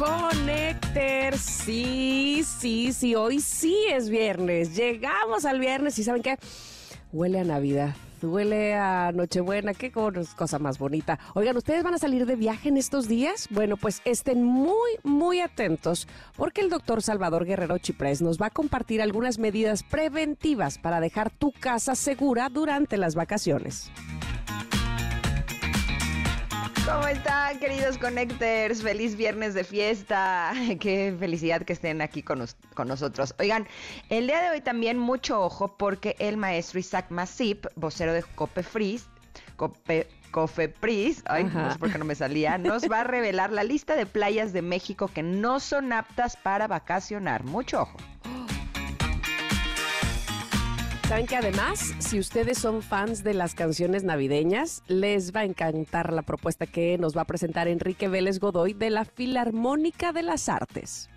Connector, sí, sí, sí, hoy sí es viernes. Llegamos al viernes y ¿saben qué? Huele a Navidad. Huele a Nochebuena, qué cosa más bonita. Oigan, ¿ustedes van a salir de viaje en estos días? Bueno, pues estén muy, muy atentos porque el doctor Salvador Guerrero Chiprés nos va a compartir algunas medidas preventivas para dejar tu casa segura durante las vacaciones. ¿Cómo están, queridos Connectors? Feliz viernes de fiesta. Qué felicidad que estén aquí con, con, nosotros. Oigan, el día de hoy también mucho ojo porque el maestro Isaac Masip, vocero de Copefris, Cope, Cofepris, ay, no sé por qué no me salía, nos va a revelar la lista de playas de México que no son aptas para vacacionar. Mucho ojo. Saben que además, si ustedes son fans de las canciones navideñas, les va a encantar la propuesta que nos va a presentar Enrique Vélez Godoy de la Filarmónica de las Artes.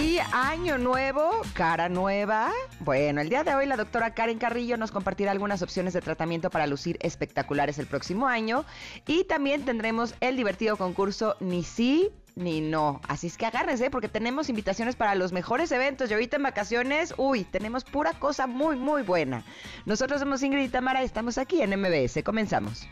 Y año nuevo, cara nueva. Bueno, el día de hoy la doctora Karen Carrillo nos compartirá algunas opciones de tratamiento para lucir espectaculares el próximo año. Y también tendremos el divertido concurso Ni sí ni no. Así es que agárrense porque tenemos invitaciones para los mejores eventos. Y ahorita en vacaciones, uy, tenemos pura cosa muy, muy buena. Nosotros somos Ingrid y Tamara y estamos aquí en MBS. Comenzamos.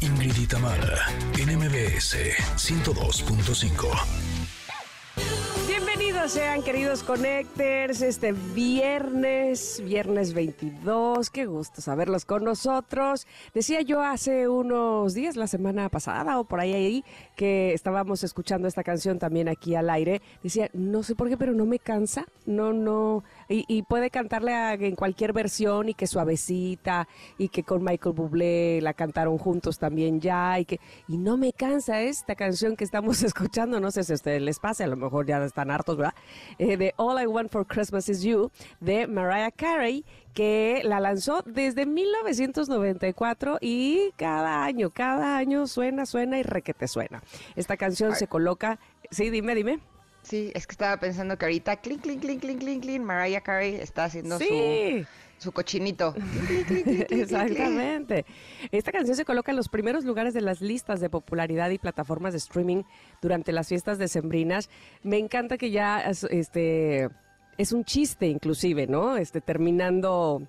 Ingrid y Tamara en MBS 102.5. Bienvenidos sean queridos Connectors este viernes, viernes 22, qué gusto saberlos con nosotros. Decía yo hace unos días, la semana pasada o por ahí, ahí que estábamos escuchando esta canción también aquí al aire, decía, no sé por qué, pero no me cansa, no, no, y, puede cantarle en cualquier versión y que suavecita y que con Michael Bublé la cantaron juntos también ya y que y no me cansa esta canción que estamos escuchando, no sé si a ustedes les pasa, a lo mejor ya están hartos, ¿verdad? Eh, de All I Want for Christmas Is You de Mariah Carey que la lanzó desde 1994 y cada año, cada año suena, suena y requete suena. Esta canción se coloca, sí, dime, dime. Sí, es que estaba pensando que ahorita, clink, clink, clink, clink, clink, clink, Mariah Carey está haciendo su, su cochinito. Exactamente. Esta canción se coloca en los primeros lugares de las listas de popularidad y plataformas de streaming durante las fiestas decembrinas. Me encanta que ya este es un chiste inclusive, ¿no? Este terminando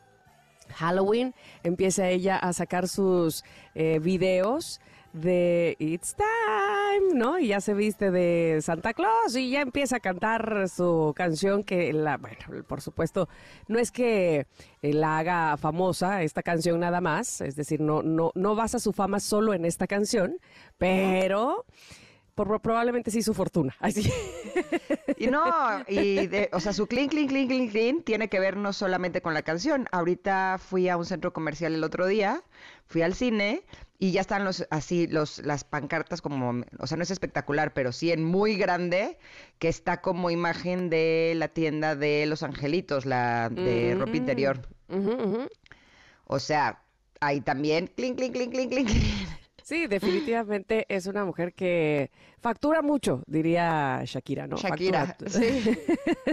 Halloween empieza ella a sacar sus eh, videos de It's Time, ¿no? Y ya se viste de Santa Claus y ya empieza a cantar su canción que la, bueno, por supuesto, no es que eh, la haga famosa esta canción nada más, es decir, no, no, no basa su fama solo en esta canción, pero probablemente sí su fortuna. Así. Y no, y o sea, su clean, clean, clean, clean, clean tiene que ver no solamente con la canción. Ahorita fui a un centro comercial el otro día, fui al cine y ya están los así los las pancartas como, o sea, no es espectacular, pero sí en muy grande que está como imagen de la tienda de Los Angelitos, la de ropa interior. O sea, ahí también clean, clean, clean, clean, clean. Sí, definitivamente es una mujer que factura mucho, diría Shakira, ¿no? Shakira, sí.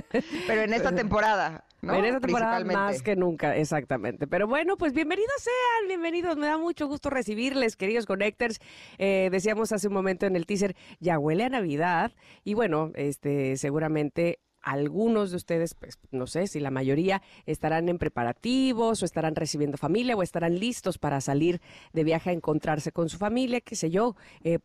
Pero en esta temporada, ¿no? En esta temporada más que nunca, exactamente. Pero bueno, pues bienvenidos sean, bienvenidos. Me da mucho gusto recibirles, queridos Connectors. Eh, decíamos hace un momento en el teaser, ya huele a Navidad. Y bueno, este seguramente algunos de ustedes, pues no sé si la mayoría, estarán en preparativos o estarán recibiendo familia o estarán listos para salir de viaje a encontrarse con su familia, qué sé yo, eh,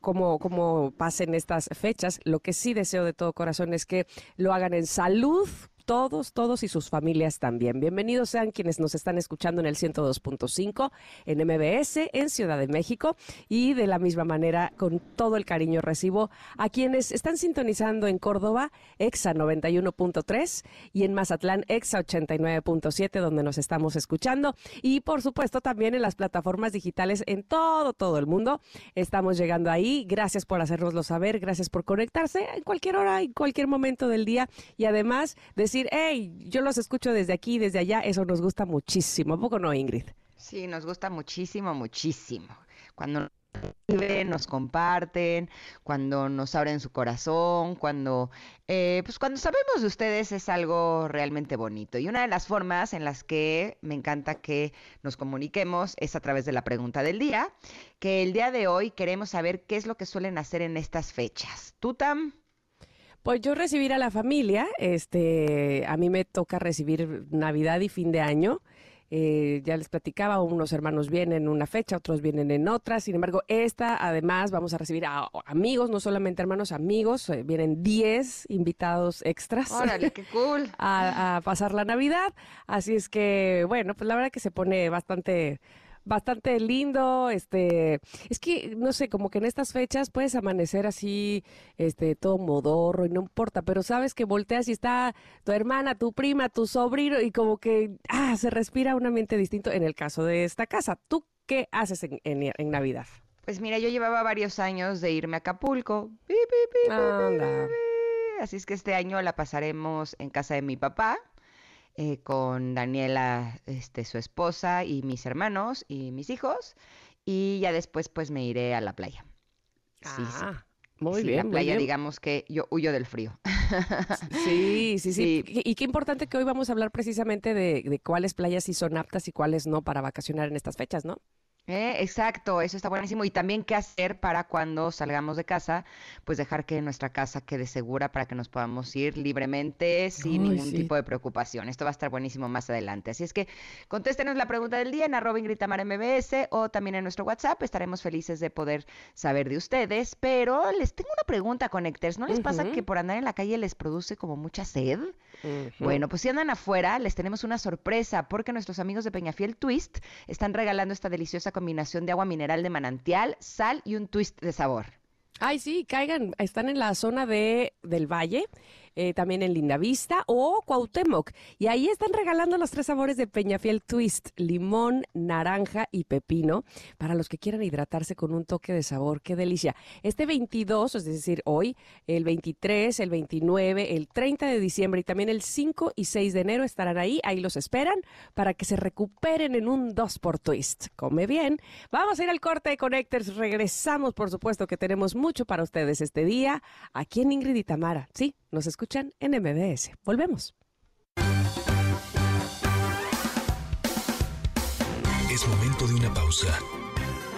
como, como pasen estas fechas. Lo que sí deseo de todo corazón es que lo hagan en salud, todos, todos y sus familias también. Bienvenidos sean quienes nos están escuchando en el 102.5 en MBS en Ciudad de México y de la misma manera con todo el cariño recibo a quienes están sintonizando en Córdoba EXA 91.3 y en Mazatlán EXA 89.7 donde nos estamos escuchando y por supuesto también en las plataformas digitales en todo, todo el mundo. Estamos llegando ahí. Gracias por hacérnoslo saber, gracias por conectarse en cualquier hora, en cualquier momento del día y además decir hey, yo los escucho desde aquí, desde allá, eso nos gusta muchísimo. ¿A poco no, Ingrid? Sí, nos gusta muchísimo, muchísimo. Cuando nos comparten, cuando nos abren su corazón, cuando, eh, pues cuando sabemos de ustedes es algo realmente bonito. Y una de las formas en las que me encanta que nos comuniquemos es a través de la pregunta del día, que el día de hoy queremos saber qué es lo que suelen hacer en estas fechas. ¿Tú, Tam? Pues yo recibir a la familia, este, a mí me toca recibir Navidad y fin de año. Eh, ya les platicaba, unos hermanos vienen en una fecha, otros vienen en otra. Sin embargo, esta, además, vamos a recibir a amigos, no solamente hermanos, amigos. Eh, vienen 10 invitados extras. Órale, qué cool. a, a pasar la Navidad. Así es que, bueno, pues la verdad que se pone bastante bastante lindo, este, es que no sé, como que en estas fechas puedes amanecer así, este, todo modorro y no importa, pero sabes que volteas y está tu hermana, tu prima, tu sobrino y como que ah, se respira un ambiente distinto en el caso de esta casa. ¿Tú qué haces en, en, Navidad? Pues mira, yo llevaba varios años de irme a Acapulco. Así es que este año la pasaremos en casa de mi papá. Eh, con Daniela, este, su esposa y mis hermanos y mis hijos. Y ya después pues me iré a la playa. ah. Muy bien. La playa, digamos que yo huyo del frío. Sí, sí, sí, Y, qué importante que hoy vamos a hablar precisamente de, de cuáles playas sí son aptas y cuáles no para vacacionar en estas fechas, ¿no? Eh, exacto, eso está buenísimo. Y también qué hacer para cuando salgamos de casa, pues dejar que nuestra casa quede segura para que nos podamos ir libremente sin ningún tipo de preocupación. Esto va a estar buenísimo más adelante. Así es que contéstenos la pregunta del día en arroba Ingritamar MBS o también en nuestro WhatsApp. Estaremos felices de poder saber de ustedes. Pero les tengo una pregunta, Connectors. ¿No les pasa que por andar en la calle les produce como mucha sed? Bueno, pues si andan afuera, les tenemos una sorpresa porque nuestros amigos de Peñafiel Twist están regalando esta deliciosa combinación de agua mineral de manantial, sal y un twist de sabor. Ay, sí, caigan, están en la zona de, del valle eh, también en Lindavista o Cuauhtémoc. Y ahí están regalando los tres sabores de Peñafiel Twist, limón, naranja y pepino, para los que quieran hidratarse con un toque de sabor. ¡Qué delicia! Este 22, es decir, hoy, el 23, el 29, el 30 de diciembre y también el 5 y 6 de enero estarán ahí. Ahí los esperan para que se recuperen en un 2 por Twist. Come bien. Vamos a ir al corte de Connectors. Regresamos, por supuesto, que tenemos mucho para ustedes este día aquí en Ingrid y Tamara. Sí, nos escuchan en MBS. Volvemos. Es momento de una pausa.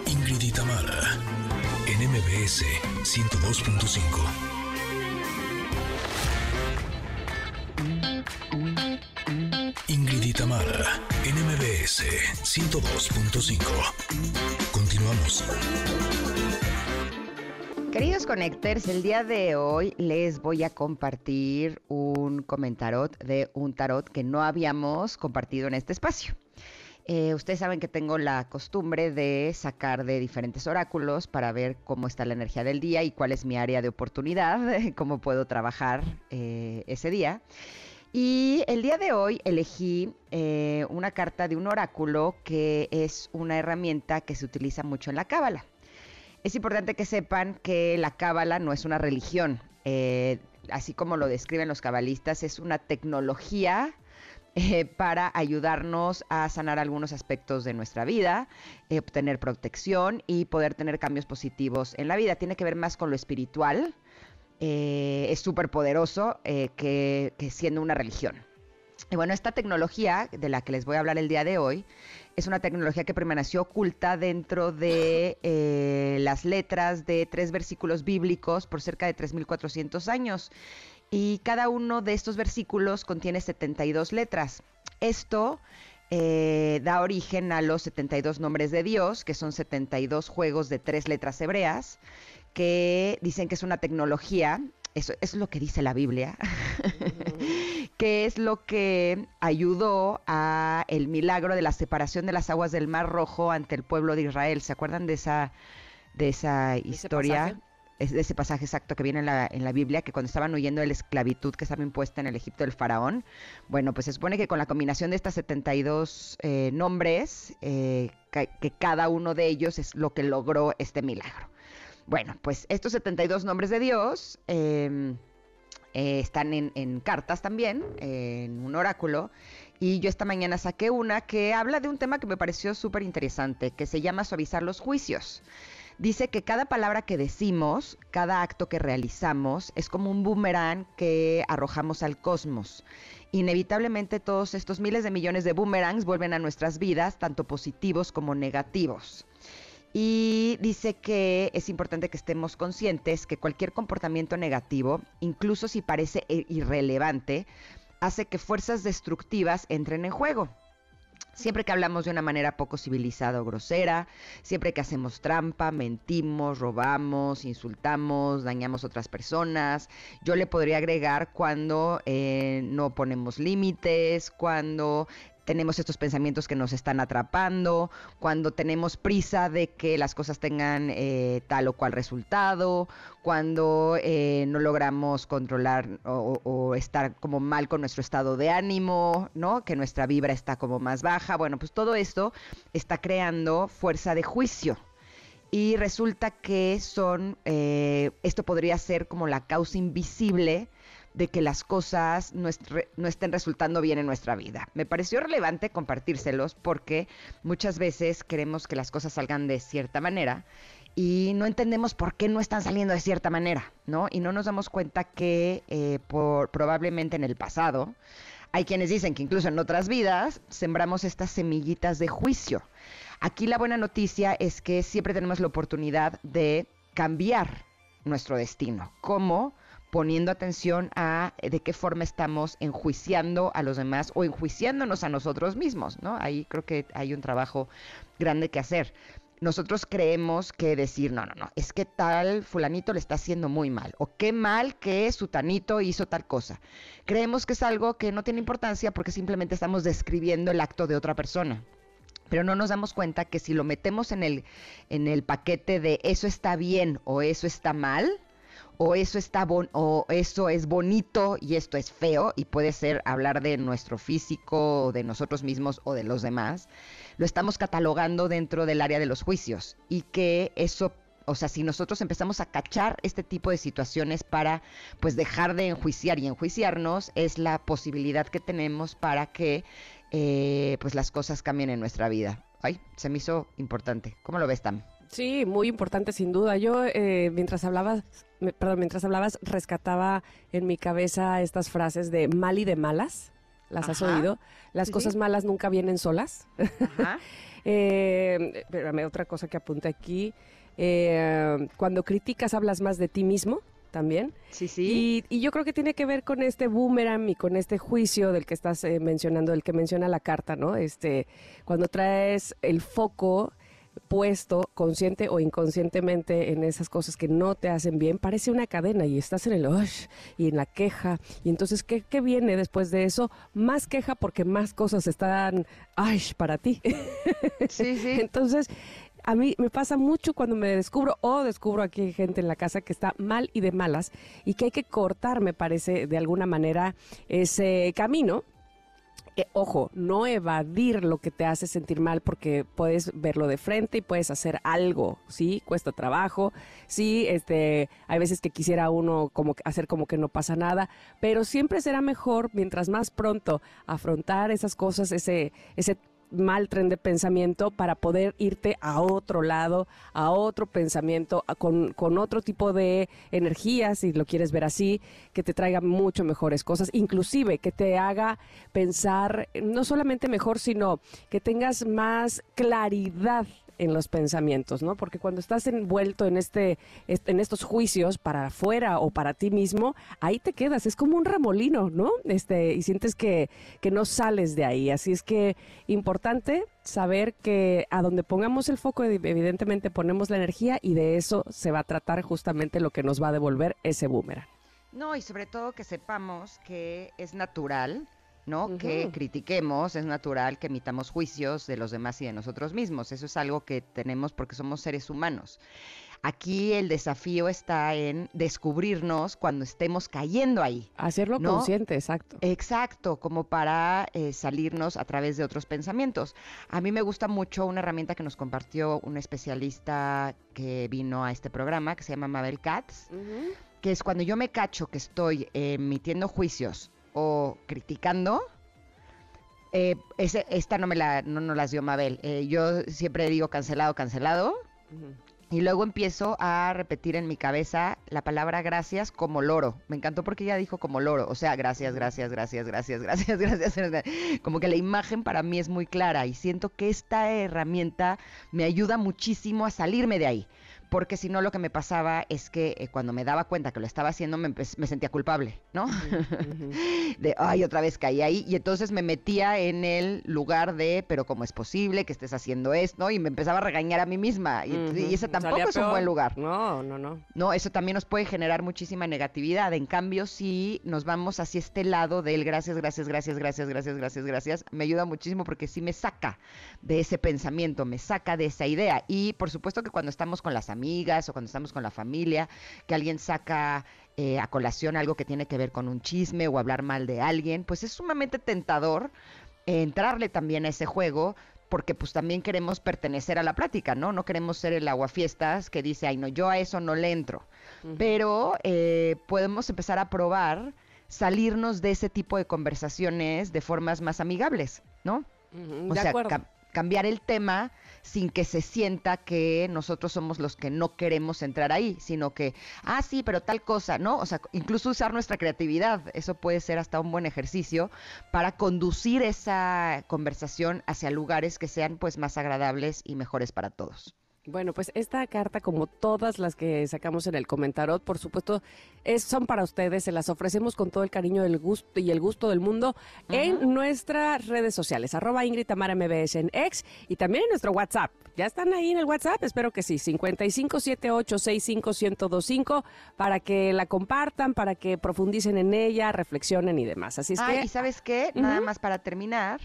Ingrid Tamara en MBS 102.5. Ingrid y Tamara en MBS 102.5. Continuamos. Queridos Connectors, el día de hoy les voy a compartir un comentarot de un tarot que no habíamos compartido en este espacio. Eh, ustedes saben que tengo la costumbre de sacar de diferentes oráculos para ver cómo está la energía del día y cuál es mi área de oportunidad, cómo puedo trabajar eh, ese día. Y el día de hoy elegí eh, una carta de un oráculo que es una herramienta que se utiliza mucho en la cábala. Es importante que sepan que la cábala no es una religión. Eh, así como lo describen los cabalistas, es una tecnología eh, para ayudarnos a sanar algunos aspectos de nuestra vida, eh, obtener protección y poder tener cambios positivos en la vida. Tiene que ver más con lo espiritual. es súper poderoso que siendo una religión. Y bueno, esta tecnología de la que les voy a hablar el día de hoy es una tecnología que permaneció oculta dentro de eh, las letras de tres versículos bíblicos por cerca de 3.400 años. Y cada uno de estos versículos contiene 72 letras. Esto eh, da origen a los 72 nombres de Dios, que son 72 juegos de tres letras hebreas, que dicen que es una tecnología eso, es lo que dice la Biblia, que es lo que ayudó a el milagro de la separación de las aguas del Mar Rojo ante el pueblo de Israel. ¿Se acuerdan de esa, de esa historia? Es de ese pasaje exacto que viene en la, en la Biblia, que cuando estaban huyendo de la esclavitud que estaba impuesta en el Egipto del faraón, bueno, pues se supone que con la combinación de estas 72 eh, nombres, eh, que cada uno de ellos es lo que logró este milagro. Bueno, pues estos 72 nombres de Dios em, eh, están en, cartas también, en un oráculo. Y yo esta mañana saqué una que habla de un tema que me pareció súper interesante, que se llama suavizar los juicios. Dice que cada palabra que decimos, cada acto que realizamos, es como un boomerang que arrojamos al cosmos. Inevitablemente todos estos miles de millones de boomerangs vuelven a nuestras vidas, tanto positivos como negativos y dice que es importante que estemos conscientes que cualquier comportamiento negativo, incluso si parece irrelevante, hace que fuerzas destructivas entren en juego. Siempre que hablamos de una manera poco civilizada o grosera, siempre que hacemos trampa, mentimos, robamos, insultamos, dañamos a otras personas, yo le podría agregar cuando eh, no ponemos límites, cuando tenemos estos pensamientos que nos están atrapando, cuando tenemos prisa de que las cosas tengan eh, tal o cual resultado, cuando eh, no logramos controlar o, estar como mal con nuestro estado de ánimo, ¿no? Que nuestra vibra está como más baja. Bueno, pues todo esto está creando fuerza de juicio. Y resulta que son, eh, esto podría ser como la causa invisible de que las cosas no, estén resultando bien en nuestra vida. Me pareció relevante compartírselos porque muchas veces queremos que las cosas salgan de cierta manera y no entendemos por qué no están saliendo de cierta manera, ¿no? Y no nos damos cuenta que eh, por, probablemente en el pasado hay quienes dicen que incluso en otras vidas sembramos estas semillitas de juicio. Aquí la buena noticia es que siempre tenemos la oportunidad de cambiar nuestro destino. ¿Cómo? Poniendo atención a de qué forma estamos enjuiciando a los demás o enjuiciándonos a nosotros mismos, ¿no? Ahí creo que hay un trabajo grande que hacer. Nosotros creemos que decir, no, no, no, es que tal fulanito le está haciendo muy mal, o qué mal que sutanito hizo tal cosa. Creemos que es algo que no tiene importancia porque simplemente estamos describiendo el acto de otra persona pero no nos damos cuenta que si lo metemos en el, en el paquete de eso está bien o eso está mal, o eso está o eso es bonito y esto es feo y puede ser hablar de nuestro físico o de nosotros mismos o de los demás, lo estamos catalogando dentro del área de los juicios y que eso o sea, si nosotros empezamos a cachar este tipo de situaciones para pues dejar de enjuiciar y enjuiciarnos, es la posibilidad que tenemos para que eh, pues las cosas cambien en nuestra vida. Ay, se me hizo importante. ¿Cómo lo ves, Tam? Sí, muy importante sin duda. Yo eh, mientras hablabas, perdón, mientras hablabas rescataba en mi cabeza estas frases de mal y de malas. ¿Las has oído? Las cosas malas nunca vienen solas. Ajá. eh, espérame, otra cosa que apunté aquí. Eh, cuando criticas hablas más de ti mismo también. Sí, sí. Y, yo creo que tiene que ver con este boomerang y con este juicio del que estás eh, mencionando, del que menciona la carta, ¿no? Este, cuando traes el foco puesto consciente o inconscientemente en esas cosas que no te hacen bien, parece una cadena y estás en el y en la queja. Y entonces, ¿qué, ¿qué, viene después de eso? Más queja porque más cosas están ay, para ti. Sí, sí. entonces, a mí me pasa mucho cuando me descubro o descubro aquí gente en la casa que está mal y de malas y que hay que cortar, me parece, de alguna manera ese camino eh, ojo, no evadir lo que te hace sentir mal porque puedes verlo de frente y puedes hacer algo, ¿sí? Cuesta trabajo, sí, este, hay veces que quisiera uno como hacer como que no pasa nada, pero siempre será mejor mientras más pronto afrontar esas cosas, ese, ese mal tren de pensamiento para poder irte a otro lado, a otro pensamiento, con, con, otro tipo de energía, si lo quieres ver así, que te traiga mucho mejores cosas, inclusive que te haga pensar no solamente mejor, sino que tengas más claridad en los pensamientos, ¿no? Porque cuando estás envuelto en este, en estos juicios para afuera o para ti mismo, ahí te quedas, es como un remolino, ¿no? Este, y sientes que, que no sales de ahí. Así es que importante saber que a donde pongamos el foco, evidentemente ponemos la energía y de eso se va a tratar justamente lo que nos va a devolver ese boomerang. No, y sobre todo que sepamos que es natural, ¿no? Que critiquemos, es natural que emitamos juicios de los demás y de nosotros mismos. Eso es algo que tenemos porque somos seres humanos. Aquí el desafío está en descubrirnos cuando estemos cayendo ahí. Hacerlo consciente, exacto. Exacto, como para eh, salirnos a través de otros pensamientos. A mí me gusta mucho una herramienta que nos compartió un especialista que vino a este programa, que se llama Mabel Katz, que es cuando yo me cacho que estoy emitiendo juicios o criticando, eh, esta no me la, no, las dio Mabel. Eh, yo siempre digo cancelado, cancelado. Y luego empiezo a repetir en mi cabeza la palabra gracias como loro. Me encantó porque ella dijo como loro. O sea, gracias, gracias, gracias, gracias, gracias, gracias. Como que la imagen para mí es muy clara y siento que esta herramienta me ayuda muchísimo a salirme de ahí porque si no lo que me pasaba es que eh, cuando me daba cuenta que lo estaba haciendo me, me sentía culpable, ¿no? de, ay, otra vez caí ahí y entonces me metía en el lugar de, pero ¿cómo es posible que estés haciendo esto? Y me empezaba a regañar a mí misma y, ese tampoco es un buen lugar. No, no, no. No, eso también nos puede generar muchísima negatividad. En cambio, si nos vamos hacia este lado del gracias, gracias, gracias, gracias, gracias, gracias, gracias, me ayuda muchísimo porque sí me saca de ese pensamiento, me saca de esa idea. Y por supuesto que cuando estamos con las amigas, amigas o cuando estamos con la familia, que alguien saca eh, a colación algo que tiene que ver con un chisme o hablar mal de alguien, pues es sumamente tentador entrarle también a ese juego porque pues también queremos pertenecer a la plática, ¿no? No queremos ser el aguafiestas que dice, ay, no, yo a eso no le entro. Pero eh, podemos empezar a probar salirnos de ese tipo de conversaciones de formas más amigables, ¿no? o sea, cambiar el tema sin que se sienta que nosotros somos los que no queremos entrar ahí, sino que, ah, sí, pero tal cosa, ¿no? O sea, incluso usar nuestra creatividad, eso puede ser hasta un buen ejercicio para conducir esa conversación hacia lugares que sean pues más agradables y mejores para todos. Bueno, pues esta carta, como todas las que sacamos en el comentarot, por supuesto, es, son para ustedes. Se las ofrecemos con todo el cariño gusto y el gusto del mundo en nuestras redes sociales, arroba Ingrid Tamara MBS en X y también en nuestro WhatsApp. ¿Ya están ahí en el WhatsApp? Espero que sí, 5578651025 para que la compartan, para que profundicen en ella, reflexionen y demás. Así es que... ¿Y sabes qué? Nada más para terminar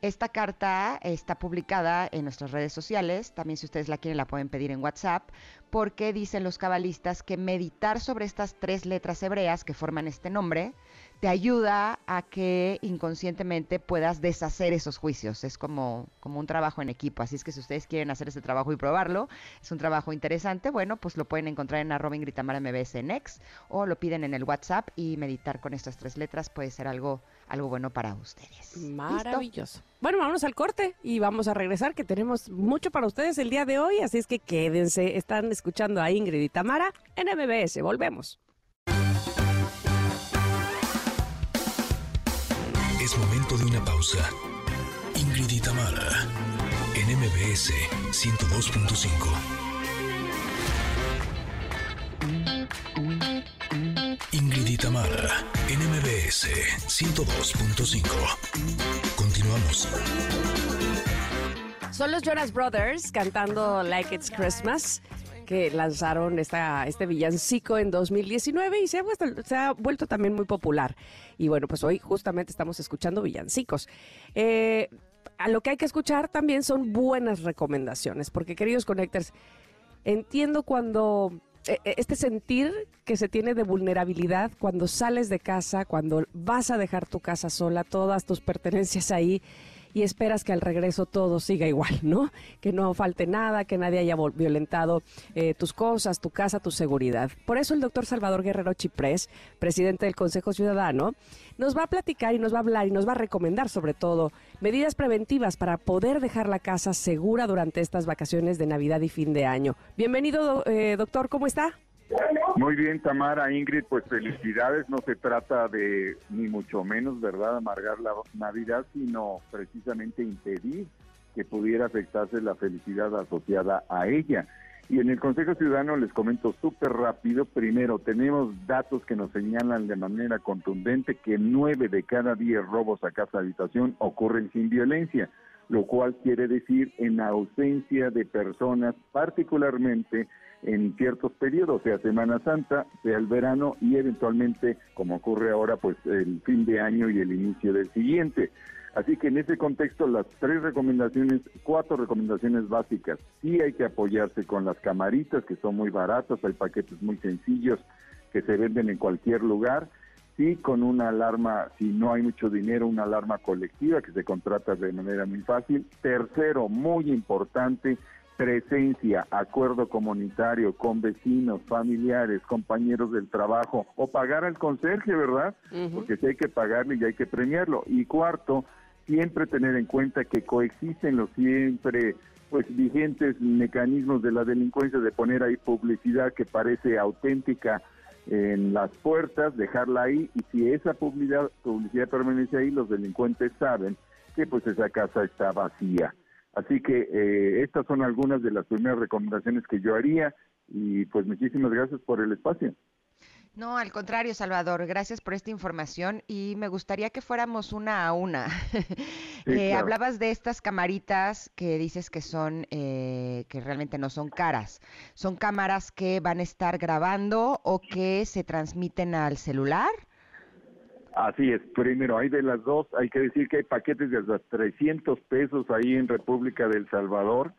esta carta está publicada en nuestras redes sociales, también si ustedes la quieren la pueden pedir en WhatsApp, porque dicen los cabalistas que meditar sobre estas tres letras hebreas que forman este nombre te ayuda a que inconscientemente puedas deshacer esos juicios. Es como, como un trabajo en equipo. Así es que si ustedes quieren hacer ese trabajo y probarlo, es un trabajo interesante, bueno, pues lo pueden encontrar en arroba Gritamara MBS en X o lo piden en el WhatsApp y meditar con estas tres letras puede ser algo algo bueno para ustedes. Maravilloso. Bueno, vamos al corte y vamos a regresar, que tenemos mucho para ustedes el día de hoy, así es que quédense. Están escuchando a Ingrid y Tamara en MBS. Volvemos. De una pausa. Ingrid y Tamara en MBS 102.5. Ingrid Itamara, NMBS 102.5. Continuamos. Son los Jonas Brothers cantando Like It's Christmas que lanzaron esta, este villancico en 2019 y se ha, vuelto, se ha vuelto también muy popular. Y bueno, pues hoy justamente estamos escuchando villancicos. Eh, a lo que hay que escuchar también son buenas recomendaciones, porque queridos connectors, entiendo cuando e, e, este sentir que se tiene de vulnerabilidad cuando sales de casa, cuando vas a dejar tu casa sola, todas tus pertenencias ahí y esperas que al regreso todo siga igual, ¿no? Que no falte nada, que nadie haya violentado eh, tus cosas, tu casa, tu seguridad. Por eso el doctor Salvador Guerrero Chiprés, presidente del Consejo Ciudadano, nos va a platicar y nos va a hablar y nos va a recomendar sobre todo medidas preventivas para poder dejar la casa segura durante estas vacaciones de Navidad y fin de año. Bienvenido, eh, doctor, ¿cómo está? Muy bien, Tamara, Ingrid, pues felicidades. No se trata de, ni mucho menos, ¿verdad?, amargar la Navidad, sino precisamente impedir que pudiera afectarse la felicidad asociada a ella. Y en el Consejo Ciudadano les comento súper rápido. Primero, tenemos datos que nos señalan de manera contundente que nueve de cada diez robos a casa habitación ocurren sin violencia. lo cual quiere decir en ausencia de personas, particularmente en ciertos periodos, sea Semana Santa, sea el verano y eventualmente, como ocurre ahora, pues el fin de año y el inicio del siguiente. Así que en ese contexto las tres recomendaciones, cuatro recomendaciones básicas. Sí hay que apoyarse con las camaritas que son muy baratas, hay paquetes muy sencillos que se venden en cualquier lugar. Sí con una alarma, si no hay mucho dinero, una alarma colectiva que se contrata de manera muy fácil. Tercero, muy importante, presencia, acuerdo comunitario con vecinos, familiares, compañeros del trabajo o pagar al conserje, ¿verdad? Porque si hay que pagarle y hay que premiarlo. Y cuarto, siempre tener en cuenta que coexisten los siempre pues vigentes mecanismos de la delincuencia de poner ahí publicidad que parece auténtica en las puertas, dejarla ahí y si esa publicidad, publicidad permanece ahí, los delincuentes saben que pues esa casa está vacía. Así que eh, estas son algunas de las primeras recomendaciones que yo haría y pues muchísimas gracias por el espacio. No, al contrario, Salvador, gracias por esta información y me gustaría que fuéramos una a una. Eh, hablabas de estas camaritas que dices que son, eh, que realmente no son caras. ¿Son cámaras que van a estar grabando o que se transmiten al celular? Así es, primero hay de las dos, hay que decir que hay paquetes de hasta 300 pesos ahí en República del Salvador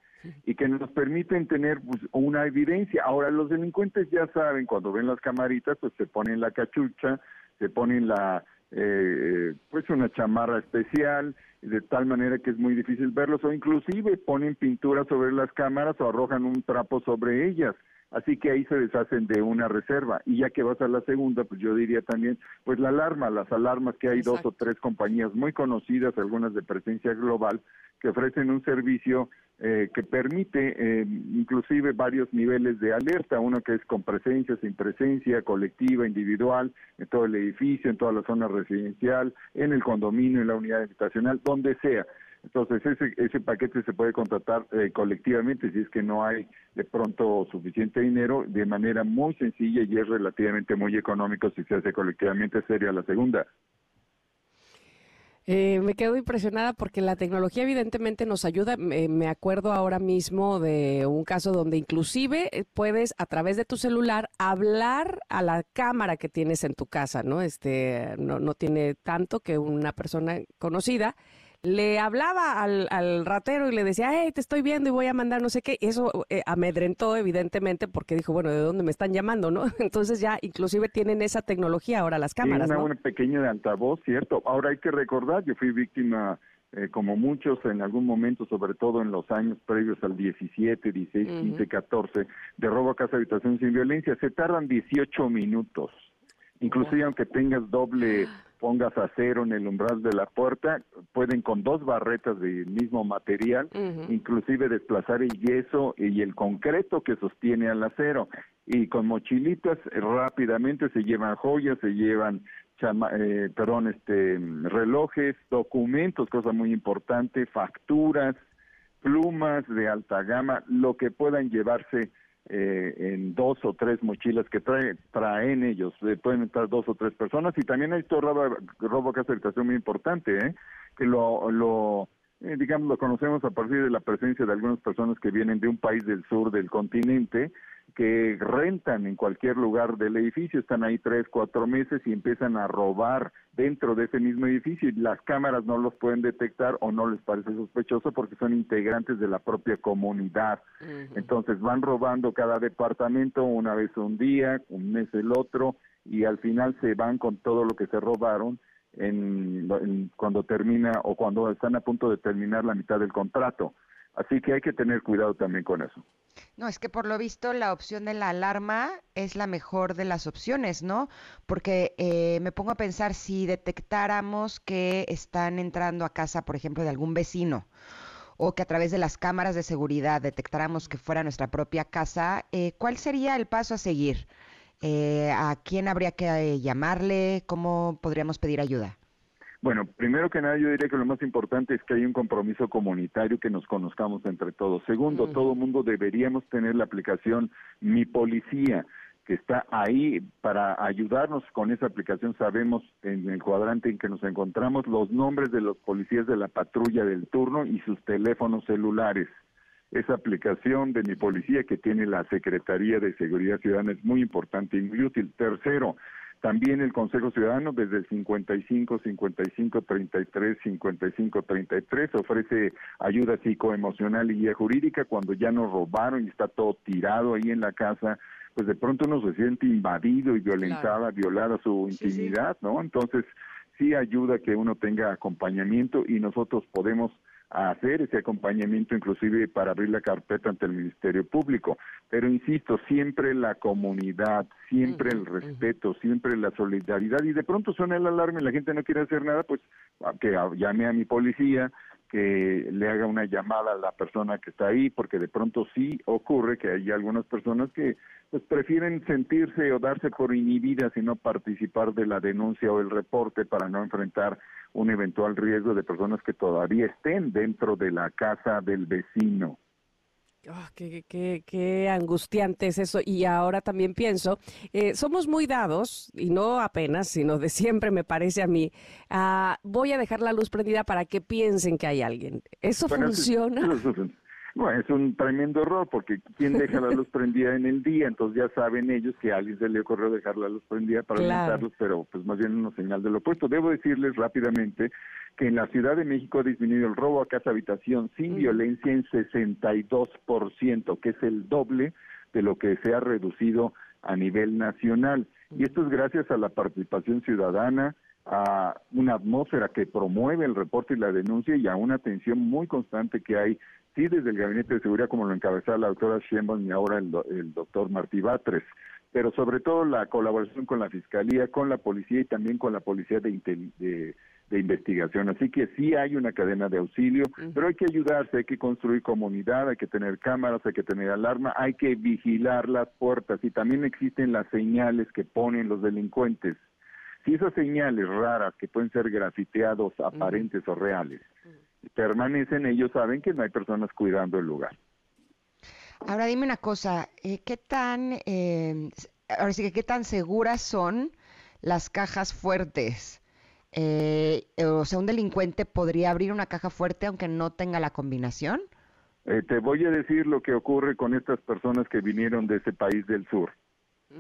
y que nos permiten tener pues, una evidencia. Ahora los delincuentes ya saben, cuando ven las camaritas, pues se ponen la cachucha, se ponen la, eh, pues una chamarra especial, de tal manera que es muy difícil verlos, o inclusive ponen pintura sobre las cámaras o arrojan un trapo sobre ellas. Así que ahí se deshacen de una reserva. Y ya que vas a la segunda, pues yo diría también, pues la alarma, las alarmas que hay dos o tres compañías muy conocidas, algunas de presencia global, que ofrecen un servicio eh, que permite eh, inclusive varios niveles de alerta, uno que es con presencia, sin presencia, colectiva, individual, en todo el edificio, en toda la zona residencial, en el condominio, en la unidad habitacional, donde sea. Entonces, ese, ese paquete se puede contratar eh, colectivamente si es que no hay de pronto suficiente dinero de manera muy sencilla y es relativamente muy económico si se hace colectivamente, sería la segunda. Eh, me quedo impresionada porque la tecnología evidentemente nos ayuda. Me, acuerdo ahora mismo de un caso donde inclusive eh, puedes a través de tu celular hablar a la cámara que tienes en tu casa, ¿no? Este no, no tiene tanto que una persona conocida le hablaba al, al, ratero y le decía, hey, te estoy viendo y voy a mandar no sé qué. Eso eh, amedrentó, evidentemente, porque dijo, bueno, ¿de dónde me están llamando, no? Entonces ya inclusive tienen esa tecnología ahora las cámaras, una, pequeña de altavoz, ¿cierto? Ahora hay que recordar, yo fui víctima, eh, como muchos en algún momento, sobre todo en los años previos al 17, 16, 15, 14, de robo a casa habitación sin violencia. Se tardan 18 minutos. Inclusive aunque tengas doble pongas acero en el umbral de la puerta, pueden con dos barretas del mismo material, inclusive desplazar el yeso y el concreto que sostiene al acero. Y con mochilitas rápidamente se llevan joyas, se llevan eh, perdón, este, relojes, documentos, cosa muy importante, facturas, plumas de alta gama, lo que puedan llevarse eh, en dos o tres mochilas que trae, traen ellos, eh, pueden estar dos o tres personas y también hay todo robo, robo casa habitación muy importante, ¿eh? que lo, lo eh, digamos, lo conocemos a partir de la presencia de algunas personas que vienen de un país del sur del continente, que rentan en cualquier lugar del edificio, están ahí tres, cuatro meses y empiezan a robar dentro de ese mismo edificio y las cámaras no los pueden detectar o no les parece sospechoso porque son integrantes de la propia comunidad. Entonces van robando cada departamento una vez un día, un mes el otro y al final se van con todo lo que se robaron en, cuando termina o cuando están a punto de terminar la mitad del contrato. Así que hay que tener cuidado también con eso. No, es que por lo visto la opción de la alarma es la mejor de las opciones, ¿no? Porque eh, me pongo a pensar si detectáramos que están entrando a casa, por ejemplo, de algún vecino o que a través de las cámaras de seguridad detectáramos que fuera nuestra propia casa, eh, ¿cuál sería el paso a seguir? Eh, ¿A quién habría que llamarle? ¿Cómo podríamos pedir ayuda? Bueno, primero que nada yo diría que lo más importante es que hay un compromiso comunitario que nos conozcamos entre todos. Segundo, todo mundo deberíamos tener la aplicación Mi Policía que está ahí para ayudarnos con esa aplicación. Sabemos en el cuadrante en que nos encontramos los nombres de los policías de la patrulla del turno y sus teléfonos celulares. Esa aplicación de mi policía que tiene la Secretaría de Seguridad Ciudadana es muy importante y muy útil. Tercero, también el Consejo Ciudadano desde el 55 55 33 55 33 ofrece ayuda psicoemocional y guía jurídica cuando ya nos robaron y está todo tirado ahí en la casa, pues de pronto uno se siente invadido y violentada, violada su intimidad, ¿no? Entonces sí ayuda que uno tenga acompañamiento y nosotros podemos a hacer ese acompañamiento inclusive para abrir la carpeta ante el Ministerio Público. Pero insisto, siempre la comunidad, siempre el respeto, siempre la solidaridad y de pronto suena el alarme, la gente no quiere hacer nada, pues que llame a mi policía, que le haga una llamada a la persona que está ahí, porque de pronto sí ocurre que hay algunas personas que pues prefieren sentirse o darse por inhibidas y no participar de la denuncia o el reporte para no enfrentar un eventual riesgo de personas que todavía estén dentro de la casa del vecino. Ah, qué, qué, qué, angustiante es eso. Y ahora también pienso, eh, somos muy dados, y no apenas, sino de siempre me parece a mí, voy a dejar la luz prendida para que piensen que hay alguien. ¿Eso funciona? Bueno, es un tremendo error porque ¿quién deja la luz prendida en el día? Entonces ya saben ellos que a alguien se le ocurrió dejar la luz prendida para claro. pero pues más bien una señal de lo opuesto. Debo decirles rápidamente que en la Ciudad de México ha disminuido el robo a casa habitación sin violencia en 62%, que es el doble de lo que se ha reducido a nivel nacional. Y esto es gracias a la participación ciudadana, a una atmósfera que promueve el reporte y la denuncia y a una atención muy constante que hay sí desde el Gabinete de Seguridad, como lo encabezaba la doctora Sheinbaum y ahora el, el doctor Martí Batres, pero sobre todo la colaboración con la Fiscalía, con la Policía y también con la Policía de, de, de investigación. Así que sí hay una cadena de auxilio, pero hay que ayudarse, hay que construir comunidad, hay que tener cámaras, hay que tener alarma, hay que vigilar las puertas. Y también existen las señales que ponen los delincuentes. Si esas señales raras que pueden ser grafiteados, aparentes o reales, permanecen, ellos saben que no hay personas cuidando el lugar. Ahora dime una cosa, eh, ¿qué tan, eh, ahora sí que qué tan seguras son las cajas fuertes? Eh, o sea, un delincuente podría abrir una caja fuerte aunque no tenga la combinación. te voy a decir lo que ocurre con estas personas que vinieron de ese país del sur,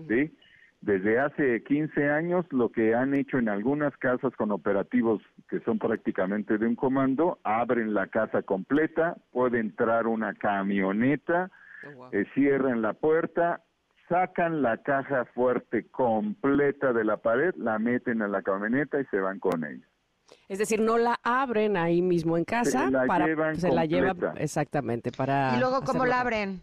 ¿sí? Desde hace 15 años lo que han hecho en algunas casas con operativos que son prácticamente de un comando, abren la casa completa, puede entrar una camioneta, oh, eh, cierran la puerta, sacan la caja fuerte completa de la pared, la meten a la camioneta y se van con ella. Es decir, no la abren ahí mismo en casa, se la para, llevan se la llevan exactamente para. Y luego cómo la abren.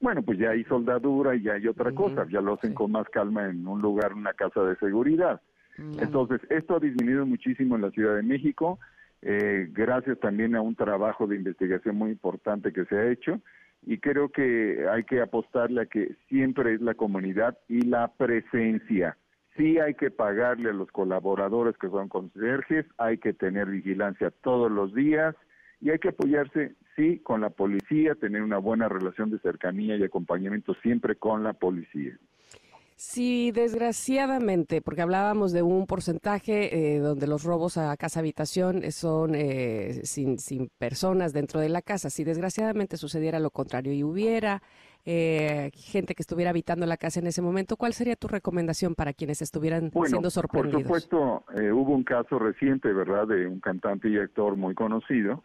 Bueno, pues ya hay soldadura y ya hay otra cosa, ya lo hacen con más calma en un lugar, una casa de seguridad. Entonces, esto ha disminuido muchísimo en la Ciudad de México, eh, gracias también a un trabajo de investigación muy importante que se ha hecho, y creo que hay que apostarle a que siempre es la comunidad y la presencia. Sí hay que pagarle a los colaboradores que son conserjes, hay que tener vigilancia todos los días, y hay que apoyarse, sí, con la policía, tener una buena relación de cercanía y acompañamiento siempre con la policía. Sí, desgraciadamente, porque hablábamos de un porcentaje eh, donde los robos a casa habitación son eh, sin, sin personas dentro de la casa. Si desgraciadamente sucediera lo contrario y hubiera eh, gente que estuviera habitando la casa en ese momento, ¿cuál sería tu recomendación para quienes estuvieran siendo sorprendidos? Por supuesto, eh, hubo un caso reciente, ¿verdad?, de un cantante y actor muy conocido.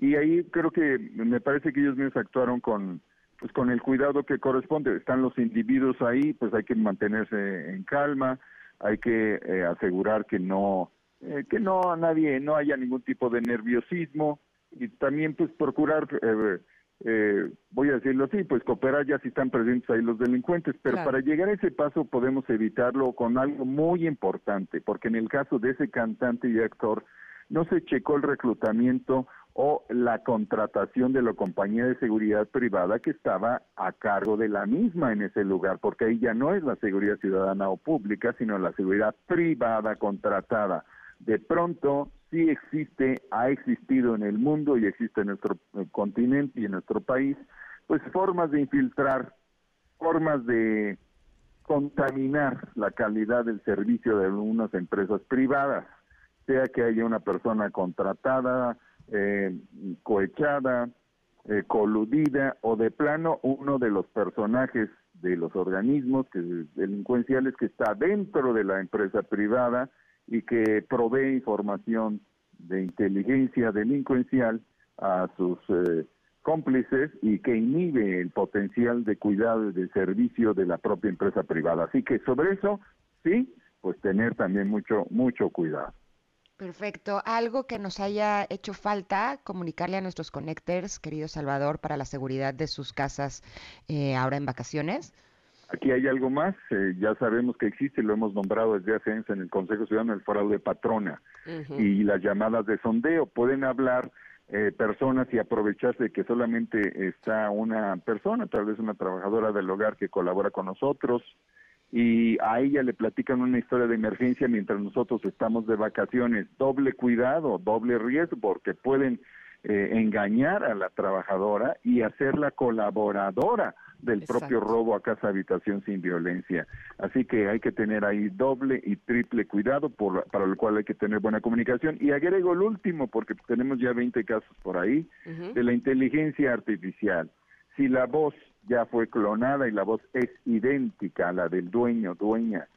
Y ahí creo que me parece que ellos mismos actuaron con pues con el cuidado que corresponde. Están los individuos ahí, pues hay que mantenerse en calma, hay que eh, asegurar que no eh, que no a nadie no haya ningún tipo de nerviosismo y también pues procurar eh, eh, voy a decirlo así, pues cooperar ya si están presentes ahí los delincuentes, pero para llegar a ese paso podemos evitarlo con algo muy importante, porque en el caso de ese cantante y actor no se checó el reclutamiento o la contratación de la compañía de seguridad privada que estaba a cargo de la misma en ese lugar, porque ahí ya no es la seguridad ciudadana o pública, sino la seguridad privada contratada. De pronto sí existe, ha existido en el mundo y existe en nuestro eh, continente y en nuestro país, pues formas de infiltrar, formas de contaminar la calidad del servicio de algunas empresas privadas, sea que haya una persona contratada, eh, cohechada, eh, coludida o de plano uno de los personajes de los organismos que, delincuenciales que está dentro de la empresa privada y que provee información de inteligencia delincuencial a sus eh, cómplices y que inhibe el potencial de cuidado y de servicio de la propia empresa privada. Así que sobre eso, sí, pues tener también mucho, mucho cuidado. Perfecto. ¿Algo que nos haya hecho falta comunicarle a nuestros connectors, querido Salvador, para la seguridad de sus casas eh, ahora en vacaciones? Aquí hay algo más, eh, ya sabemos que existe, lo hemos nombrado desde hace años en el Consejo Ciudadano, el fraude patrona y las llamadas de sondeo. Pueden hablar eh, personas y aprovecharse de que solamente está una persona, tal vez una trabajadora del hogar que colabora con nosotros, y a ella le platican una historia de emergencia mientras nosotros estamos de vacaciones. Doble cuidado, doble riesgo, porque pueden eh, engañar a la trabajadora y hacerla colaboradora del propio robo a casa habitación sin violencia. Así que hay que tener ahí doble y triple cuidado, por, para lo cual hay que tener buena comunicación. Y agrego el último, porque tenemos ya 20 casos por ahí, de la inteligencia artificial. Si la voz ya fue clonada y la voz es idéntica a la del dueño, dueña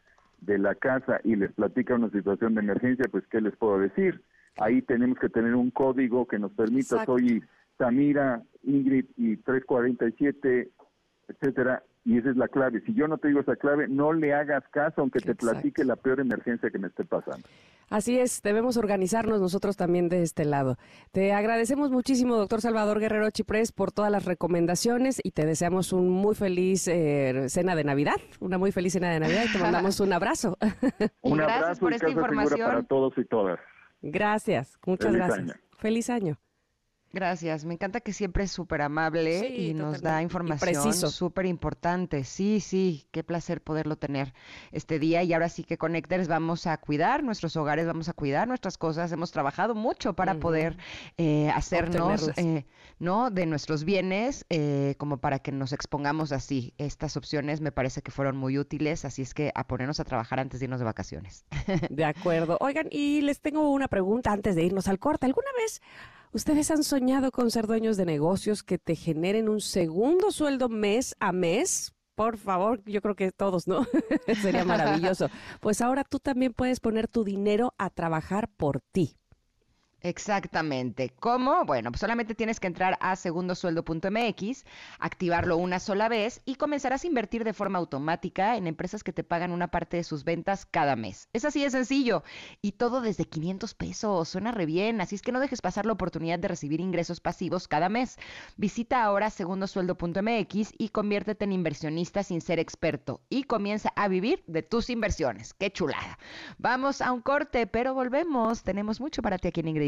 de la casa y les platica una situación de emergencia, pues ¿qué les puedo decir? Ahí tenemos que tener un código que nos permita, soy Samira, Ingrid y 347 etcétera, y esa es la clave. Si yo no te digo esa clave, no le hagas caso aunque te platique la peor emergencia que me esté pasando. Así es, debemos organizarnos nosotros también de este lado. Te agradecemos muchísimo, doctor Salvador Guerrero Chiprés, por todas las recomendaciones y te deseamos un muy feliz eh, cena de Navidad, una muy feliz cena de Navidad y te mandamos un abrazo. un abrazo por esta información para todos y todas. Gracias, muchas gracias. Feliz año. Gracias, me encanta que siempre es súper amable y nos da información súper importante. Sí, sí, qué placer poderlo tener este día. Y ahora sí que Connectors vamos a cuidar nuestros hogares, vamos a cuidar nuestras cosas. Hemos trabajado mucho para poder eh, hacernos, eh, ¿no? De nuestros bienes, eh, como para que nos expongamos así. Estas opciones me parece que fueron muy útiles, así es que a ponernos a trabajar antes de irnos de vacaciones. De acuerdo. Oigan, y les tengo una pregunta antes de irnos al corte. ¿Alguna vez ¿Ustedes han soñado con ser dueños de negocios que te generen un segundo sueldo mes a mes? Por favor, yo creo que todos, ¿no? Sería maravilloso. Pues ahora tú también puedes poner tu dinero a trabajar por ti. Exactamente. ¿Cómo? Bueno, pues solamente tienes que entrar a segundosueldo.mx, activarlo una sola vez y comenzarás a invertir de forma automática en empresas que te pagan una parte de sus ventas cada mes. Es así de sencillo. Y todo desde 500 pesos. Suena re bien. Así es que no dejes pasar la oportunidad de recibir ingresos pasivos cada mes. Visita ahora segundosueldo.mx y conviértete en inversionista sin ser experto. Y comienza a vivir de tus inversiones. ¡Qué chulada! Vamos a un corte, pero volvemos. Tenemos mucho para ti aquí en Ingrid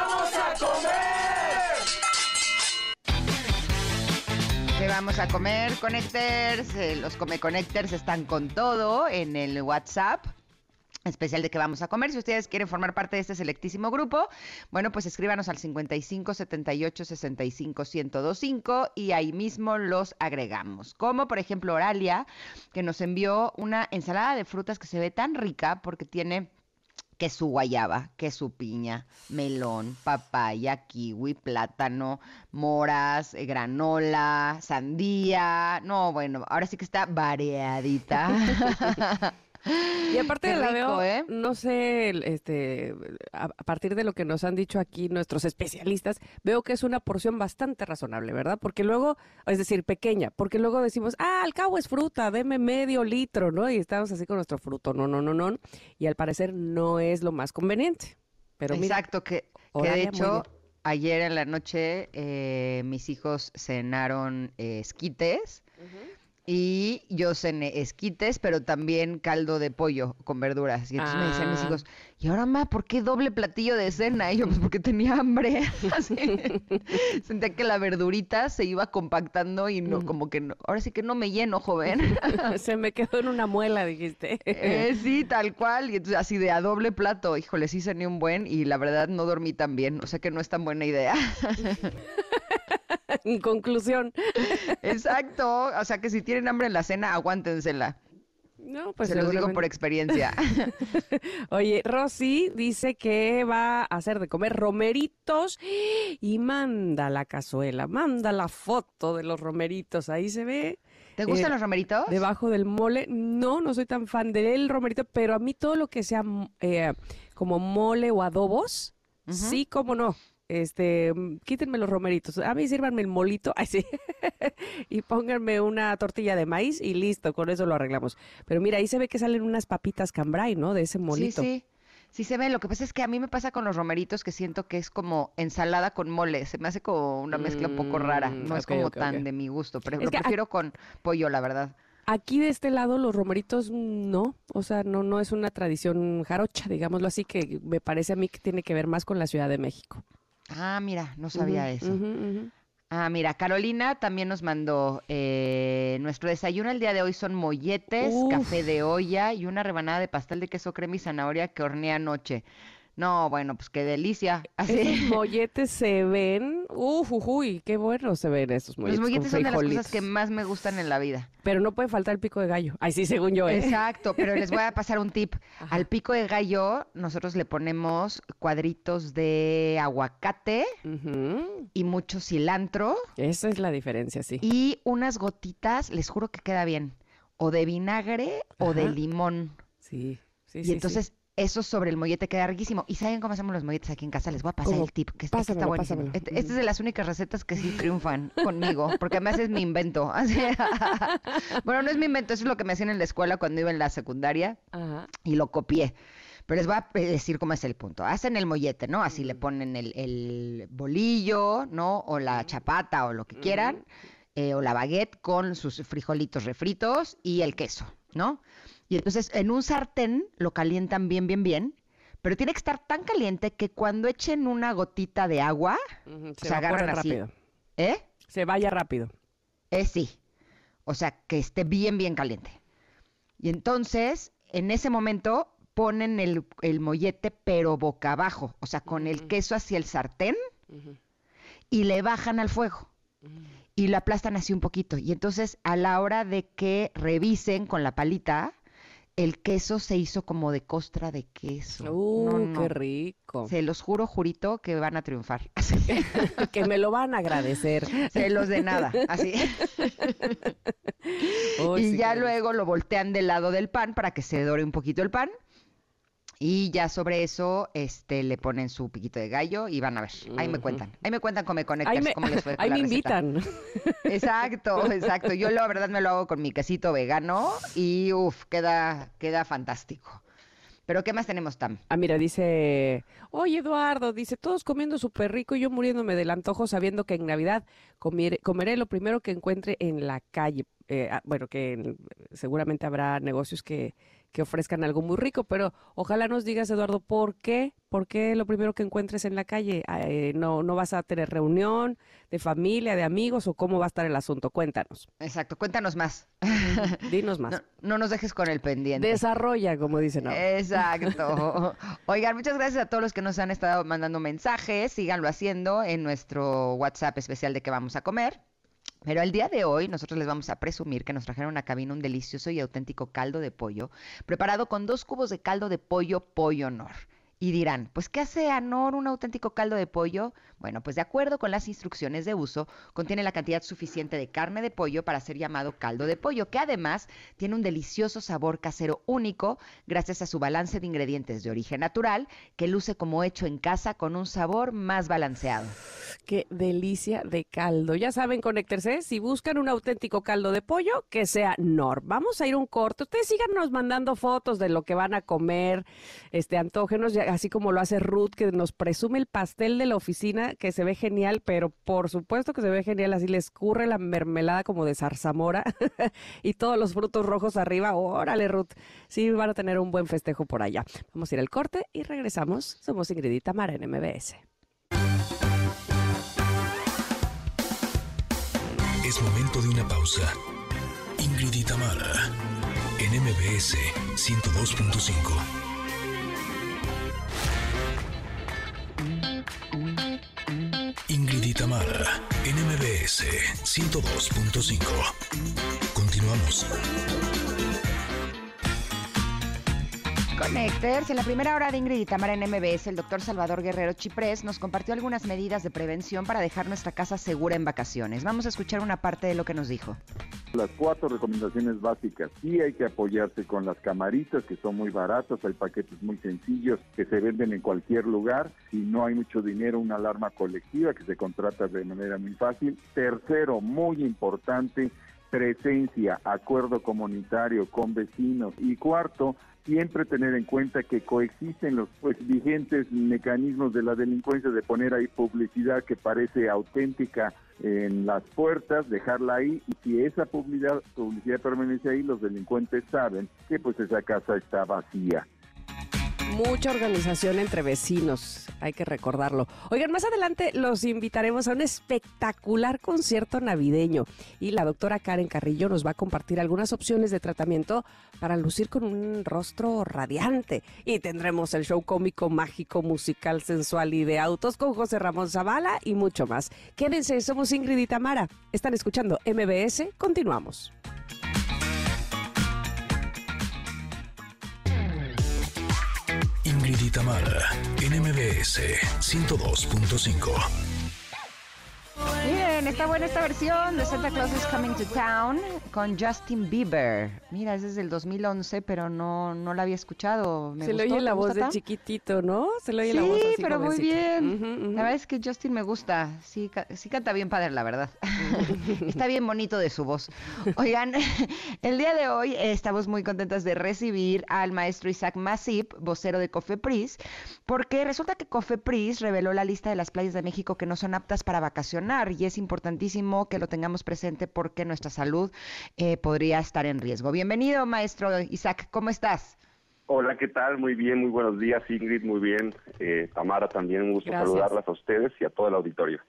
Vamos a comer, Connectors. Eh, los Come Connectors están con todo en el WhatsApp especial de que vamos a comer. Si ustedes quieren formar parte de este selectísimo grupo, bueno, pues escríbanos al 55 78 65 1025 y ahí mismo los agregamos. Como por ejemplo Oralia, que nos envió una ensalada de frutas que se ve tan rica porque tiene que su guayaba, que su piña, melón, papaya, kiwi, plátano, moras, eh, granola, sandía. No, bueno, ahora sí que está variadita. Y aparte de la veo, ¿eh? no sé, este, a, partir de lo que nos han dicho aquí nuestros especialistas, veo que es una porción bastante razonable, ¿verdad? Porque luego, es decir, pequeña, porque luego decimos, ah, al cabo es fruta, deme medio litro, ¿no? Y estamos así con nuestro fruto, no, no, no, no. Y al parecer no es lo más conveniente. Pero Exacto, que, de hecho ayer en la noche eh, mis hijos cenaron eh, esquites Y yo cené esquites, pero también caldo de pollo con verduras. Y entonces me decían mis Ah. hijos, ¿y ahora, ma, por qué doble platillo de cena? Y yo, pues porque tenía hambre. Así. Sentía que la verdurita se iba compactando y no, como que no. Ahora sí que no me lleno, joven. Se me quedó en una muela, dijiste. Eh, sí, tal cual. Y entonces así de a doble plato. Híjole, sí cené un buen y la verdad no dormí tan bien. O sea que no es tan buena idea. en conclusión. Exacto. O sea que si tienen hambre en la cena, aguántensela. No, pues Se los digo por experiencia. Oye, Rosy dice que va a hacer de comer romeritos y manda la cazuela, manda la foto de los romeritos. Ahí se ve ¿Te gustan Eh, los romeritos? debajo del mole. No, no soy tan fan del romerito, pero a mí todo lo que sea eh, como mole o adobos, sí, cómo no. Este, mm, quítenme los romeritos. A mí sírvanme el molito, ay, sí. y pónganme una tortilla de maíz y listo, con eso lo arreglamos. Pero mira, ahí se ve que salen unas papitas cambray, ¿no? De ese molito. Sí, sí. Sí se ve. Lo que pasa es que a mí me pasa con los romeritos que siento que es como ensalada con mole. Se me hace como una mezcla un poco rara. Mm, No es como tan de mi gusto. Pero Es lo prefiero con pollo, la verdad. Aquí de este lado los romeritos no, o sea, no, no es una tradición jarocha, digámoslo así, que me parece a mí que tiene que ver más con la Ciudad de México. Ah, mira, no sabía eso. Ah, mira, Carolina también nos mandó eh, nuestro desayuno el día de hoy son molletes, Uf. café de olla y una rebanada de pastel de queso crema y zanahoria que horneé anoche. No, bueno, pues qué delicia. Así. Esos molletes se ven, uf, uy, qué buenos se ven esos molletes. Los molletes son de las cosas que más me gustan en la vida. Pero no puede faltar el pico de gallo. Ay, sí, según yo, ¿eh? Exacto, pero les voy a pasar un tip. Ajá. Al pico de gallo nosotros le ponemos cuadritos de aguacate y mucho cilantro Esa es la diferencia, sí. y unas gotitas, les juro que queda bien, o de vinagre o de limón. Sí, sí, Y sí, sí. entonces eso sobre el mollete queda riquísimo. ¿Y saben cómo hacemos los molletes aquí en casa? Les voy a pasar ¿Cómo? el tip, que está Pásamelo, buenísimo. pásamelo. Este, este es de las únicas recetas que sí triunfan conmigo, porque además es mi invento. Bueno, no es mi invento, eso es lo que me hacían en la escuela cuando iba en la secundaria Ajá. y lo copié. Pero les voy a pe- decir cómo es el punto. Hacen el mollete, ¿no? Así le ponen el, el bolillo, ¿no? O la chapata o lo que quieran, eh, o la baguette con sus frijolitos refritos y el queso, ¿no? Y entonces en un sartén lo calientan bien, bien, bien, pero tiene que estar tan caliente que cuando echen una gotita de agua, Ujú, se Se agarran así. rápido. ¿eh? Se vaya rápido. Eh, sí. O sea, que esté bien, bien caliente. Y entonces, en ese momento, ponen el, el mollete, pero boca abajo, o sea, con el queso hacia el sartén y le bajan al fuego. Y lo aplastan así un poquito. Y entonces, a la hora de que revisen con la palita, el queso se hizo como de costra de queso. Uh, No, no. qué rico. Se los juro, jurito, que van a triunfar. que me lo van a agradecer. Se los de nada, así. Y sí, ya luego lo voltean del lado del pan para que se dore un poquito el pan. Y ya sobre eso este, le ponen su piquito de gallo y van a ver. Ahí me cuentan. Ahí me cuentan cómo me Ahí conectas, me, cómo les fue ahí la me receta. invitan. Exacto, exacto. Yo la verdad me lo hago con mi quesito vegano y uff, queda, queda fantástico. Pero ¿qué más tenemos, Tam? Ah, mira, dice, oye Eduardo, dice, todos comiendo súper rico y yo muriéndome del antojo sabiendo que en Navidad comeré, comeré lo primero que encuentre en la calle. Eh, ah, bueno, que en- seguramente habrá negocios que, que ofrezcan algo muy rico, pero ojalá nos digas, Eduardo, ¿por qué? ¿Por qué lo primero que encuentres en la calle? Ah, eh, no, ¿No vas a tener reunión de familia, de amigos o cómo va a estar el asunto? Cuéntanos, Exacto, cuéntanos más. dinos más. No, no nos dejes con el pendiente. Desarrolla, como dicen ahora. Exacto. Oigan, muchas gracias a todos los que nos han estado mandando mensajes. Síganlo haciendo en nuestro WhatsApp especial de que vamos a comer. Pero el día de hoy nosotros les vamos a presumir que nos trajeron a cabina un delicioso y auténtico caldo de pollo, preparado con dos cubos de caldo de pollo Pollo Nor. Y dirán, pues ¿qué hace a Nor un auténtico caldo de pollo? Bueno, pues de acuerdo con las instrucciones de uso, contiene la cantidad suficiente de carne de pollo para ser llamado caldo de pollo, que además tiene un delicioso sabor casero único gracias a su balance de ingredientes de origen natural, que luce como hecho en casa con un sabor más balanceado. Qué delicia de caldo. Ya saben, conéctense. Si buscan un auténtico caldo de pollo, que sea Nor. Vamos a ir un corte. Ustedes síganos mandando fotos de lo que van a comer. Este, antógenos. Ya- así como lo hace Ruth, que nos presume el pastel de la oficina, que se ve genial, pero por supuesto que se ve genial, así le escurre la mermelada como de zarzamora y todos los frutos rojos arriba. Órale, Ruth, sí van a tener un buen festejo por allá. Vamos a ir al corte y regresamos. Somos Ingrid y Tamara en MBS. Es momento de una pausa. Ingrid y Tamara en MBS 102.5. Ingrid y Tamara, NMBS 102.5. Continuamos. Connectors, en la primera hora de Ingrid y Tamara en MBS, el doctor Salvador Guerrero Chiprés nos compartió algunas medidas de prevención para dejar nuestra casa segura en vacaciones. Vamos a escuchar una parte de lo que nos dijo. Las cuatro recomendaciones básicas. Sí hay que apoyarse con las camaritas que son muy baratas, hay paquetes muy sencillos que se venden en cualquier lugar. Si no hay mucho dinero, una alarma colectiva que se contrata de manera muy fácil. Tercero, muy importante, presencia, acuerdo comunitario con vecinos. Y cuarto, siempre tener en cuenta que coexisten los pues, vigentes mecanismos de la delincuencia de poner ahí publicidad que parece auténtica en las puertas, dejarla ahí y si esa publicidad, publicidad permanece ahí, los delincuentes saben que pues esa casa está vacía mucha organización entre vecinos, hay que recordarlo. Oigan, más adelante los invitaremos a un espectacular concierto navideño y la doctora Karen Carrillo nos va a compartir algunas opciones de tratamiento para lucir con un rostro radiante. Y tendremos el show cómico, mágico, musical, sensual y de autos con José Ramón Zavala y mucho más. Quédense, somos Ingrid y Tamara. Están escuchando MBS, continuamos. Ingrid Itamara, NMBS 102.5. Miren, está buena esta versión de Santa Claus is Coming to Town con Justin Bieber. Mira, es desde el 2011, pero no, no la había escuchado. se le oye la voz de chiquitito, ¿no? Se le oye la voz así pero muy bien. La verdad es que Justin me gusta. Sí, sí canta bien padre, la verdad. está bien bonito de su voz. Oigan, el día de hoy estamos muy contentas de recibir al maestro Isaac Masip, vocero de Cofepris, porque resulta que Cofepris reveló la lista de las playas de México que no son aptas para vacacionar y es importantísimo que lo tengamos presente porque nuestra salud eh, podría estar en riesgo. Bienvenido, maestro Isaac, ¿cómo estás? Hola, ¿qué tal? Muy bien, muy buenos días, Ingrid, muy bien. Eh, Tamara, también un gusto saludarlas a ustedes y a todo el auditorio.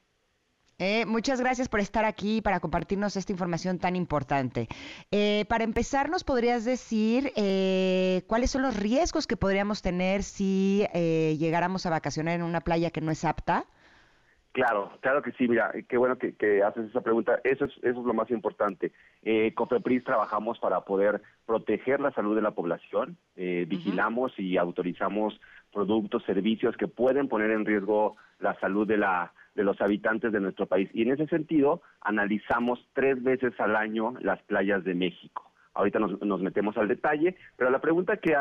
Eh, muchas gracias por estar aquí para compartirnos esta información tan importante. Eh, para empezar, ¿nos podrías decir eh, cuáles son los riesgos que podríamos tener si llegáramos a vacacionar en una playa que no es apta? Claro, claro que sí, mira, qué bueno que, haces esa pregunta, eso es, eso es lo más importante. Eh, COFEPRIS trabajamos para poder proteger la salud de la población, eh, vigilamos y autorizamos productos, servicios que pueden poner en riesgo la salud de, la, de los habitantes de nuestro país. Y en ese sentido, analizamos tres veces al año las playas de México. Ahorita nos, nos metemos al detalle, pero la pregunta que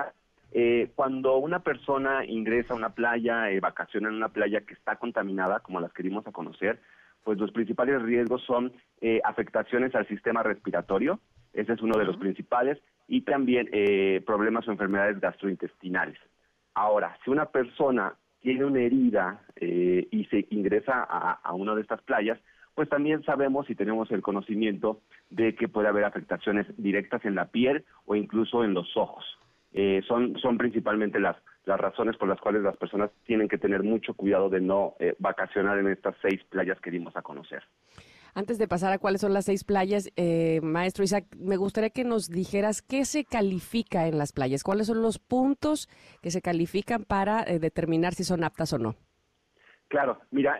eh, cuando una persona ingresa a una playa, eh, vacaciona en una playa que está contaminada, como las querimos a conocer, pues los principales riesgos son eh, afectaciones al sistema respiratorio, ese es uno de los principales, y también eh, problemas o enfermedades gastrointestinales. Ahora, si una persona tiene una herida y se ingresa a, a una de estas playas, pues también sabemos y tenemos el conocimiento de que puede haber afectaciones directas en la piel o incluso en los ojos. Eh, son, son principalmente las, las razones por las cuales las personas tienen que tener mucho cuidado de no eh, vacacionar en estas seis playas que dimos a conocer. Antes de pasar a cuáles son las seis playas, eh, maestro Isaac, me gustaría que nos dijeras qué se califica en las playas, cuáles son los puntos que se califican para determinar si son aptas o no. Claro, mira,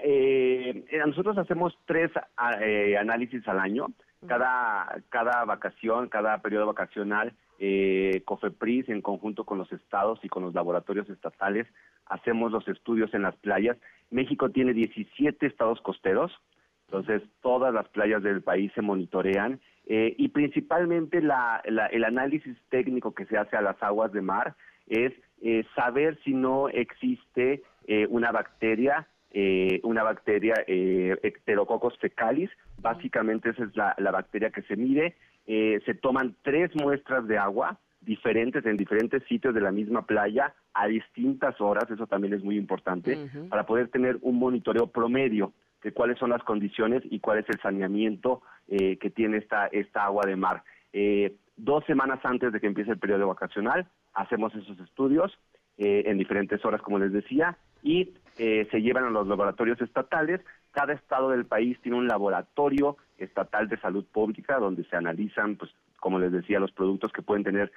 nosotros hacemos tres análisis al año. Cada, cada vacación, cada periodo vacacional eh, COFEPRIS en conjunto con los estados y con los laboratorios estatales hacemos los estudios en las playas. México tiene 17 estados costeros, entonces todas las playas del país se monitorean eh, y principalmente el análisis técnico que se hace a las aguas de mar es eh, saber si no existe eh, una bacteria una bacteria eh, fecalis, básicamente esa es la, la, bacteria que se mide, eh, se toman tres muestras de agua diferentes en diferentes sitios de la misma playa a distintas horas, eso también es muy importante, para poder tener un monitoreo promedio de cuáles son las condiciones y cuál es el saneamiento eh, que tiene esta, esta agua de mar. Eh, dos semanas antes de que empiece el periodo vacacional, hacemos esos estudios eh, en diferentes horas, como les decía, y se llevan a los laboratorios estatales. Cada estado del país tiene un laboratorio estatal de salud pública donde se analizan, pues, como les decía, los productos que pueden tener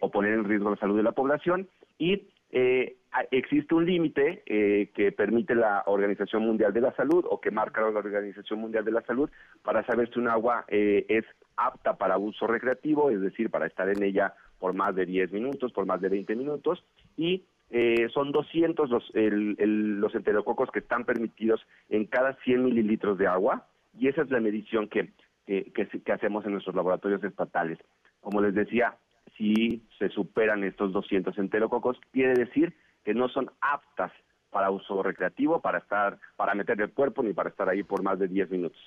o poner en riesgo la salud de la población. Y eh, existe un límite eh, que permite la Organización Mundial de la Salud o que marca la Organización Mundial de la Salud para saber si un agua eh, es apta para uso recreativo, es decir, para estar en ella por más de 10 minutos, por más de 20 minutos, y eh, son 200 los, los enterococos que están permitidos en cada 100 mililitros de agua, y esa es la medición que, que, que hacemos en nuestros laboratorios estatales. Como les decía, si se superan estos 200 enterococos, quiere decir que no son aptas para uso recreativo, para estar, para meter el cuerpo ni para estar ahí por más de 10 minutos.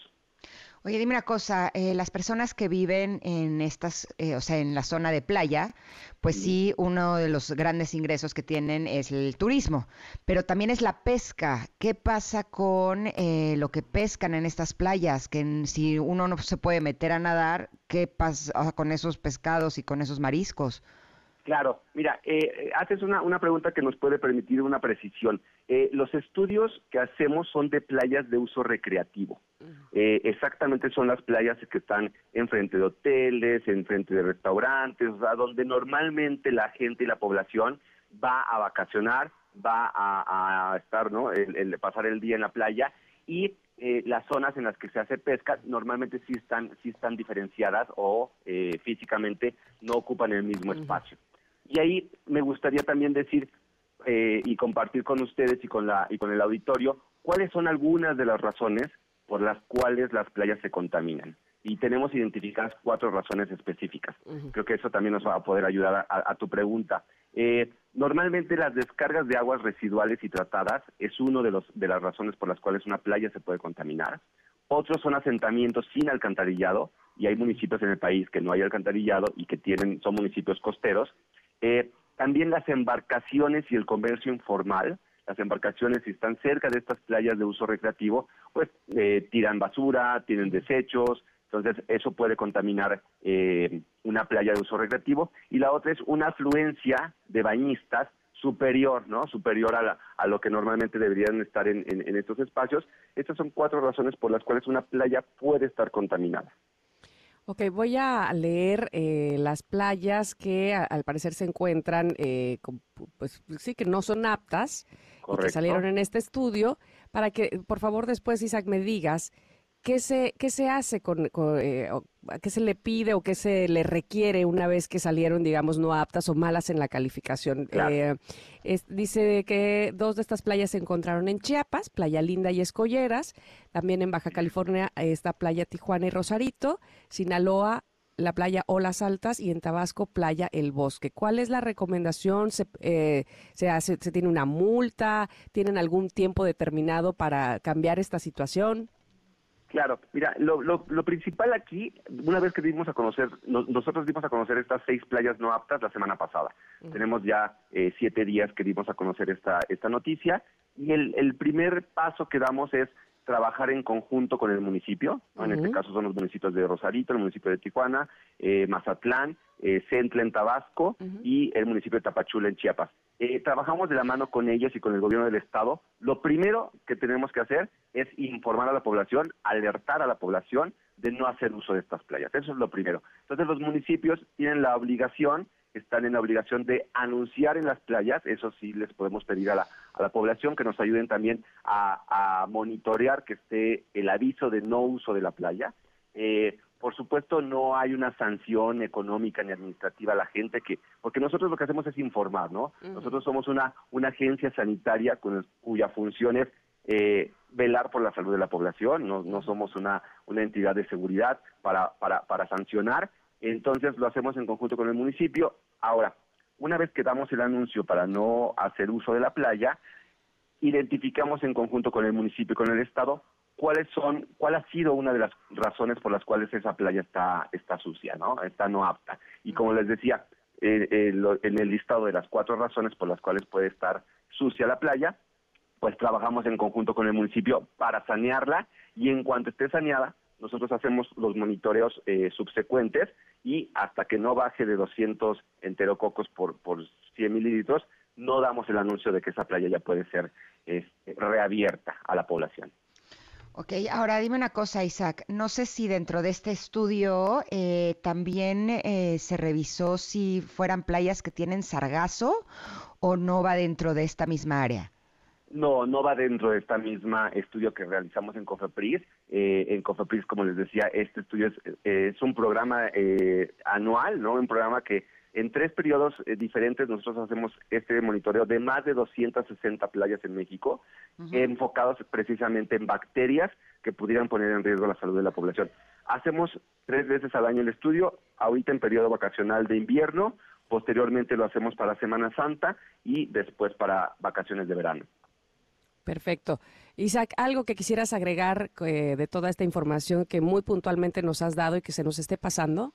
Oye, dime una cosa, eh, las personas que viven en estas, eh, o sea, en la zona de playa, pues sí, uno de los grandes ingresos que tienen es el turismo, pero también es la pesca. ¿Qué pasa con eh, lo que pescan en estas playas? Que si uno no se puede meter a nadar, ¿qué pasa con esos pescados y con esos mariscos? Claro, mira, eh, haces una, una, pregunta que nos puede permitir una precisión. Eh, los estudios que hacemos son de playas de uso recreativo. Eh, exactamente son las playas que están enfrente de hoteles, enfrente de restaurantes, o sea, donde normalmente la gente y la población va a vacacionar, va a, estar, ¿no? El, pasar el día en la playa y las zonas en las que se hace pesca normalmente sí están, sí están diferenciadas o físicamente no ocupan el mismo espacio. Y ahí me gustaría también decir eh, y compartir con ustedes y con, la, y con el auditorio cuáles son algunas de las razones por las cuales las playas se contaminan. Y tenemos identificadas cuatro razones específicas. Creo que eso también nos va a poder ayudar a, tu pregunta. Eh, normalmente las descargas de aguas residuales y tratadas es una de, los, de las razones por las cuales una playa se puede contaminar. Otros son asentamientos sin alcantarillado, y hay municipios en el país que no hay alcantarillado y que tienen, son municipios costeros, eh, también las embarcaciones y el comercio informal, las embarcaciones si están cerca de estas playas de uso recreativo, pues eh, tiran basura, tienen desechos, entonces eso puede contaminar eh, una playa de uso recreativo. Y la otra es una afluencia de bañistas superior, ¿no? Superior a, a lo que normalmente deberían estar en estos espacios. Estas son cuatro razones por las cuales una playa puede estar contaminada. Ok, voy a leer eh, las playas que al parecer se encuentran, eh, pues sí, que no son aptas y que salieron en este estudio, para que por favor después, Isaac, me digas ¿Qué se, qué se hace con, eh, qué se le pide o qué se le requiere una vez que salieron, digamos, no aptas o malas en la calificación? Eh, dice que dos de estas playas se encontraron en Chiapas, Playa Linda y Escolleras, también en Baja California está Playa Tijuana y Rosarito, Sinaloa, la playa Olas Altas y en Tabasco Playa El Bosque. ¿Cuál es la recomendación? ¿Se, eh, se, hace, ¿Se tiene una multa? ¿Tienen algún tiempo determinado para cambiar esta situación? Claro, mira, lo, lo, principal aquí, una vez que dimos a conocer, nosotros dimos a conocer estas seis playas no aptas la semana pasada. Tenemos ya eh, siete días que dimos a conocer esta, esta noticia y el, el primer paso que damos es trabajar en conjunto con el municipio, en este caso son los municipios de Rosarito, el municipio de Tijuana, eh, Mazatlán, eh, Centla en Tabasco y el municipio de Tapachula en Chiapas. Eh, trabajamos de la mano con ellos y con el gobierno del estado. Lo primero que tenemos que hacer es informar a la población, alertar a la población de no hacer uso de estas playas. Eso es lo primero. Entonces los municipios tienen la obligación están en la obligación de anunciar en las playas, eso sí les podemos pedir a la, a la población que nos ayuden también a, monitorear que esté el aviso de no uso de la playa. Eh, por supuesto, no hay una sanción económica ni administrativa a la gente que, porque nosotros lo que hacemos es informar, ¿no? Nosotros somos una, una agencia sanitaria con, cuya función es eh, velar por la salud de la población, no, no somos una, una entidad de seguridad para, para, para sancionar, entonces lo hacemos en conjunto con el municipio. Ahora, una vez que damos el anuncio para no hacer uso de la playa, identificamos en conjunto con el municipio y con el estado cuáles son, cuál ha sido una de las razones por las cuales esa playa está, está sucia, ¿no? Está no apta. Y como les decía, eh, en el listado de las cuatro razones por las cuales puede estar sucia la playa, pues trabajamos en conjunto con el municipio para sanearla y en cuanto esté saneada, nosotros hacemos los monitoreos eh, subsecuentes y hasta que no baje de 200 enterococos por, por 100 mililitros, no damos el anuncio de que esa playa ya puede ser este, reabierta a la población. Ok, ahora dime una cosa, Isaac. No sé si dentro de este estudio eh, también eh, se revisó si fueran playas que tienen sargazo o no va dentro de esta misma área. No, no va dentro de esta misma estudio que realizamos en COFEPRIS. Eh, en COFEPRIS, como les decía, este estudio es, es un programa anual, ¿no? Un programa que en tres periodos eh, diferentes nosotros hacemos este monitoreo de más de 260 playas en México, enfocados precisamente en bacterias que pudieran poner en riesgo la salud de la población. Hacemos tres veces al año el estudio, ahorita en periodo vacacional de invierno, posteriormente lo hacemos para Semana Santa y después para vacaciones de verano. Perfecto. Isaac, algo que quisieras agregar eh, de toda esta información que muy puntualmente nos has dado y que se nos esté pasando?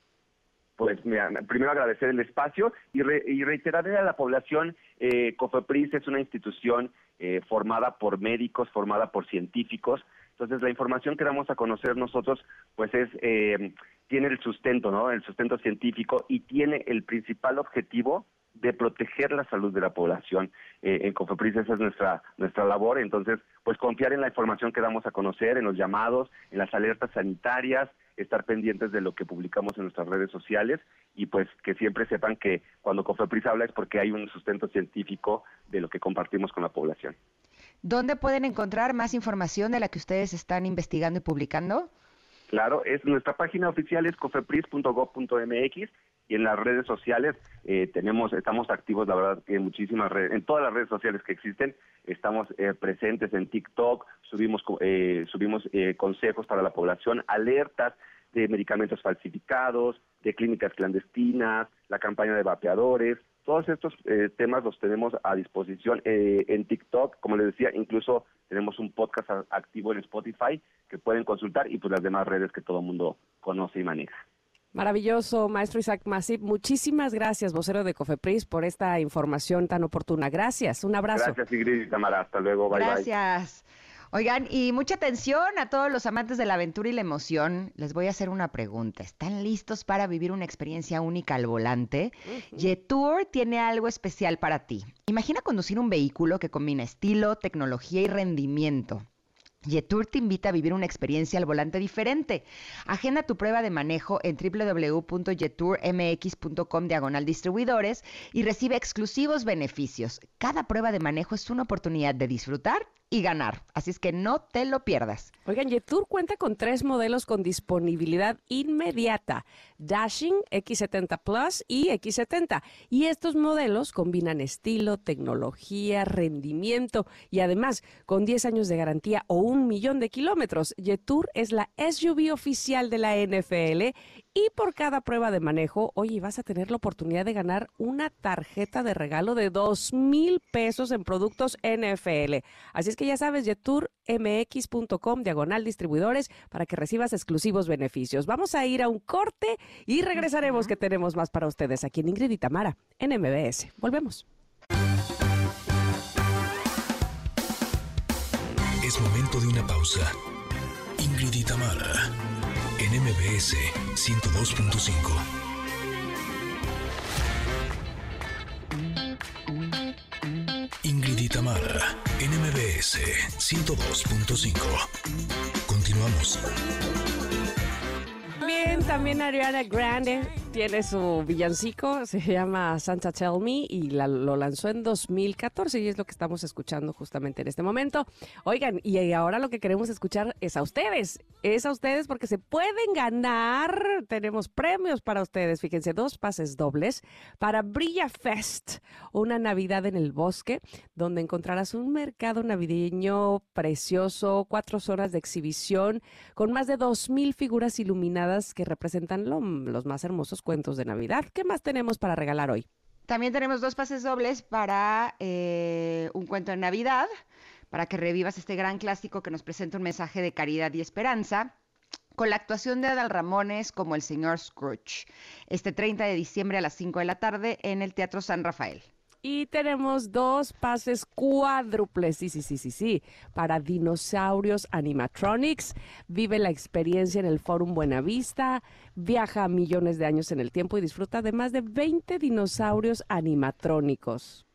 pues mira, primero agradecer el espacio y, y reiterarle a la población, eh, COFEPRIS es una institución eh, formada por médicos, formada por científicos, entonces la información que damos a conocer nosotros, pues es, eh, tiene el sustento, ¿no? El sustento científico y tiene el principal objetivo de proteger la salud de la población. Eh, en Cofepris esa es nuestra, nuestra labor, entonces, pues confiar en la información que damos a conocer, en los llamados, en las alertas sanitarias, estar pendientes de lo que publicamos en nuestras redes sociales y pues que siempre sepan que cuando Cofepris habla es porque hay un sustento científico de lo que compartimos con la población. ¿Dónde pueden encontrar más información de la que ustedes están investigando y publicando? Claro, es nuestra página oficial es cofepris.gov.mx y en las redes sociales eh, tenemos estamos activos la verdad que en muchísimas redes en todas las redes sociales que existen estamos eh, presentes en TikTok subimos eh, subimos consejos para la población alertas de medicamentos falsificados de clínicas clandestinas la campaña de vapeadores todos estos temas los tenemos a disposición en TikTok como les decía incluso tenemos un podcast activo en Spotify que pueden consultar y pues las demás redes que todo el mundo conoce y maneja Maravilloso, maestro Isaac Masip. Muchísimas gracias, vocero de Cofepris, por esta información tan oportuna. Gracias, un abrazo. Gracias, Ingrid y Tamara. Hasta luego, bye Gracias. Oigan, y mucha atención a todos los amantes de la aventura y la emoción. Les voy a hacer una pregunta. ¿Están listos para vivir una experiencia única al volante? Jetour tiene algo especial para ti. Imagina conducir un vehículo que combina estilo, tecnología y rendimiento. Jetour te invita a vivir una experiencia al volante diferente. Agenda tu prueba de manejo en www.jetourmx.com diagonal distribuidores y recibe exclusivos beneficios. Cada prueba de manejo es una oportunidad de disfrutar y ganar. Así es que no te lo pierdas. Oigan, Jetour cuenta con tres modelos con disponibilidad inmediata: Dashing, X70 Plus y X70. Y estos modelos combinan estilo, tecnología, rendimiento y además con 10 años de garantía o un millón de kilómetros. Jetour es la SUV oficial de la NFL y por cada prueba de manejo, oye, vas a tener la oportunidad de ganar una tarjeta de regalo de dos mil pesos en productos NFL. Así es que ya sabes, jeturmx.com, diagonal distribuidores, para que recibas exclusivos beneficios. Vamos a ir a un corte y regresaremos que tenemos más para ustedes aquí en Ingrid y Tamara, en MBS. Volvemos. Es momento de una pausa. Ingrid y Tamara en MBS 102.5. Ingrid y Tamara, en MBS 102.5. Continuamos. Bien, también Ariana Grande tiene su villancico, se llama Santa Tell Me y lo lanzó en 2014 y es lo que estamos escuchando justamente en este momento. Oigan, y ahora lo que queremos escuchar es a ustedes, es a ustedes porque se pueden ganar, tenemos premios para ustedes, fíjense, dos pases dobles para Brilla Fest, una Navidad en el bosque, donde encontrarás un mercado navideño precioso, cuatro horas de exhibición con más de dos mil figuras iluminadas que representan los más hermosos cuentos de Navidad. ¿Qué más tenemos para regalar hoy? También tenemos dos pases dobles para eh, un cuento de Navidad, para que revivas este gran clásico que nos presenta un mensaje de caridad y esperanza. con la actuación de Adal Ramones como el señor Scrooge, este 30 de diciembre a las 5 de la tarde en el Teatro San Rafael. Y tenemos dos pases cuádruples, sí, sí, sí, sí, sí, para Dinosaurios Animatronics. Vive la experiencia en el Fórum Buenavista, viaja a millones de años en el tiempo y disfruta de más de 20 dinosaurios animatrónicos.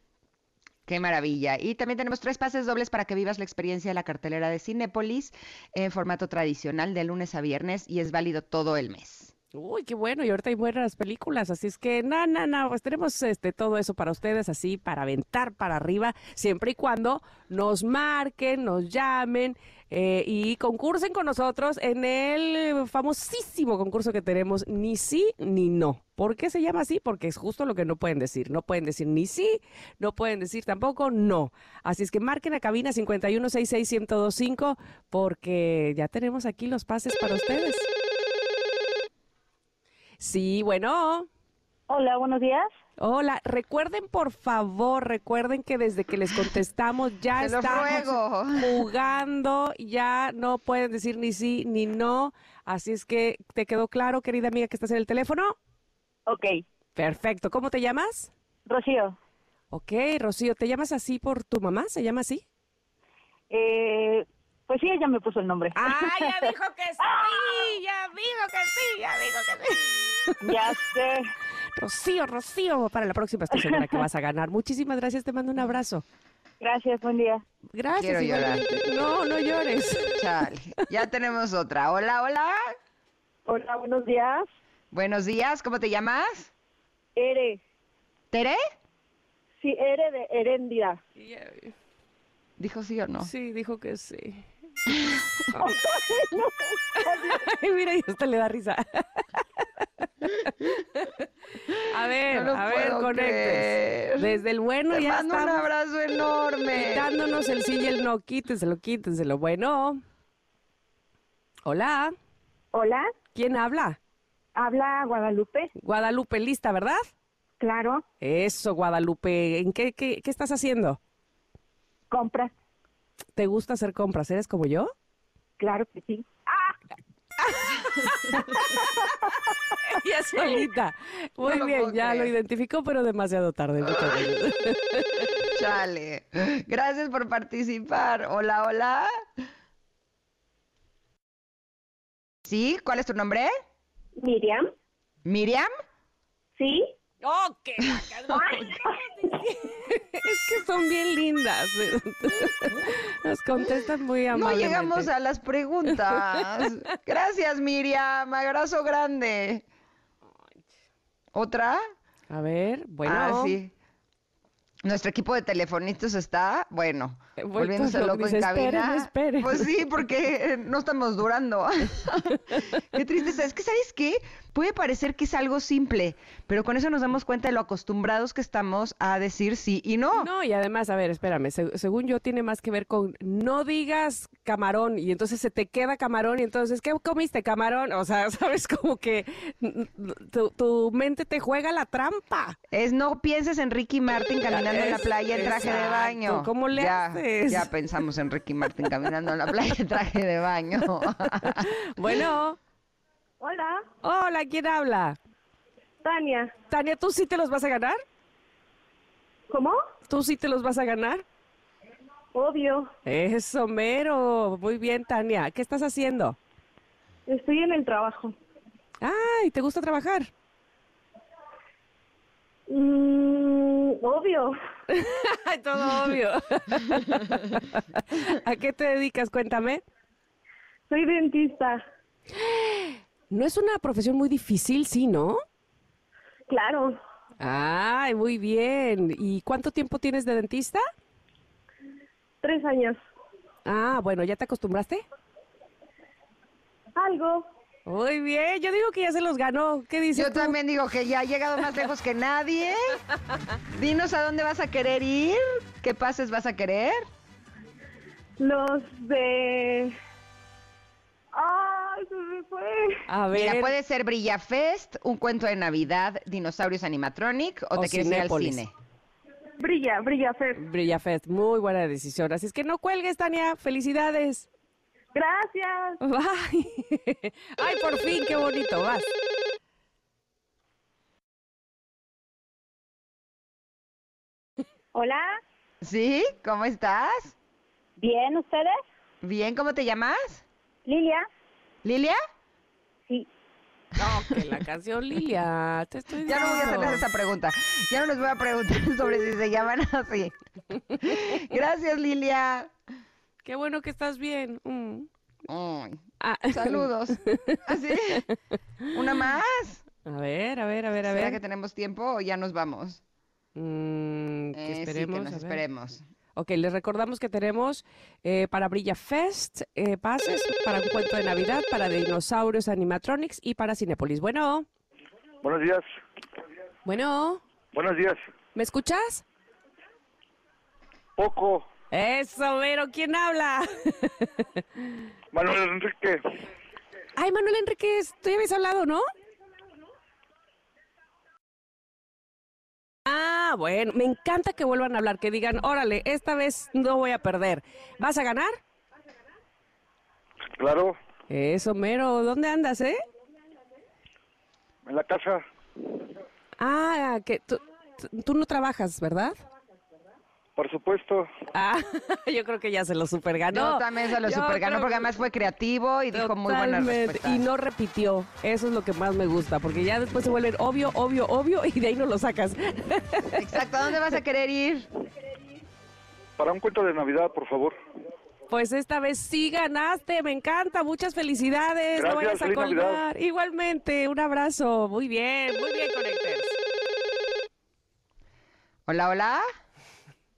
Qué maravilla. Y también tenemos tres pases dobles para que vivas la experiencia de la cartelera de Cinépolis en formato tradicional de lunes a viernes y es válido todo el mes. Uy, qué bueno, y ahorita hay buenas películas, así es que no, no, no, pues tenemos este todo eso para ustedes así para aventar para arriba, siempre y cuando nos marquen, nos llamen eh, y concursen con nosotros en el famosísimo concurso que tenemos ni sí ni no. ¿Por qué se llama así? Porque es justo lo que no pueden decir. No pueden decir ni sí, no pueden decir tampoco no. Así es que marquen a cabina 5166125 porque ya tenemos aquí los pases para ustedes. Sí, bueno. Hola, buenos días. Hola, recuerden por favor, recuerden que desde que les contestamos ya Te estamos jugando, ya no pueden decir ni sí ni no. Así es que, ¿te quedó claro, querida amiga, que estás en el teléfono? Ok. Perfecto. ¿Cómo te llamas? Rocío, Ok, Rocío, ¿te llamas así por tu mamá? ¿Se llama así? eh, pues sí, ella me puso el nombre. Ah, ya dijo que sí, ya dijo que sí, ya dijo que sí. Ya sé. Rocío, Rocío, para la próxima estoy segura que vas a ganar. Muchísimas gracias, te mando un abrazo. Gracias, buen día. Gracias. Quiero llorar. No, no llores. Chale. Ya tenemos otra. Hola, hola. Hola, buenos días. Buenos días, ¿cómo te llamas? Ere. ¿Tere? Sí, Ere de Heréndida. ¿Dijo sí o no? Sí, dijo que sí. Ay, mira, y hasta le da risa. A ver, No a ver, conectes. Desde el bueno Te ya mando un estamos abrazo enorme. quitándonos el sí y el no. Quítenselo, quítenselo. Bueno. Hola. Hola, ¿Quién habla? habla Guadalupe. Guadalupe, lista, ¿verdad? Claro, Eso, Guadalupe. ¿En qué, qué, qué estás haciendo? compras. ¿Te gusta hacer compras? ¿Eres como yo? Claro que sí. Ella solita. Muy No bien, ya lo identificó, pero demasiado tarde. Chale. Gracias por participar. Hola, hola. ¿Sí? ¿Cuál es tu nombre? Miriam. ¿Miriam? ¿Sí? Ok. es que son bien lindas. Nos contestan muy No amablemente. llegamos a las preguntas. Gracias, Miriam. Abrazo grande. ¿Otra? A ver, bueno. Ah, sí. Nuestro equipo de telefonistas está, bueno, Eh, volviéndose loco en cabina. "Esperen, esperen". Pues sí, porque eh, no estamos durando. qué tristeza. Es que, ¿sabes qué? Puede parecer que es algo simple, pero con eso nos damos cuenta de lo acostumbrados que estamos a decir sí y no. No, y además, a ver, espérame, se- según yo tiene más que ver con no digas camarón y entonces se te queda camarón y entonces, ¿qué comiste camarón? O sea, sabes como que tu, tu mente te juega la trampa. Es no pienses en Ricky Martin caminando en la playa en traje de baño. ¿Cómo le haces? Ya pensamos en Ricky Martin caminando en la playa en traje de baño. Bueno, Hola, hola, ¿quién habla? Tania. Tania, ¿tú sí te los vas a ganar? ¿Cómo? ¿Tú sí te los vas a ganar? Obvio. Eso, mero. Muy bien, Tania. ¿Qué estás haciendo? Estoy en el trabajo. Ay, ¿te gusta trabajar? Mm, obvio. Todo obvio. ¿A qué te dedicas? Cuéntame. Soy dentista. No es una profesión muy difícil, sí, ¿no? Claro. Ay, muy bien. ¿Y cuánto tiempo tienes de dentista? Tres años. Ah, bueno, ¿ya te acostumbraste? Algo. Muy bien, yo digo que ya se los ganó. ¿Qué dices Yo tú? también digo que ya ha llegado más lejos que nadie. Dinos a dónde vas a querer ir, qué pases vas a querer. Los de... ¡Ay, se me fue! A ver, Mira, puede ser Brilla Fest, un cuento de Navidad, Dinosaurios Animatronic o, O te quieres ir al cine. Brilla, brilla, Fer. Brilla Fest, muy buena decisión. Así es que no cuelgues, Tania. Felicidades. Gracias. Bye. Ay, por fin, qué bonito, vas. Hola. ¿Sí? ¿Cómo estás? Bien, ¿ustedes? Bien, ¿cómo te llamas? Lilia. ¿Lilia? Sí. No, que la canción Lilia, te estoy Ya no voy a diciendo. hacer esa pregunta. Ya no les voy a preguntar sobre si se llaman así. Gracias, Lilia. Qué bueno que estás bien. Mm. Ay, Ah, saludos. ¿Así? ¿Una más? A ver, a ver, a ver, a ¿Será ver. que tenemos tiempo o ya nos vamos? Mm, que Eh, sí, esperemos. que nos esperemos. Ok, les recordamos que tenemos eh, para Brilla Fest eh, pases para un cuento de Navidad, para Dinosaurios Animatronics y para Cinepolis. Bueno, Buenos días. bueno, Buenos días. ¿me escuchas? Poco. Eso, Vero, ¿quién habla? Manuel Enrique. Ay, Manuel Enríquez, tú ya habías hablado, ¿no? Ah, bueno, me encanta que vuelvan a hablar, que digan, órale, esta vez no voy a perder. ¿Vas a ganar? Claro. Eso, Mero, ¿dónde andas, eh? En la casa. Ah, que tú- tú no trabajas, ¿verdad? Por supuesto. Ah, yo creo que ya se lo super ganó. Yo también se lo Yo super ganó creo porque que- además fue creativo y dijo muy buenas respuestas. Y no repitió. Eso es lo que más me gusta, porque ya después se vuelven obvio, obvio, obvio, y de ahí no lo sacas. Exacto, ¿a dónde vas a querer ir? Para un cuento de Navidad, por favor. Pues esta vez sí ganaste, me encanta, muchas felicidades, no Gracias, vayas a Navidad. colgar. Igualmente, un abrazo, muy bien, muy bien, Connectors. Hola, hola.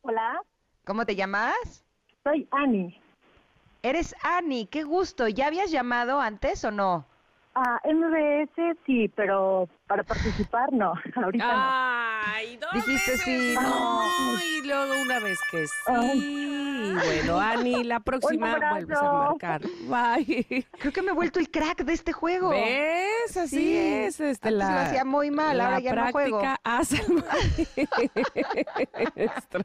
Hola. ¿Cómo te llamas? Soy Ani. Eres Ani, qué gusto. ¿Ya habías llamado antes o no? Ah, MBS sí, pero para participar no. Ahorita Ay, dos Dijiste veces sí, no, y luego una vez que sí. Bueno, Ani, la próxima vuelves a marcar. Bye. Creo que me he vuelto el crack de este juego. ¿Ves? Así Sí. es. Este, Antes la, lo hacía muy mal, ahora ya no juego. práctica hace el maestro.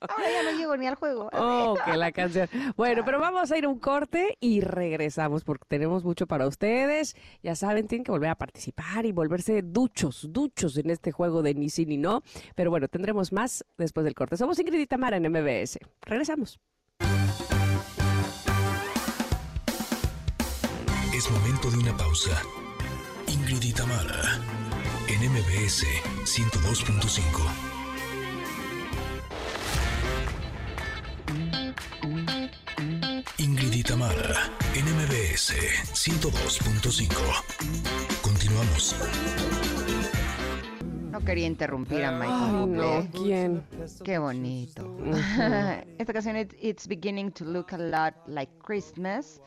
Ahora ya no llego ni al juego. Oh, que la canción. Bueno, pero vamos a ir a un corte y regresamos porque tenemos mucho para ustedes. Ya saben, tienen que volver a participar y volverse duchos, duchos en este juego de ni sí ni no. Pero bueno, tendremos más después del corte. Somos Ingrid y en MBS. Regresamos. Es momento de una pausa. Ingrid y en MBS 102.5. Ingrid y Tamara, en MBS 102.5. Continuamos. No quería interrumpir a Ay, Michael no. ¿quién? Qué bonito. Esta canción es It's Beginning to Look a Lot Like Christmas.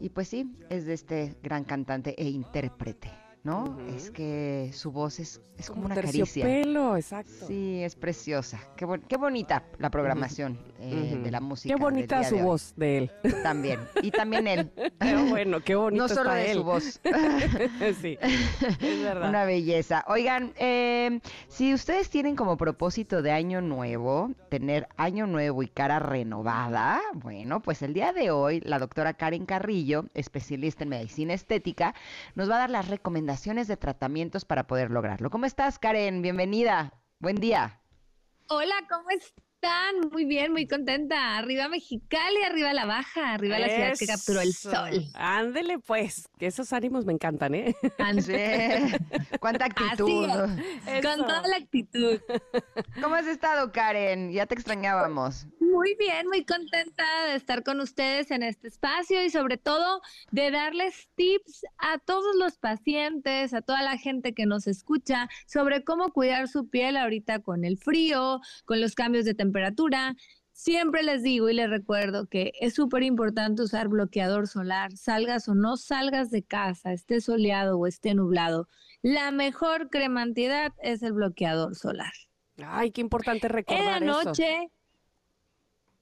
Y pues sí, es de este gran cantante e intérprete, ¿no? Es que su voz es, es como, una caricia. terciopelo, exacto. Sí, es preciosa. Qué, bon- qué bonita la programación eh, de la música. Qué bonita del día su de voz de él. También. Y también él. Qué bueno, qué bonito no solo está de él. su voz. sí, es verdad. Una belleza. Oigan, eh, si ustedes tienen como propósito de año nuevo, tener año nuevo y cara renovada, bueno, pues el día de hoy la doctora Karen Carrillo, especialista en medicina estética, nos va a dar las recomendaciones de tratamientos para poder lograrlo. ¿Cómo estás, Karen? Bienvenida. Buen día. Hola, ¿cómo están? Muy bien, muy contenta. Arriba Mexicali, arriba la Baja, arriba la ciudad que capturó el sol. Ándele, pues, que esos ánimos me encantan, ¿eh? Sí. Cuánta actitud. Con toda la actitud. ¿Cómo has estado, Karen? Ya te extrañábamos. Muy bien, muy contenta de estar con ustedes en este espacio y sobre todo de darles tips a todos los pacientes, a toda la gente que nos escucha sobre cómo cuidar su piel ahorita con el frío, con los cambios de temperatura. Siempre les digo y les recuerdo que es súper importante usar bloqueador solar, salgas o no salgas de casa, esté soleado o esté nublado. La mejor crema antiedad es el bloqueador solar. Ay, qué importante En la recordar eso.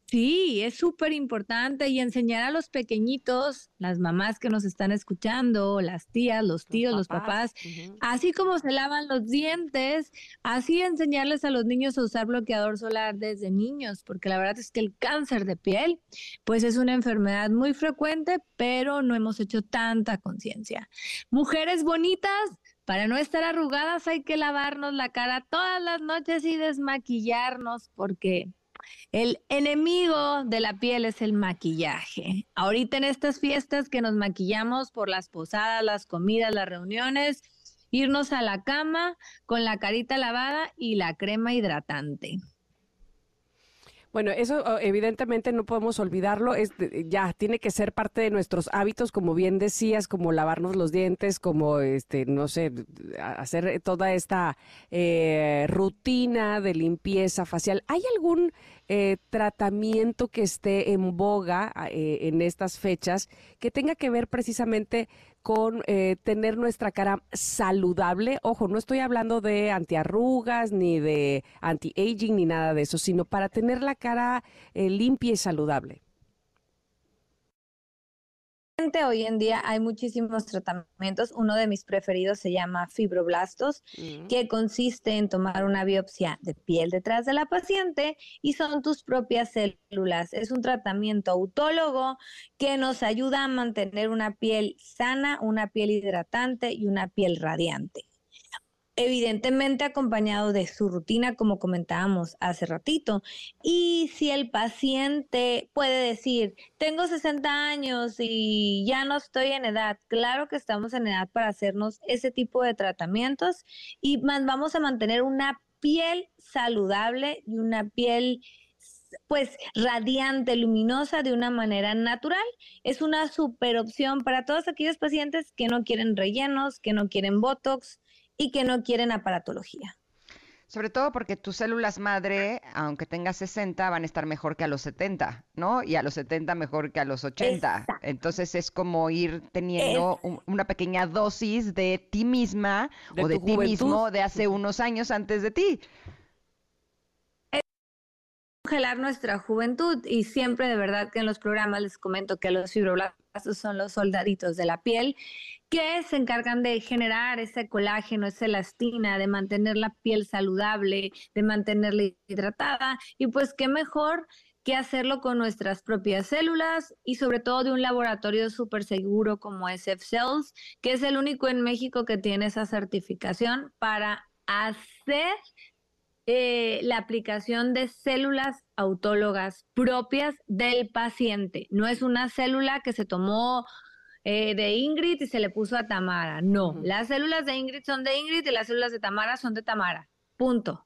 Sí, es súper importante y enseñar a los pequeñitos, las mamás que nos están escuchando, las tías, los tíos, los papás, así como se lavan los dientes, así enseñarles a los niños a usar bloqueador solar desde niños, porque la verdad es que el cáncer de piel, pues es una enfermedad muy frecuente, pero no hemos hecho tanta conciencia. Mujeres bonitas, para no estar arrugadas hay que lavarnos la cara todas las noches y desmaquillarnos porque el enemigo de la piel es el maquillaje. Ahorita en estas fiestas que nos maquillamos por las posadas, las comidas, las reuniones, irnos a la cama con la carita lavada y la crema hidratante. Bueno, eso evidentemente no podemos olvidarlo, ya tiene que ser parte de nuestros hábitos, como bien decías, como lavarnos los dientes, como, este, no sé, hacer toda esta eh, rutina de limpieza facial. ¿Hay algún eh, tratamiento que esté en boga eh, en estas fechas que tenga que ver precisamente con eh, tener nuestra cara saludable. Ojo, no estoy hablando de antiarrugas ni de anti-aging ni nada de eso, sino para tener la cara limpia y saludable. Hoy en día hay muchísimos tratamientos. Uno de mis preferidos se llama fibroblastos, mm. que consiste en tomar una biopsia de piel detrás de la paciente y son tus propias células. Es un tratamiento autólogo que nos ayuda a mantener una piel sana, una piel hidratante y una piel radiante evidentemente acompañado de su rutina, como comentábamos hace ratito. Y si el paciente puede decir, tengo 60 años y ya no estoy en edad, claro que estamos en edad para hacernos ese tipo de tratamientos y vamos a mantener una piel saludable y una piel pues radiante, luminosa de una manera natural. Es una super opción para todos aquellos pacientes que no quieren rellenos, que no quieren botox, y que no quieren aparatología. Sobre todo porque tus células madre, aunque tengas 60, van a estar mejor que a los 70, ¿no? Y a los 70 mejor que a los 80. Entonces es como ir teniendo una pequeña dosis de ti misma o de ti mismo de hace unos años antes de ti congelar nuestra juventud y siempre de verdad que en los programas les comento que los fibroblastos son los soldaditos de la piel que se encargan de generar ese colágeno, esa elastina, de mantener la piel saludable, de mantenerla hidratada y pues qué mejor que hacerlo con nuestras propias células y sobre todo de un laboratorio súper seguro como SF Cells, que es el único en México que tiene esa certificación para hacer eh, la aplicación de células autólogas propias del paciente. No es una célula que se tomó eh, de Ingrid y se le puso a Tamara. No, las células de Ingrid son de Ingrid y las células de Tamara son de Tamara. Punto.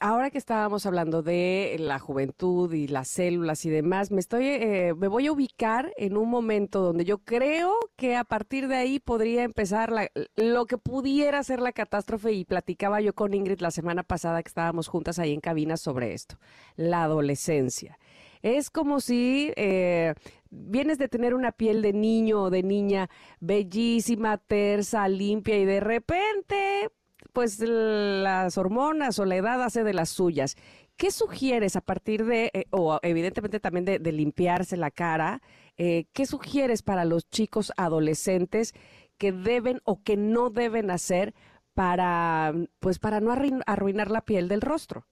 Ahora que estábamos hablando de la juventud y las células y demás, me estoy, eh, me voy a ubicar en un momento donde yo creo que a partir de ahí podría empezar lo que pudiera ser la catástrofe y platicaba yo con Ingrid la semana pasada que estábamos juntas ahí en cabina sobre esto, la adolescencia. Es como si eh, vienes de tener una piel de niño o de niña bellísima, tersa, limpia y de repente, pues las hormonas o la edad hace de las suyas. ¿Qué sugieres a partir de, eh, o evidentemente también de, limpiarse la cara, eh, qué sugieres para los chicos adolescentes que deben o que no deben hacer para, pues para no arruinar la piel del rostro?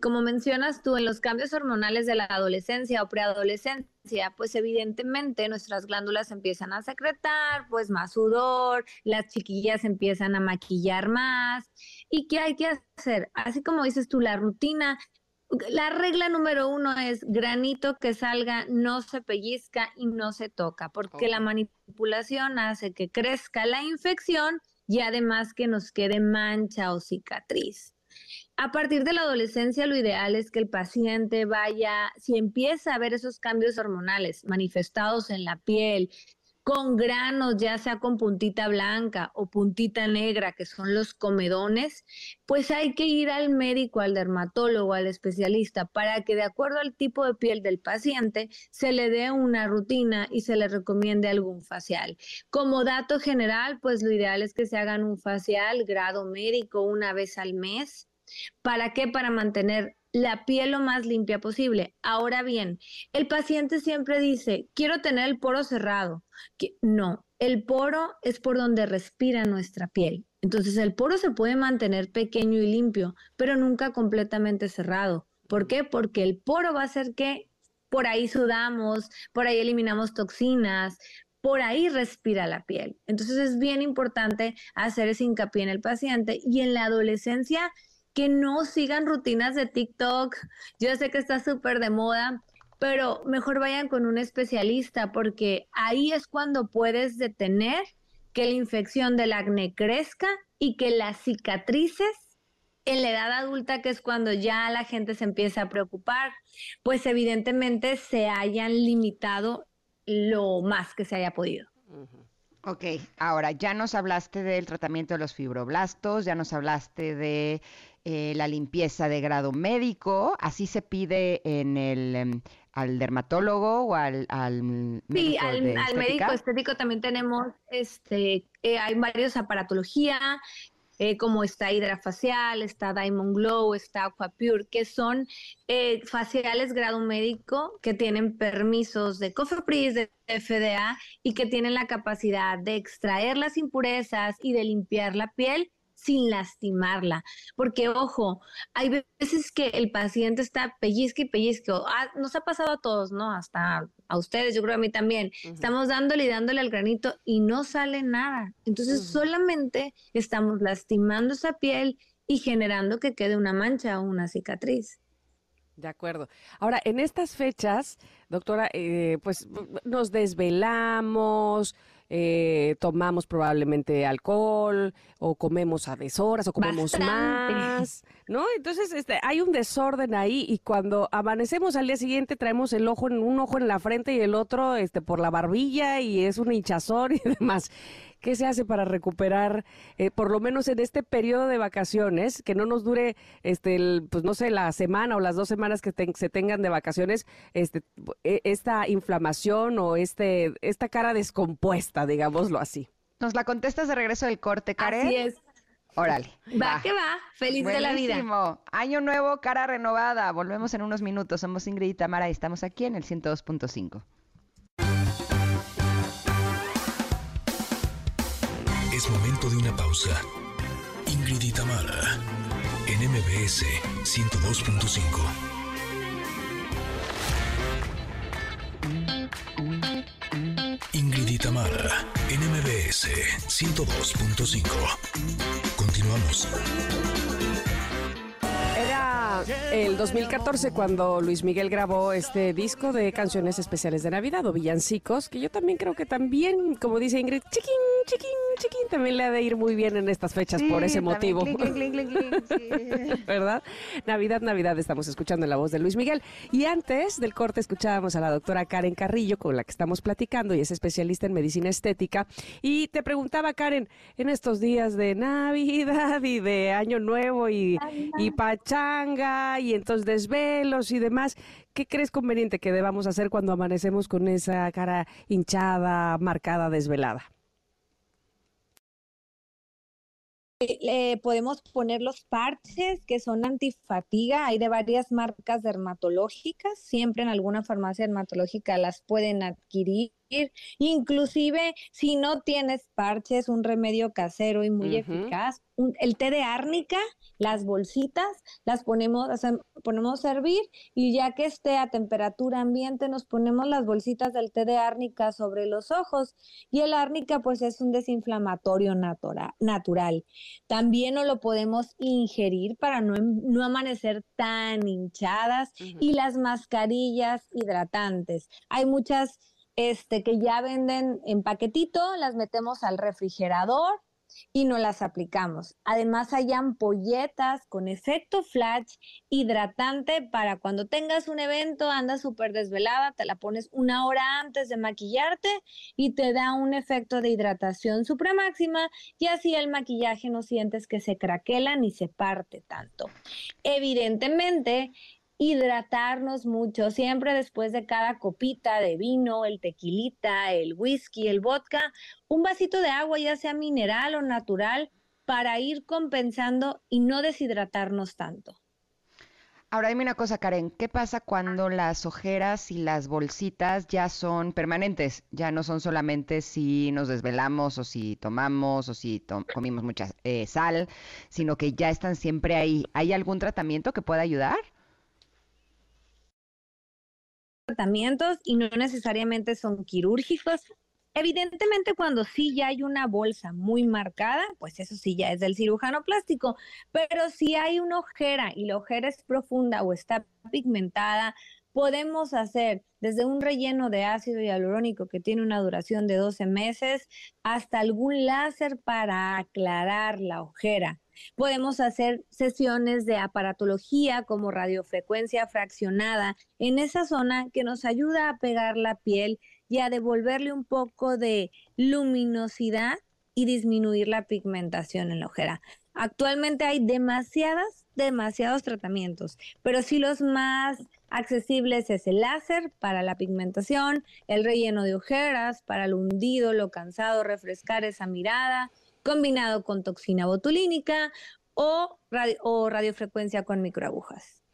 Como, mencionas tú, en los cambios hormonales de la adolescencia o preadolescencia, pues evidentemente nuestras glándulas empiezan a secretar, pues más sudor, las chiquillas empiezan a maquillar más. ¿Y qué hay que hacer? Así como dices tú, la rutina, la regla número uno es granito que salga, no se pellizca y no se toca, porque la manipulación hace que crezca la infección y además que nos quede mancha o cicatriz. A partir de la adolescencia, lo ideal es que el paciente vaya, si empieza a ver esos cambios hormonales manifestados en la piel, con granos, ya sea con puntita blanca o puntita negra, que son los comedones, pues hay que ir al médico, al dermatólogo, al especialista, para que de acuerdo al tipo de piel del paciente se le dé una rutina y se le recomiende algún facial. Como dato general, pues lo ideal es que se hagan un facial grado médico una vez al mes ¿Para qué? Para mantener la piel lo más limpia posible. Ahora bien, el paciente siempre dice, quiero tener el poro cerrado. Que, no, el poro es por donde respira nuestra piel. Entonces el poro se puede mantener pequeño y limpio, pero nunca completamente cerrado. ¿Por qué? Porque el poro va a hacer que por ahí sudamos, por ahí eliminamos toxinas, por ahí respira la piel. Entonces es bien importante hacer ese hincapié en el paciente y en la adolescencia que no sigan rutinas de TikTok. Yo sé que está súper de moda, pero mejor vayan con un especialista porque ahí es cuando puedes detener que la infección del acné crezca y que las cicatrices en la edad adulta, que es cuando ya la gente se empieza a preocupar, pues evidentemente se hayan limitado lo más que se haya podido. Ok, ahora ya nos hablaste del tratamiento de los fibroblastos, ya nos hablaste de eh, la limpieza de grado médico, así se pide en el em, al dermatólogo o al, al sí, al, al médico estético también tenemos este eh, hay varios aparatología eh, como está Hidrafacial, está Diamond Glow, está Aquapure, que son eh, faciales grado médico que tienen permisos de COFEPRIS, de FDA y que tienen la capacidad de extraer las impurezas y de limpiar la piel sin lastimarla. Porque, ojo, hay veces que el paciente está pellizque y pellizque. Ah, nos ha pasado a todos, ¿no? Hasta a ustedes, yo creo a mí también. Estamos dándole y dándole al granito y no sale nada. Entonces, solamente estamos lastimando esa piel y generando que quede una mancha o una cicatriz. De acuerdo. Ahora, en estas fechas, doctora, eh, pues nos desvelamos, eh, tomamos probablemente alcohol o comemos a deshoras o comemos más, ¿no? Entonces este, hay un desorden ahí y cuando amanecemos al día siguiente traemos el ojo en un ojo en la frente y el otro este por la barbilla y es un hinchazón y demás. ¿Qué se hace para recuperar, eh, por lo menos en este periodo de vacaciones, que no nos dure, este, pues no sé, la semana o las dos semanas que se tengan de vacaciones, este, e, esta inflamación o este, esta cara descompuesta, digámoslo así? Nos la contestas de regreso del corte, Karen. Así es. Órale. Va, que va. Feliz de la vida. Año nuevo, cara renovada. Volvemos en unos minutos. Somos Ingrid y Tamara y estamos aquí en el 102.5. Es momento de una pausa. Ingrid y en MBS 102.5. Ingrid y en MBS 102.5. Continuamos. el 2014 cuando Luis Miguel grabó este disco de canciones especiales de Navidad o villancicos, que yo también creo que también, como dice Ingrid, chiquín, chiquín, chiquín, también le ha de ir muy bien en estas fechas por ese motivo. ¿Verdad? Navidad, Navidad, estamos escuchando la voz de Luis Miguel. Y antes del corte escuchábamos a la doctora Karen Carrillo, con la que estamos platicando y es especialista en medicina estética. Y te preguntaba, Karen, en estos días de Navidad y de Año Nuevo y, y pachanga, y entonces desvelos y demás. ¿Qué crees conveniente que debamos hacer cuando amanecemos con esa cara hinchada, marcada, desvelada? Eh, podemos poner los parches que son antifatiga. Hay de varias marcas dermatológicas. Siempre en alguna farmacia dermatológica las pueden adquirir. Inclusive si no tienes parches, un remedio casero y muy eficaz. el té de árnica, las bolsitas, las ponemos, ponemos a hervir y ya que esté a temperatura ambiente nos ponemos las bolsitas del té de árnica sobre los ojos. Y el árnica pues es un desinflamatorio natural. También no lo podemos ingerir para no, no amanecer tan hinchadas. Y las mascarillas hidratantes. Hay muchas este, que ya venden en paquetito, las metemos al refrigerador y no las aplicamos. Además hay ampolletas con efecto flash hidratante para cuando tengas un evento, andas súper desvelada, te la pones una hora antes de maquillarte y te da un efecto de hidratación máxima y así el maquillaje no sientes que se craquela ni se parte tanto. Evidentemente, hidratarnos mucho, siempre después de cada copita de vino, el tequilita, el whisky, el vodka, un vasito de agua, ya sea mineral o natural, para ir compensando y no deshidratarnos tanto. Ahora dime una cosa, Karen, ¿qué pasa cuando las ojeras y las bolsitas ya son permanentes? Ya no son solamente si nos desvelamos o si tomamos o si comimos mucha eh, sal, sino que ya están siempre ahí. ¿Hay algún tratamiento que pueda ayudar? Tratamientos y no necesariamente son quirúrgicos, Evidentemente, cuando sí ya hay una bolsa muy marcada, pues eso sí ya es del cirujano plástico, pero si hay una ojera y la ojera es profunda o está pigmentada, podemos hacer desde un relleno de ácido hialurónico que tiene una duración de 12 meses hasta algún láser para aclarar la ojera. Podemos hacer sesiones de aparatología como radiofrecuencia fraccionada en esa zona que nos ayuda a pegar la piel y a devolverle un poco de luminosidad y disminuir la pigmentación en la ojera. Actualmente hay demasiadas, demasiados tratamientos, pero sí los más accesibles es el láser para la pigmentación, el relleno de ojeras para el hundido, lo cansado, refrescar esa mirada, combinado con toxina botulínica o, o radiofrecuencia con microagujas.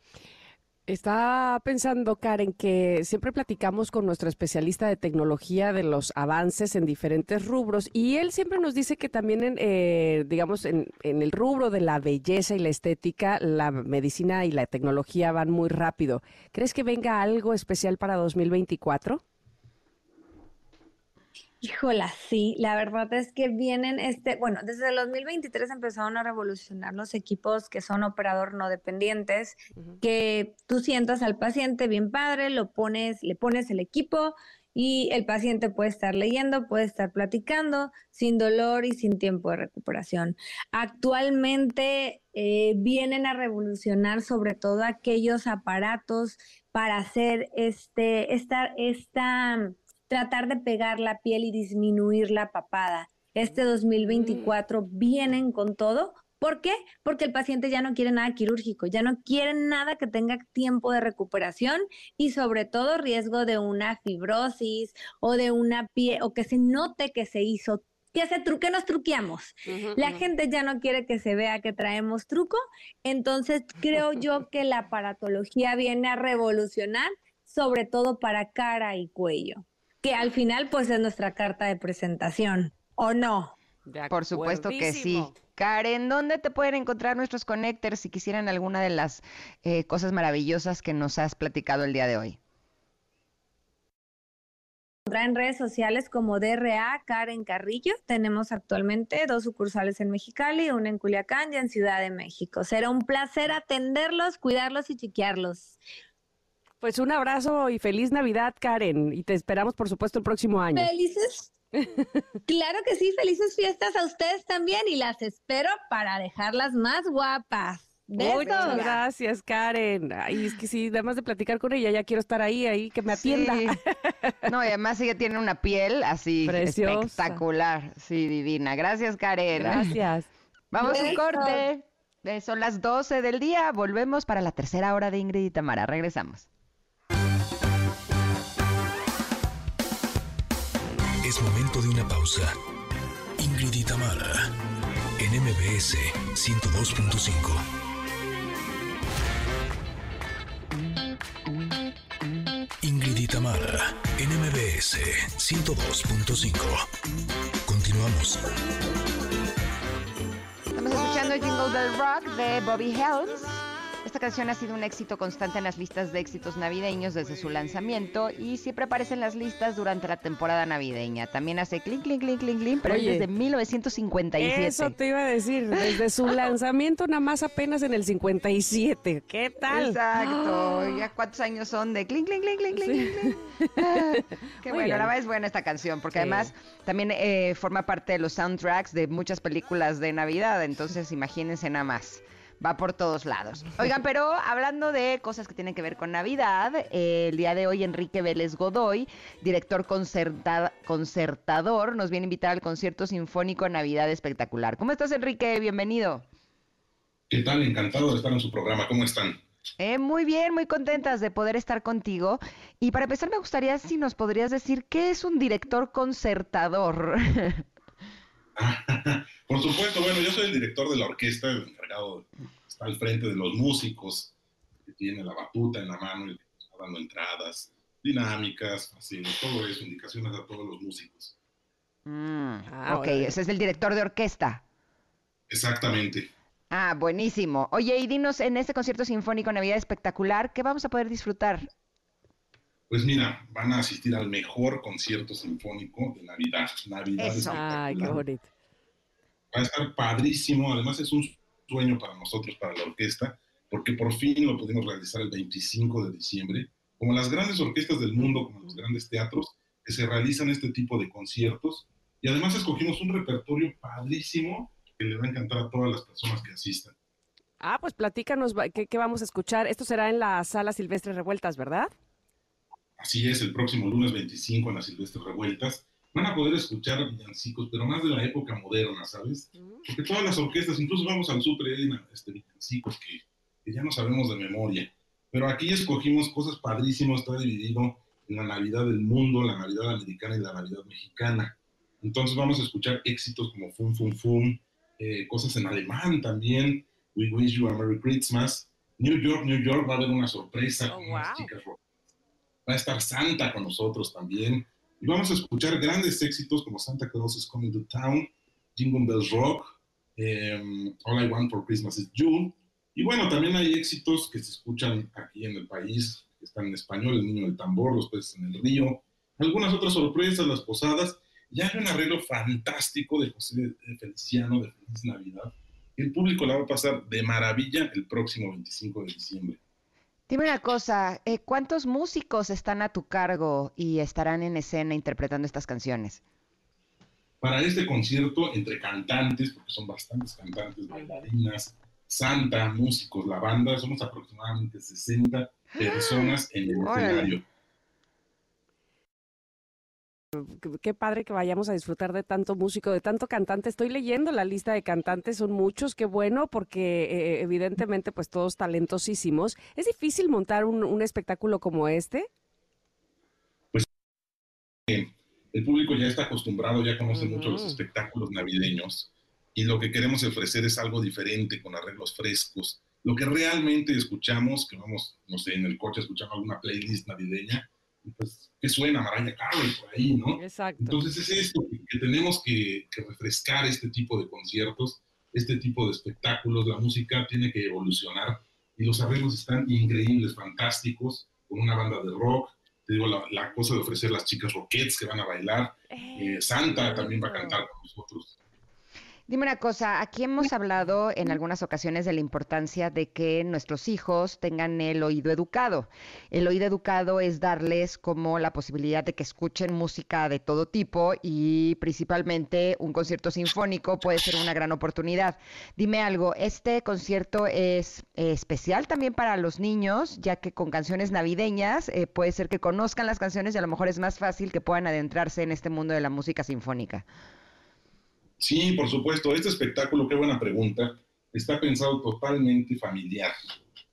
Está pensando, Karen, que siempre platicamos con nuestro especialista de tecnología de los avances en diferentes rubros y él siempre nos dice que también, en, eh, digamos, en, en, el rubro de la belleza y la estética, la medicina y la tecnología van muy rápido. ¿Crees que venga algo especial para 2024? Híjola, sí, la verdad es que vienen, este, bueno, desde el 2023 empezaron a revolucionar los equipos que son operador no dependientes, que tú sientas al paciente bien padre, lo pones, le pones el equipo y el paciente puede estar leyendo, puede estar platicando sin dolor y sin tiempo de recuperación. Actualmente eh, vienen a revolucionar sobre todo aquellos aparatos para hacer este, esta, esta tratar de pegar la piel y disminuir la papada. Este 2024 mm. vienen con todo. ¿Por qué? Porque el paciente ya no quiere nada quirúrgico, ya no quiere nada que tenga tiempo de recuperación y sobre todo riesgo de una fibrosis o de una piel o que se note que se hizo que se truque, nos truqueamos. la gente ya no quiere que se vea que traemos truco, entonces creo yo que la aparatología viene a revolucionar, sobre todo para cara y cuello que al final pues es nuestra carta de presentación, ¿o no? Por supuesto que sí. Karen, ¿dónde te pueden encontrar nuestros connectors si quisieran alguna de las eh, cosas maravillosas que nos has platicado el día de hoy? en redes sociales como DRA Karen Carrillo. Tenemos actualmente dos sucursales en Mexicali, una en Culiacán y en Ciudad de México. Será un placer atenderlos, cuidarlos y chiquearlos. Pues un abrazo y feliz Navidad, Karen. Y te esperamos, por supuesto, el próximo año. Felices. claro que sí, felices fiestas a ustedes también y las espero para dejarlas más guapas. Muchas gracias, Karen. Ay, es que sí, además de platicar con ella, ya quiero estar ahí, ahí, que me atienda. No, y además ella tiene una piel así espectacular, sí, divina. Gracias, Karen. Gracias. Vamos a un corte. Eh, son las 12 del día. Volvemos para la tercera hora de Ingrid y Tamara. Regresamos. Es momento de una pausa. Ingrid y en MBS 102.5. Ingrid y en MBS 102.5. Continuamos. Estamos escuchando el Jingle del Rock de Bobby Helms. Esta canción ha sido un éxito constante en las listas de éxitos navideños desde su lanzamiento y siempre aparece en las listas durante la temporada navideña. También hace clink, clink, clink, clink, clink, pero desde 1957. Eso te iba a decir, desde su lanzamiento nada más apenas en el 57. ¿Qué tal? Exacto. ¿Ya cuántos años son de clink, clink, clink, clink, clink? Ah, qué bueno, la verdad es buena esta canción porque además también eh, forma parte de los soundtracks de muchas películas de Navidad, entonces imagínense nada más va por todos lados. Oigan, pero hablando de cosas que tienen que ver con Navidad, eh, el día de hoy Enrique Vélez Godoy, director concertador, nos viene a invitar al concierto sinfónico Navidad Espectacular. ¿Cómo estás, Enrique? Bienvenido. ¿Qué tal? Encantado de estar en su programa. ¿Cómo están? Eh, muy bien, muy contentas de poder estar contigo. Y para empezar, me gustaría si nos podrías decir qué es un director concertador. Por supuesto, bueno, yo soy el director de la orquesta, el encargado, está al frente de los músicos, que tiene la batuta en la mano y está dando entradas, dinámicas, así, todo eso, indicaciones a todos los músicos. Mm, ah, ok, ese es el director de orquesta. Exactamente. Ah, buenísimo. Oye, y dinos en este concierto sinfónico Navidad espectacular, ¿qué vamos a poder disfrutar? Pues mira, van a asistir al mejor concierto sinfónico de Navidad. Navidad Ay, qué bonito. Va a estar padrísimo. Además, es un sueño para nosotros, para la orquesta, porque por fin lo pudimos realizar el 25 de diciembre. Como las grandes orquestas del mundo, como los grandes teatros, que se realizan este tipo de conciertos. Y además escogimos un repertorio padrísimo que le va a encantar a todas las personas que asistan. Ah, pues platícanos qué, qué vamos a escuchar. Esto será en la sala Silvestre Revueltas, ¿verdad? Así es, el próximo lunes 25 en las Silvestres Revueltas. Van a poder escuchar villancicos, pero más de la época moderna, ¿sabes? Porque todas las orquestas, incluso vamos al super este, villancicos que, que ya no sabemos de memoria. Pero aquí escogimos cosas padrísimas, está dividido en la Navidad del mundo, la Navidad americana y la Navidad mexicana. Entonces vamos a escuchar éxitos como Fum Fum Fum, eh, cosas en alemán también, We Wish You a Merry Christmas. New York, New York va a haber una sorpresa oh, con las chicas Va a estar Santa con nosotros también. Y vamos a escuchar grandes éxitos como Santa Claus is Coming to Town, Jingle Bells Rock, em, All I Want for Christmas is You. Y bueno, también hay éxitos que se escuchan aquí en el país, que están en español, El Niño del Tambor, Los Peces en el Río, algunas otras sorpresas, Las Posadas. Y hay un arreglo fantástico de José Feliciano de Feliz Navidad. El público la va a pasar de maravilla el próximo 25 de diciembre. Dime una cosa, eh, ¿cuántos músicos están a tu cargo y estarán en escena interpretando estas canciones? Para este concierto, entre cantantes, porque son bastantes cantantes, bailarinas, Santa, músicos, la banda, somos aproximadamente 60 personas en el escenario qué padre que vayamos a disfrutar de tanto músico, de tanto cantante. Estoy leyendo la lista de cantantes, son muchos, qué bueno, porque eh, evidentemente pues todos talentosísimos. ¿Es difícil montar un, espectáculo como este? Pues eh, el público ya está acostumbrado, ya conoce mucho los espectáculos navideños y lo que queremos ofrecer es algo diferente, con arreglos frescos. Lo que realmente escuchamos, que vamos, no sé, en el coche escuchamos alguna playlist navideña, pues, ¿qué suena Mariah Carey por ahí, no? Exacto. Entonces es esto, que, tenemos que, refrescar este tipo de conciertos, este tipo de espectáculos, la música tiene que evolucionar y los arreglos están increíbles, fantásticos, con una banda de rock, te digo, la, cosa de ofrecer las chicas roquettes que van a bailar, eh, Santa también va a cantar con nosotros. Dime una cosa, aquí hemos hablado en algunas ocasiones de la importancia de que nuestros hijos tengan el oído educado. El oído educado es darles como la posibilidad de que escuchen música de todo tipo y principalmente un concierto sinfónico puede ser una gran oportunidad. Dime algo, ¿este concierto es especial también para los niños, ya que con canciones navideñas eh, puede ser que conozcan las canciones y a lo mejor es más fácil que puedan adentrarse en este mundo de la música sinfónica? Sí, por supuesto. Este espectáculo, qué buena pregunta, está pensado totalmente familiar.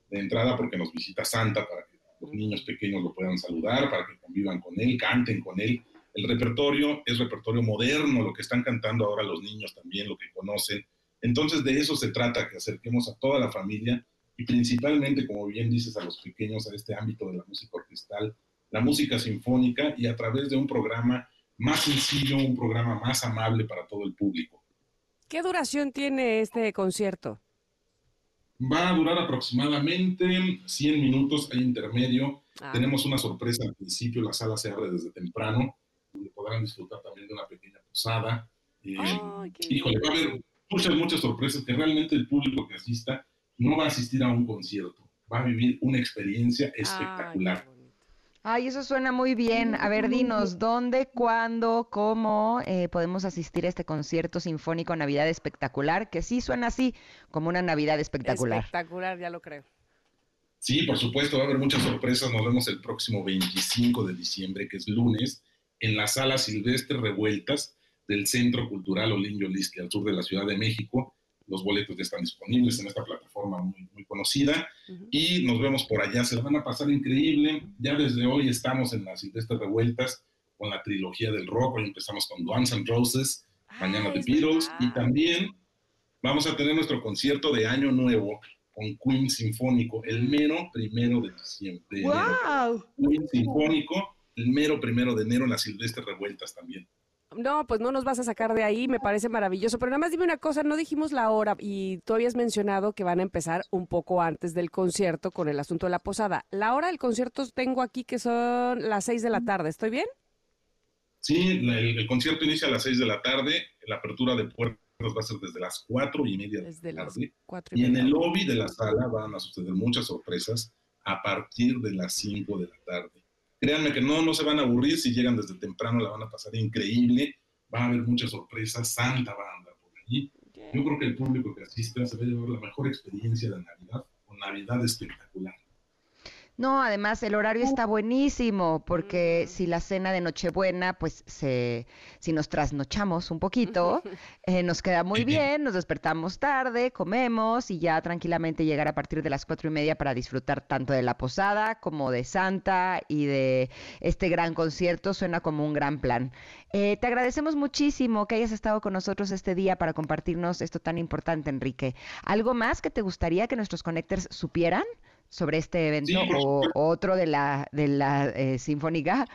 De entrada porque nos visita Santa para que los niños pequeños lo puedan saludar, para que convivan con él, canten con él. El repertorio es repertorio moderno, lo que están cantando ahora los niños también, lo que conocen. Entonces de eso se trata, que acerquemos a toda la familia y principalmente, como bien dices, a los pequeños a este ámbito de la música orquestal, la música sinfónica y a través de un programa más sencillo, un programa más amable para todo el público. ¿Qué duración tiene este concierto? Va a durar aproximadamente 100 minutos, hay intermedio. Ah. Tenemos una sorpresa al principio, la sala se abre desde temprano, donde podrán disfrutar también de una pequeña posada. Eh, híjole, va a haber muchas, muchas sorpresas que realmente el público que asista no va a asistir a un concierto, va a vivir una experiencia espectacular. Ay, eso suena muy bien. A ver, dinos, ¿dónde, cuándo, cómo eh, podemos asistir a este concierto sinfónico Navidad Espectacular? Que sí suena así, como una Navidad espectacular. Espectacular, ya lo creo. Sí, por supuesto, va a haber muchas sorpresas. Nos vemos el próximo 25 de diciembre, que es lunes, en la Sala Silvestre Revueltas del Centro Cultural Olinio Liski, al sur de la Ciudad de México. Los boletos ya están disponibles en esta plataforma muy, muy conocida y nos vemos por allá. Se van a pasar increíble. Ya desde hoy estamos en las Silvestres Revueltas con la trilogía del rock. Hoy empezamos con Guns N' Roses. mañana de Beatles, y también vamos a tener nuestro concierto de Año Nuevo con Queen Sinfónico, el mero primero de diciembre. ¡Wow! Queen Sinfónico, el mero primero de enero en las Silvestres Revueltas también. No, pues no nos vas a sacar de ahí, me parece maravilloso. Pero nada más dime una cosa, no dijimos la hora y tú habías mencionado que van a empezar un poco antes del concierto con el asunto de la posada. La hora del concierto tengo aquí que son las seis de la tarde, ¿estoy bien? Sí, la- el, el concierto inicia a las 6 de la tarde, la apertura de puertas va a ser desde las cuatro y media de Desde la las tarde. cuatro y Y en media. el lobby de la sala van a suceder muchas sorpresas a partir de las 5 de la tarde. Créanme que no, no se van a aburrir, si llegan desde temprano la van a pasar increíble, va a haber muchas sorpresas, santa banda por allí. Yo creo que el público que asista se va a llevar la mejor experiencia de Navidad, con Navidad espectacular. No, además el horario está buenísimo porque si la cena de Nochebuena, pues se, si nos trasnochamos un poquito, eh, nos queda muy bien, nos despertamos tarde, comemos y ya tranquilamente llegar a partir de las cuatro y media para disfrutar tanto de la posada como de Santa y de este gran concierto. Suena como un gran plan. Eh, te agradecemos muchísimo que hayas estado con nosotros este día para compartirnos esto tan importante, Enrique. ¿Algo más que te gustaría que nuestros connectors supieran? Sobre este evento Sí, o otro de la, de la eh, Sinfónica?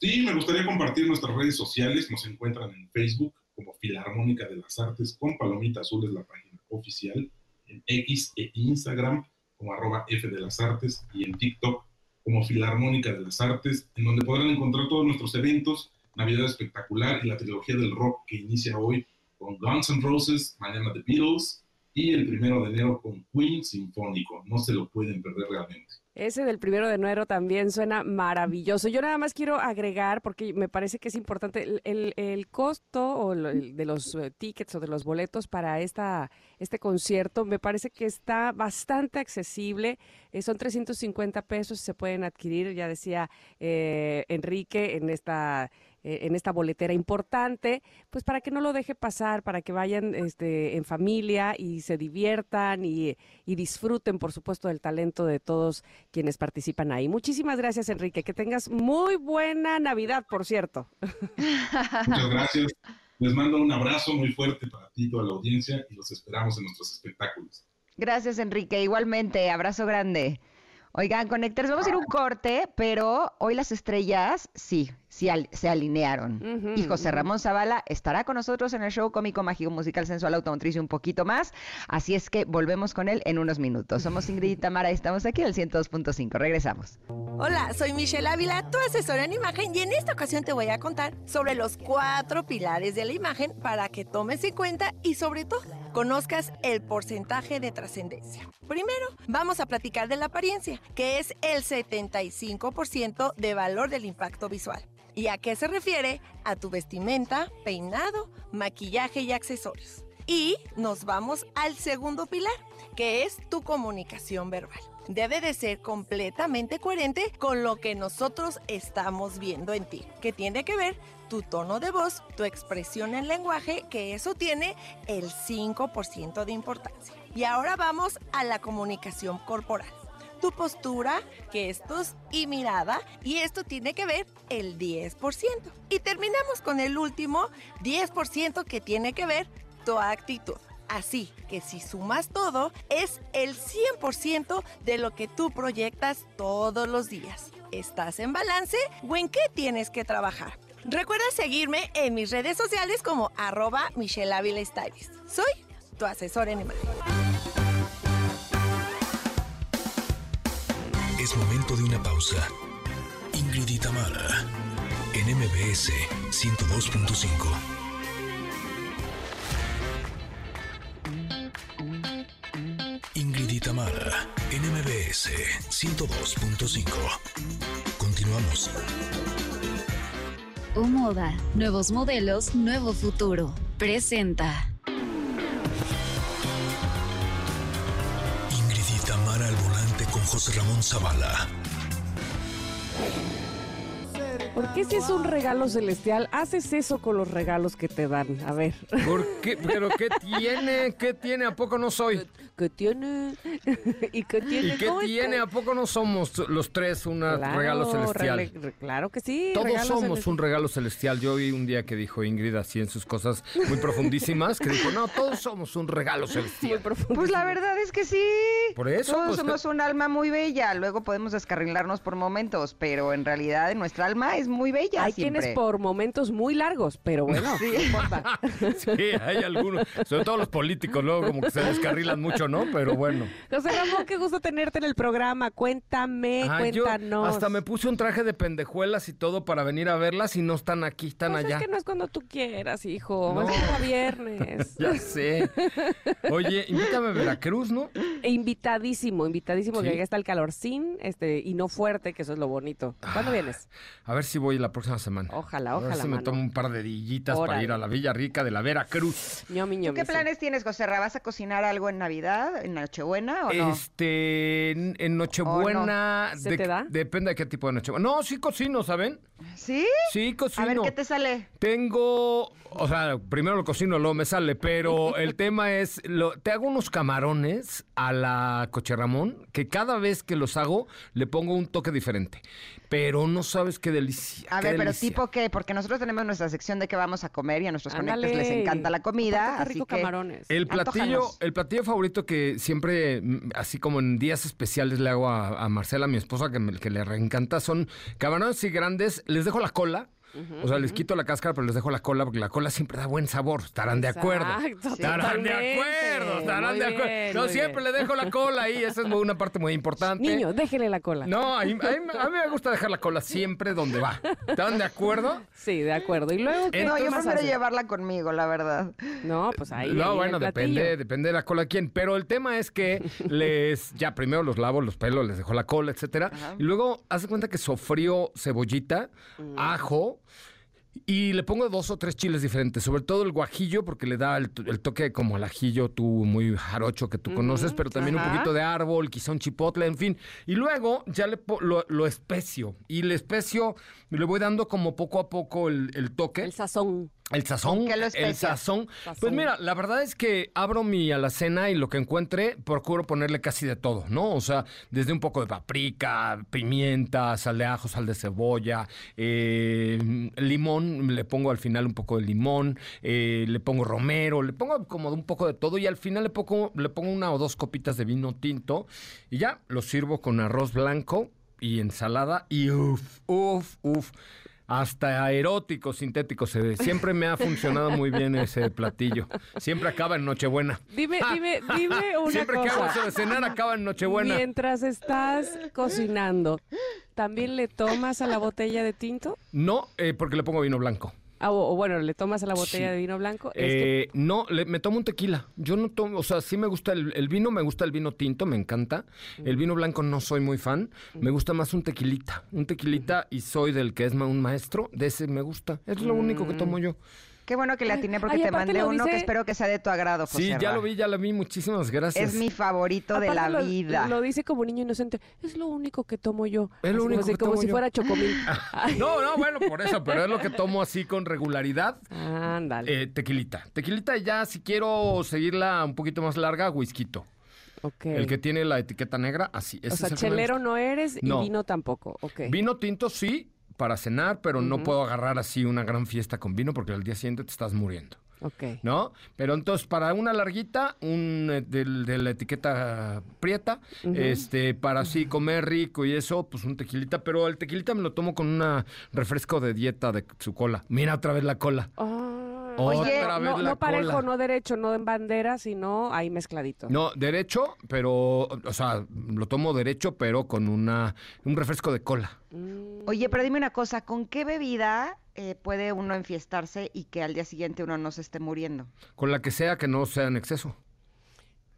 Sí, me gustaría compartir nuestras redes sociales. Nos encuentran en Facebook como Filarmónica de las Artes con Palomita Azul es la página oficial, en X e Instagram como arroba F de las Artes y en TikTok como Filarmónica de las Artes, en donde podrán encontrar todos nuestros eventos, Navidad Espectacular y la trilogía del rock que inicia hoy con Guns N' Roses, mañana The Beatles y el primero de enero con Queen Sinfónico. No se lo pueden perder realmente. Ese del primero de enero también suena maravilloso. Yo nada más quiero agregar, porque me parece que es importante, el, el- costo o de los eh, tickets o de los boletos para esta, este concierto me parece que está bastante accesible. Eh, son 350 pesos, se pueden adquirir, ya decía eh, Enrique, en esta eh, en esta boletera importante, pues para que no lo deje pasar, para que vayan este, en familia y se diviertan y, y disfruten, por supuesto, del talento de todos quienes participan ahí. Muchísimas gracias, Enrique. Que tengas muy buena Navidad, por cierto. Muchas gracias. Les mando un abrazo muy fuerte para ti y toda la audiencia y los esperamos en nuestros espectáculos. Gracias, Enrique. Igualmente, abrazo grande. Oigan, conectores, vamos a ir un corte, pero hoy las estrellas sí, al- se alinearon. Y José. Ramón Zavala estará con nosotros en el show cómico, mágico, musical, sensual, automotriz y un poquito más. Así es que volvemos con él en unos minutos. Somos Ingrid y Tamara y estamos aquí en el 102.5. Regresamos. Hola, soy Michelle Ávila, tu asesora en imagen y en esta ocasión te voy a contar sobre los cuatro pilares de la imagen para que tomes en cuenta y sobre todo conozcas el porcentaje de trascendencia. Primero, vamos a platicar de la apariencia, que es el 75% de valor del impacto visual. ¿Y a qué se refiere? A tu vestimenta, peinado, maquillaje y accesorios. Y nos vamos al segundo pilar, que es tu comunicación verbal. Debe de ser completamente coherente con lo que nosotros estamos viendo en ti, que tiene que ver tu tono de voz, tu expresión en lenguaje, que eso tiene el 5% de importancia. Y ahora vamos a la comunicación corporal tu postura, gestos y mirada, y esto tiene que ver el 10%. Y terminamos con el último 10% que tiene que ver tu actitud. Así que si sumas todo, es el 100% de lo que tú proyectas todos los días. ¿Estás en balance o en qué tienes que trabajar? Recuerda seguirme en mis redes sociales como arroba Michelle. Soy tu asesor en imagen. Es momento de una pausa. Ingrid y en MBS 102.5. Ingrid y en MBS 102.5. Continuamos. O Moda, nuevos modelos, nuevo futuro. Presenta. Ramón Zavala. ¿Por qué si es un regalo celestial haces eso con los regalos que te dan? A ver. ¿Por qué? ¿Pero qué tiene? ¿Qué tiene? ¿A poco no soy? ¿Qué tiene? ¿Y qué tiene? ¿Y qué ¿Cómo es tiene? ¿A poco no somos los tres un Claro, regalo celestial? re- claro que sí. Todos somos celestial. un regalo celestial. Yo vi un día que dijo Ingrid así en sus cosas muy profundísimas, que dijo, no, todos somos un regalo celestial. Pues la verdad es que sí. Por eso, Todos pues, somos un alma muy bella. Luego podemos descarrilarnos por momentos, pero en realidad nuestra alma es muy bella Hay siempre. quienes por momentos muy largos, pero bueno, Sí. no importa. Sí, hay algunos, sobre todo los políticos, luego como que se descarrilan mucho, ¿no? Pero bueno. José Ramón, qué gusto tenerte en el programa. Cuéntame, Ah, yo cuéntanos. hasta me puse un traje de pendejuelas y todo para venir a verlas y no están aquí, están Pues allá. Es que no es cuando tú quieras, hijo. No. Es como viernes. Ya sé. Oye, invítame a Veracruz, ¿no? E invitadísimo, invitadísimo, ¿Sí? que ya está el calorcín este, y no fuerte, que eso es lo bonito. ¿Cuándo Ah, vienes? A ver si voy la próxima semana. Ojalá, A ver ojalá, si me mano. tomo un par de dillitas para ir a la Villa Rica de la Veracruz. Ñomi, ¿Tú ñomi, qué sí. planes tienes, José Ra? ¿Vas a cocinar algo en Navidad, en Nochebuena o no? Este, en, en Nochebuena. ¿O no? ¿Se de- te da? Depende de qué tipo de Nochebuena. No, sí cocino, ¿saben? ¿Sí? Sí, cocino. A ver, ¿qué te sale? Tengo, o sea, primero lo cocino, luego me sale, pero el tema es, lo, te hago unos camarones a la coche Ramón, que cada vez que los hago le pongo un toque diferente, pero no sabes qué delicia. A qué ver, pero tipo qué, porque nosotros tenemos nuestra sección de qué vamos a comer y a nuestros Ándale. conectes les encanta la comida, así rico que camarones. El platillo, Antójanos. el platillo favorito que siempre, mm, así como en días especiales le hago a, a Marcela, mi esposa, que, me- que le reencanta, son camarones así grandes. Les dejo la cola. O sea, les quito la cáscara, pero les dejo la cola porque la cola siempre da buen sabor. Estarán de acuerdo. Exacto, estarán de acuerdo, estarán Muy de acuerdo. bien, Yo muy siempre bien. le dejo la cola ahí. Esa es muy- una parte muy importante. Niño, déjele la cola. No, a mí, a mí- a mí me gusta dejar la cola siempre donde va. ¿Están de acuerdo? Sí, de acuerdo. Y luego, ¿qué No, yo prefiero llevarla conmigo, la verdad. No, pues ahí. No, en bueno, depende, depende de la cola de quién. Pero el tema es que les, ya primero los lavo, los pelos, les dejo la cola, etcétera. Y luego, haz de cuenta que sofrío cebollita, Mm. ajo. Y le pongo dos o tres chiles diferentes, sobre todo el guajillo, porque le da el, el toque como al ajillo tú muy jarocho que tú conoces, pero también un poquito de árbol, quizá un chipotle, en fin. Y luego ya le lo, lo especio. Y le especio, le voy dando como poco a poco el, el toque. El sazón. El sazón. ¿Con qué lo el sazón. Sazón. Pues mira, la verdad es que abro mi alacena y lo que encuentre, procuro ponerle casi de todo, ¿no? O sea, desde un poco de paprika, pimienta, sal de ajo, sal de cebolla, eh, limón, le pongo al final un poco de limón, eh, le pongo romero, le pongo como de un poco de todo y al final le pongo, le pongo una o dos copitas de vino tinto y ya lo sirvo con arroz blanco y ensalada y uff, uff, uff. Hasta erótico, sintético se ve. Siempre me ha funcionado muy bien ese platillo. Siempre acaba en Nochebuena. Dime, dime, dime una Siempre que hago cosa. cenar acaba en Nochebuena. Mientras estás cocinando, ¿también le tomas a la botella de tinto? No, eh, porque le pongo vino blanco. Ah, o, o bueno, le tomas a la botella Sí. de vino blanco. Es que- Eh, no, le- me tomo un tequila. Yo no tomo, o sea, sí me gusta el, el vino, me gusta el vino tinto, me encanta. El vino blanco no soy muy fan. Me gusta más un tequilita. Un tequilita y soy del que es un maestro. De ese me gusta. Es lo único que tomo yo. Qué bueno que le atiné porque ay, te mandé uno que espero que sea de tu agrado, José Sí, ya Ra. lo vi, ya lo vi. Muchísimas gracias. Es mi favorito de la lo- vida. Lo dice como niño inocente. Es lo único que tomo yo. Es lo Así, único que como tomo si yo. fuera chocomil. No, no, bueno, por eso, pero es lo que tomo así con regularidad. Ándale. Eh, tequilita. Tequilita ya, si quiero seguirla un poquito más larga, whisky. Ok. El que tiene la etiqueta negra, así. O sea, chelero no eres y No. vino tampoco. Ok. Vino tinto sí, para cenar, pero no puedo agarrar así una gran fiesta con vino porque al día siguiente te estás muriendo. Ok. ¿No? Pero entonces, para una larguita, un eh, de, la etiqueta prieta, este, para así comer rico y eso, pues un tequilita, pero el tequilita me lo tomo con un refresco de dieta de su cola. Mira otra vez la cola. Otra oye, vez no, la no parejo, cola. no derecho, no en bandera, sino ahí mezcladito. No, derecho, pero, o sea, lo tomo derecho, pero con una, un refresco de cola. Mm, Oye, pero dime una cosa, ¿con qué bebida eh, puede uno enfiestarse y que al día siguiente uno no se esté muriendo? Con la que sea que no sea en exceso.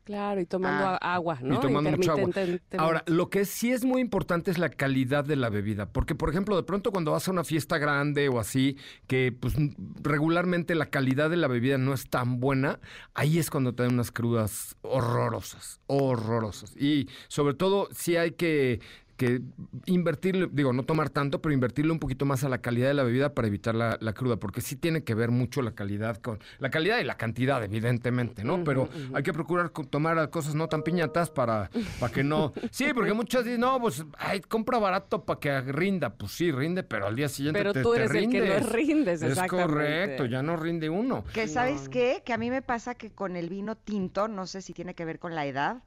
Claro, y tomando Ah. agua, ¿no? Y tomando mucha agua. Ahora, lo que sí es muy importante es la calidad de la bebida. Porque, por ejemplo, de pronto cuando vas a una fiesta grande o así, que pues regularmente la calidad de la bebida no es tan buena, ahí es cuando te dan unas crudas horrorosas, horrorosas. Y sobre todo, sí hay que que invertirle, digo, no tomar tanto, pero invertirle un poquito más a la calidad de la bebida para evitar la, la cruda, porque sí tiene que ver mucho la calidad con la calidad y la cantidad, evidentemente, ¿no? Pero hay que procurar tomar cosas no tan piñatas para, para que no. Sí, porque muchos dicen, no, pues, ay, compra barato para que rinda. Pues sí, rinde, pero al día siguiente Pero te, tú te eres el que no rindes. Es correcto, ya no rinde uno. Que sabes qué, que a mí me pasa que con el vino tinto, no sé si tiene que ver con la edad,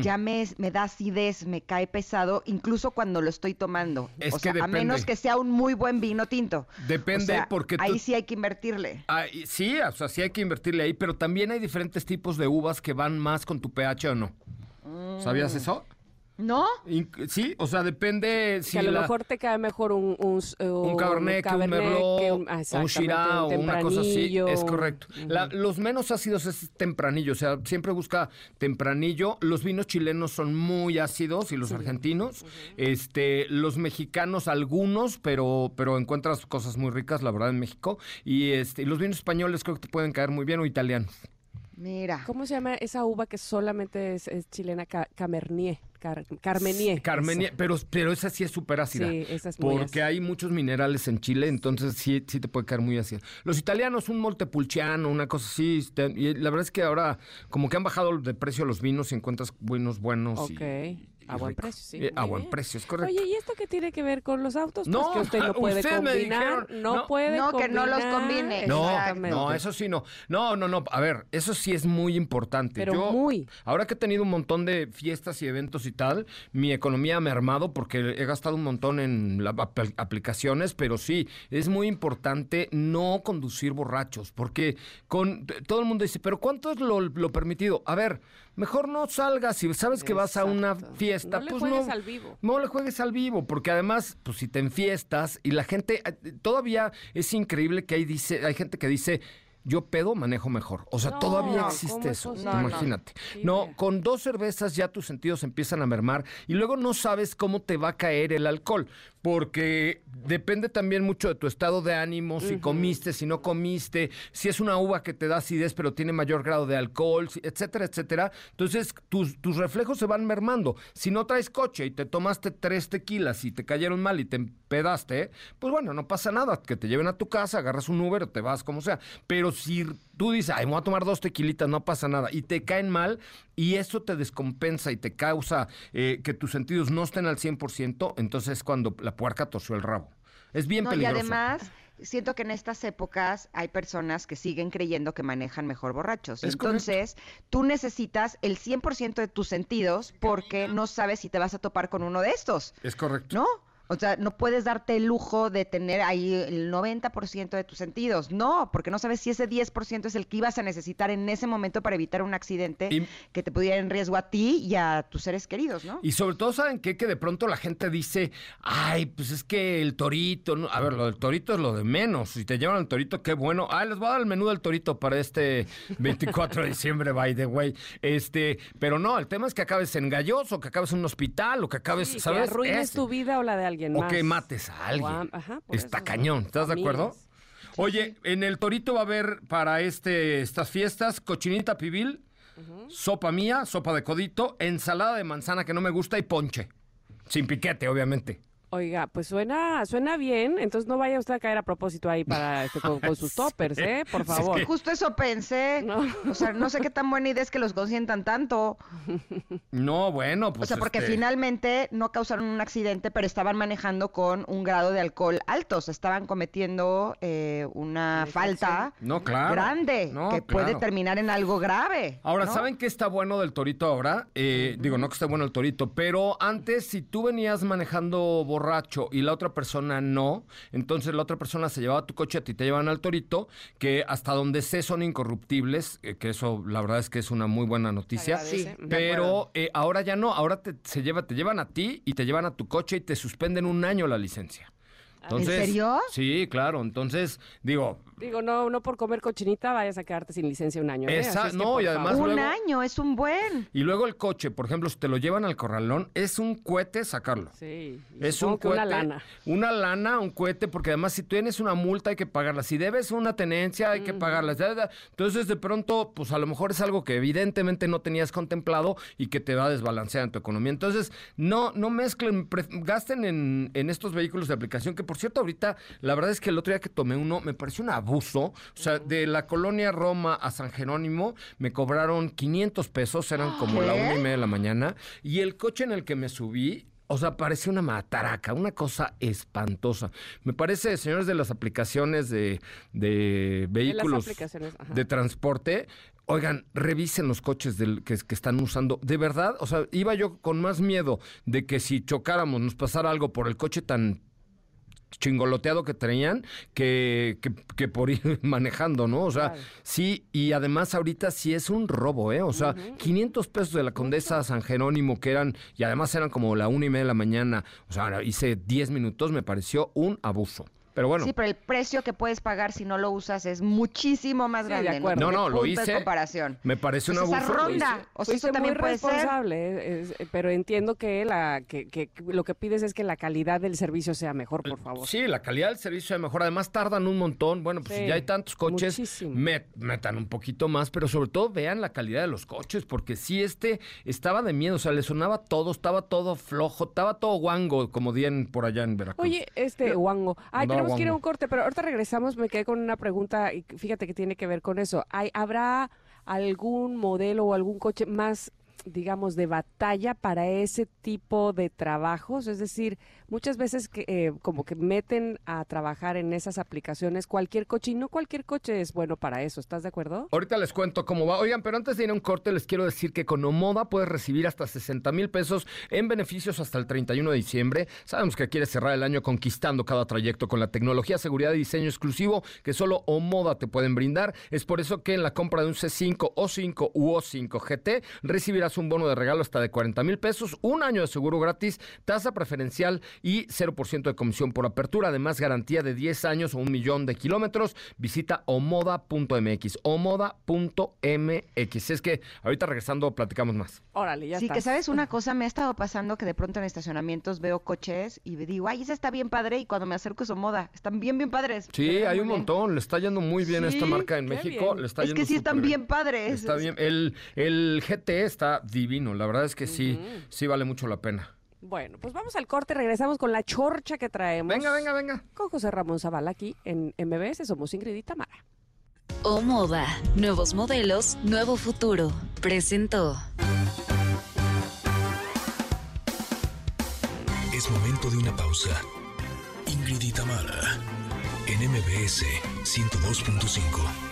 ya me, me da acidez, me cae pesado, incluso cuando lo estoy tomando. Es o que sea, a menos que sea un muy buen vino tinto. Depende O sea, porque tú- ahí sí hay que invertirle. Ah, y sí, o sea, sí hay que invertirle ahí, pero también hay diferentes tipos de uvas que van más con tu pH o no. ¿Sabías eso? ¿No? Inc- Sí, o sea, depende si que a lo la- mejor te cae mejor un... Un, un cabernet, que un cabernet merlot, que un- ah, o un exactamente, shiraz, un o una cosa así. tempranillo. Es correcto. La- los menos ácidos es tempranillo, o sea, siempre busca tempranillo. Los vinos chilenos son muy ácidos y los argentinos. Este, los mexicanos algunos, pero, pero encuentras cosas muy ricas, la verdad, en México. Y este, y los vinos españoles creo que te pueden caer muy bien o italianos. Mira. ¿Cómo se llama esa uva que solamente es, es chilena? Ca- Camernier. Car- Carmenier. Carmenia, eso. pero, pero esa sí es súper ácida. Sí, esa es muy Porque ácida. hay muchos minerales en Chile, entonces sí, sí te puede caer muy ácida. Los italianos, un Montepulciano, una cosa así. este, Y la verdad es que ahora, como que han bajado de precio los vinos y encuentras buenos buenos. Ok. y A buen precio, sí. Eh, a buen bien. precio, es correcto. Oye, ¿y esto qué tiene que ver con los autos? Pues No, que usted no puede ustedes me combinar. dijeron, no, no. puede No, que no los combine. No, no, eso sí no. No, no, no. A ver, eso sí es muy importante. Pero Yo, muy. Ahora que he tenido un montón de fiestas y eventos y tal, mi economía me ha armado porque he gastado un montón en la- apl- aplicaciones, pero sí, es muy importante no conducir borrachos, porque con todo el mundo dice, pero ¿cuánto es lo, lo permitido? A ver, mejor no salgas si sabes que vas a una fiesta, No le pues juegues no. al vivo. No le juegues al vivo, porque además, pues si te enfiestas y la gente, eh, todavía es increíble que hay, dice, hay gente que dice, yo pedo, manejo mejor. O sea, No, todavía ¿cómo existe es eso. No. Imagínate. No, con dos cervezas ya tus sentidos empiezan a mermar y luego no sabes cómo te va a caer el alcohol, porque depende también mucho de tu estado de ánimo, si comiste, si no comiste, si es una uva que te da acidez pero tiene mayor grado de alcohol, etcétera, etcétera. Entonces tus, tus reflejos se van mermando. Si no traes coche y te tomaste tres tequilas y te cayeron mal y te empedaste, pues bueno, no pasa nada, que te lleven a tu casa, agarras un Uber o te vas como sea. Pero si tú dices, ay, me voy a tomar dos tequilitas, no pasa nada, y te caen mal, y eso te descompensa y te causa eh, que tus sentidos no estén al 100%, entonces es cuando la puerca torció el rabo. Es bien No, y peligroso. además, siento que en estas épocas hay personas que siguen creyendo que manejan mejor borrachos. Es Entonces, tú necesitas el 100% de tus sentidos porque no sabes si te vas a topar con uno de estos, Es correcto. ¿no? O sea, no puedes darte el lujo de tener ahí el 90% de tus sentidos. No, porque no sabes si ese 10% es el que ibas a necesitar en ese momento para evitar un accidente Y- que te pudiera en riesgo a ti y a tus seres queridos, ¿no? Y sobre todo, ¿saben qué? Que de pronto la gente dice, ay, pues es que el torito, ¿no? a ver, lo del torito es lo de menos. Si te llevan al torito, qué bueno. Ah, les voy a dar el menú del torito para este 24 de diciembre, by the way. Este, pero no, el tema es que acabes en galloso, que acabes en un hospital, o que acabes, Sí, ¿sabes? que arruines Ese. tu vida o la de alguien O que mates a alguien. A- ajá, Está eso, cañón, ¿estás de acuerdo? Oye, en el Torito va a haber para este, estas fiestas cochinita pibil, sopa mía, sopa de codito, ensalada de manzana que no me gusta y ponche. Sin piquete, obviamente. Oiga, pues suena, suena bien, entonces no vaya usted a caer a propósito ahí para este, con, con sus toppers, ¿eh? Por favor. Justo eso pensé. No. O sea, no sé qué tan buena idea es que los consientan tanto. No, bueno, pues. o sea, porque este, finalmente no causaron un accidente, pero estaban manejando con un grado de alcohol alto. Se estaban cometiendo eh, una falta No, claro. grande No, que puede terminar en algo grave. Ahora, ¿no? ¿saben qué está bueno del torito ahora? Eh, Digo, no que esté bueno el torito, pero antes, si tú venías manejando borracho y la otra persona no, entonces la otra persona se llevaba tu coche, a ti te llevan al torito, que hasta donde sé son incorruptibles, eh, que eso la verdad es que es una muy buena noticia. Sí, Pero eh, ahora ya no, ahora te, se lleva, te llevan a ti y te llevan a tu coche y te suspenden un año la licencia. Entonces, serio? Sí, claro. Entonces, digo, Digo, no, no por comer cochinita vayas a quedarte sin licencia un año. ¿eh? Esa- Así es que, no, por y además. Un luego- año, es un buen. y luego el coche, por ejemplo, si te lo llevan al corralón, es un cohete sacarlo. Sí, Es un cohete. una lana. Una lana, un cohete, porque además si tienes una multa hay que pagarla. Si debes una tenencia hay que pagarla. Entonces de pronto, pues a lo mejor es algo que evidentemente no tenías contemplado y que te va a desbalancear en tu economía. Entonces, no, no mezclen, pre- gasten en, en estos vehículos de aplicación, que por cierto ahorita, la verdad es que el otro día que tomé uno me pareció un abuso. O sea, de la colonia Roma a San Jerónimo me cobraron 500 pesos, eran como la una y media de la mañana. Y el coche en el que me subí, o sea, parecía una mataraca, una cosa espantosa. Me parece, señores de las aplicaciones de, de vehículos de transporte, oigan, revisen los coches del, que, que están usando. De verdad, o sea, iba yo con más miedo de que si chocáramos nos pasara algo por el coche tan chingoloteado que traían que, que, que por ir manejando, ¿no? O sea, Claro. sí, y además ahorita sí es un robo, ¿eh? O sea, 500 pesos de la Condesa San Jerónimo que eran, y además eran como la una y media de la mañana, o sea, hice 10 minutos, me pareció un abuso. Pero bueno. Sí, pero el precio que puedes pagar si no lo usas es muchísimo más Sí, de grande. acuerdo. No, no, lo hice. comparación. Me parece un Pues ronda. O sea, eso también puede ser. responsable, eh, es- pero entiendo que, la, que, que lo que pides es que la calidad del servicio sea mejor, por favor. Sí, la calidad del servicio es mejor. Además, tardan un montón. Bueno, pues Sí, si ya hay tantos coches, muchísimo. met- metan un poquito más, pero sobre todo vean la calidad de los coches, porque sí, este estaba de miedo. O sea, le sonaba todo, estaba todo flojo, estaba todo guango, como dirían por allá en Veracruz. Oye, este. Ay, No, tenemos que ir a un corte, pero ahorita regresamos. Me quedé con una pregunta y fíjate que tiene que ver con eso. ¿Hay, ¿Habrá algún modelo o algún coche más, digamos, de batalla para ese tipo de trabajos? Es decir, muchas veces que eh, como que meten a trabajar en esas aplicaciones cualquier coche y no cualquier coche es bueno para eso. ¿Estás de acuerdo? Ahorita les cuento cómo va. Oigan, pero antes de ir a un corte, les quiero decir que con Omoda puedes recibir hasta 60 mil pesos en beneficios hasta el 31 de diciembre. Sabemos que quieres cerrar el año conquistando cada trayecto con la tecnología, seguridad y diseño exclusivo que solo Omoda te pueden brindar. Es por eso que en la compra de un C5, O5 u O5 GT recibirás un bono de regalo hasta de 40 mil pesos, un año de seguro gratis, tasa preferencial y 0% de comisión por apertura. Además, garantía de 10 años o un millón de kilómetros. Visita omoda.mx, omoda.mx. Es que ahorita regresando platicamos más. Órale, ya sí, que sabes una cosa, me ha estado pasando que de pronto en estacionamientos veo coches y digo, ay, esa está bien padre, y cuando me acerco es moda, están bien, bien padres. Sí, hay un bien. montón. Le está yendo muy bien esta marca en México. bien. Le está Es yendo que sí están bien padres. Está bien. El, el GT está divino. La verdad es que sí, sí vale mucho la pena. Bueno, pues vamos al corte, regresamos con la chorcha que traemos. Venga, venga, venga. Con José Ramón Zavala aquí en MBS, somos Ingrid y Tamara. O Moda. Nuevos modelos, nuevo futuro. Presentó. Es momento de una pausa. Ingrid y Tamara, en MBS 102.5.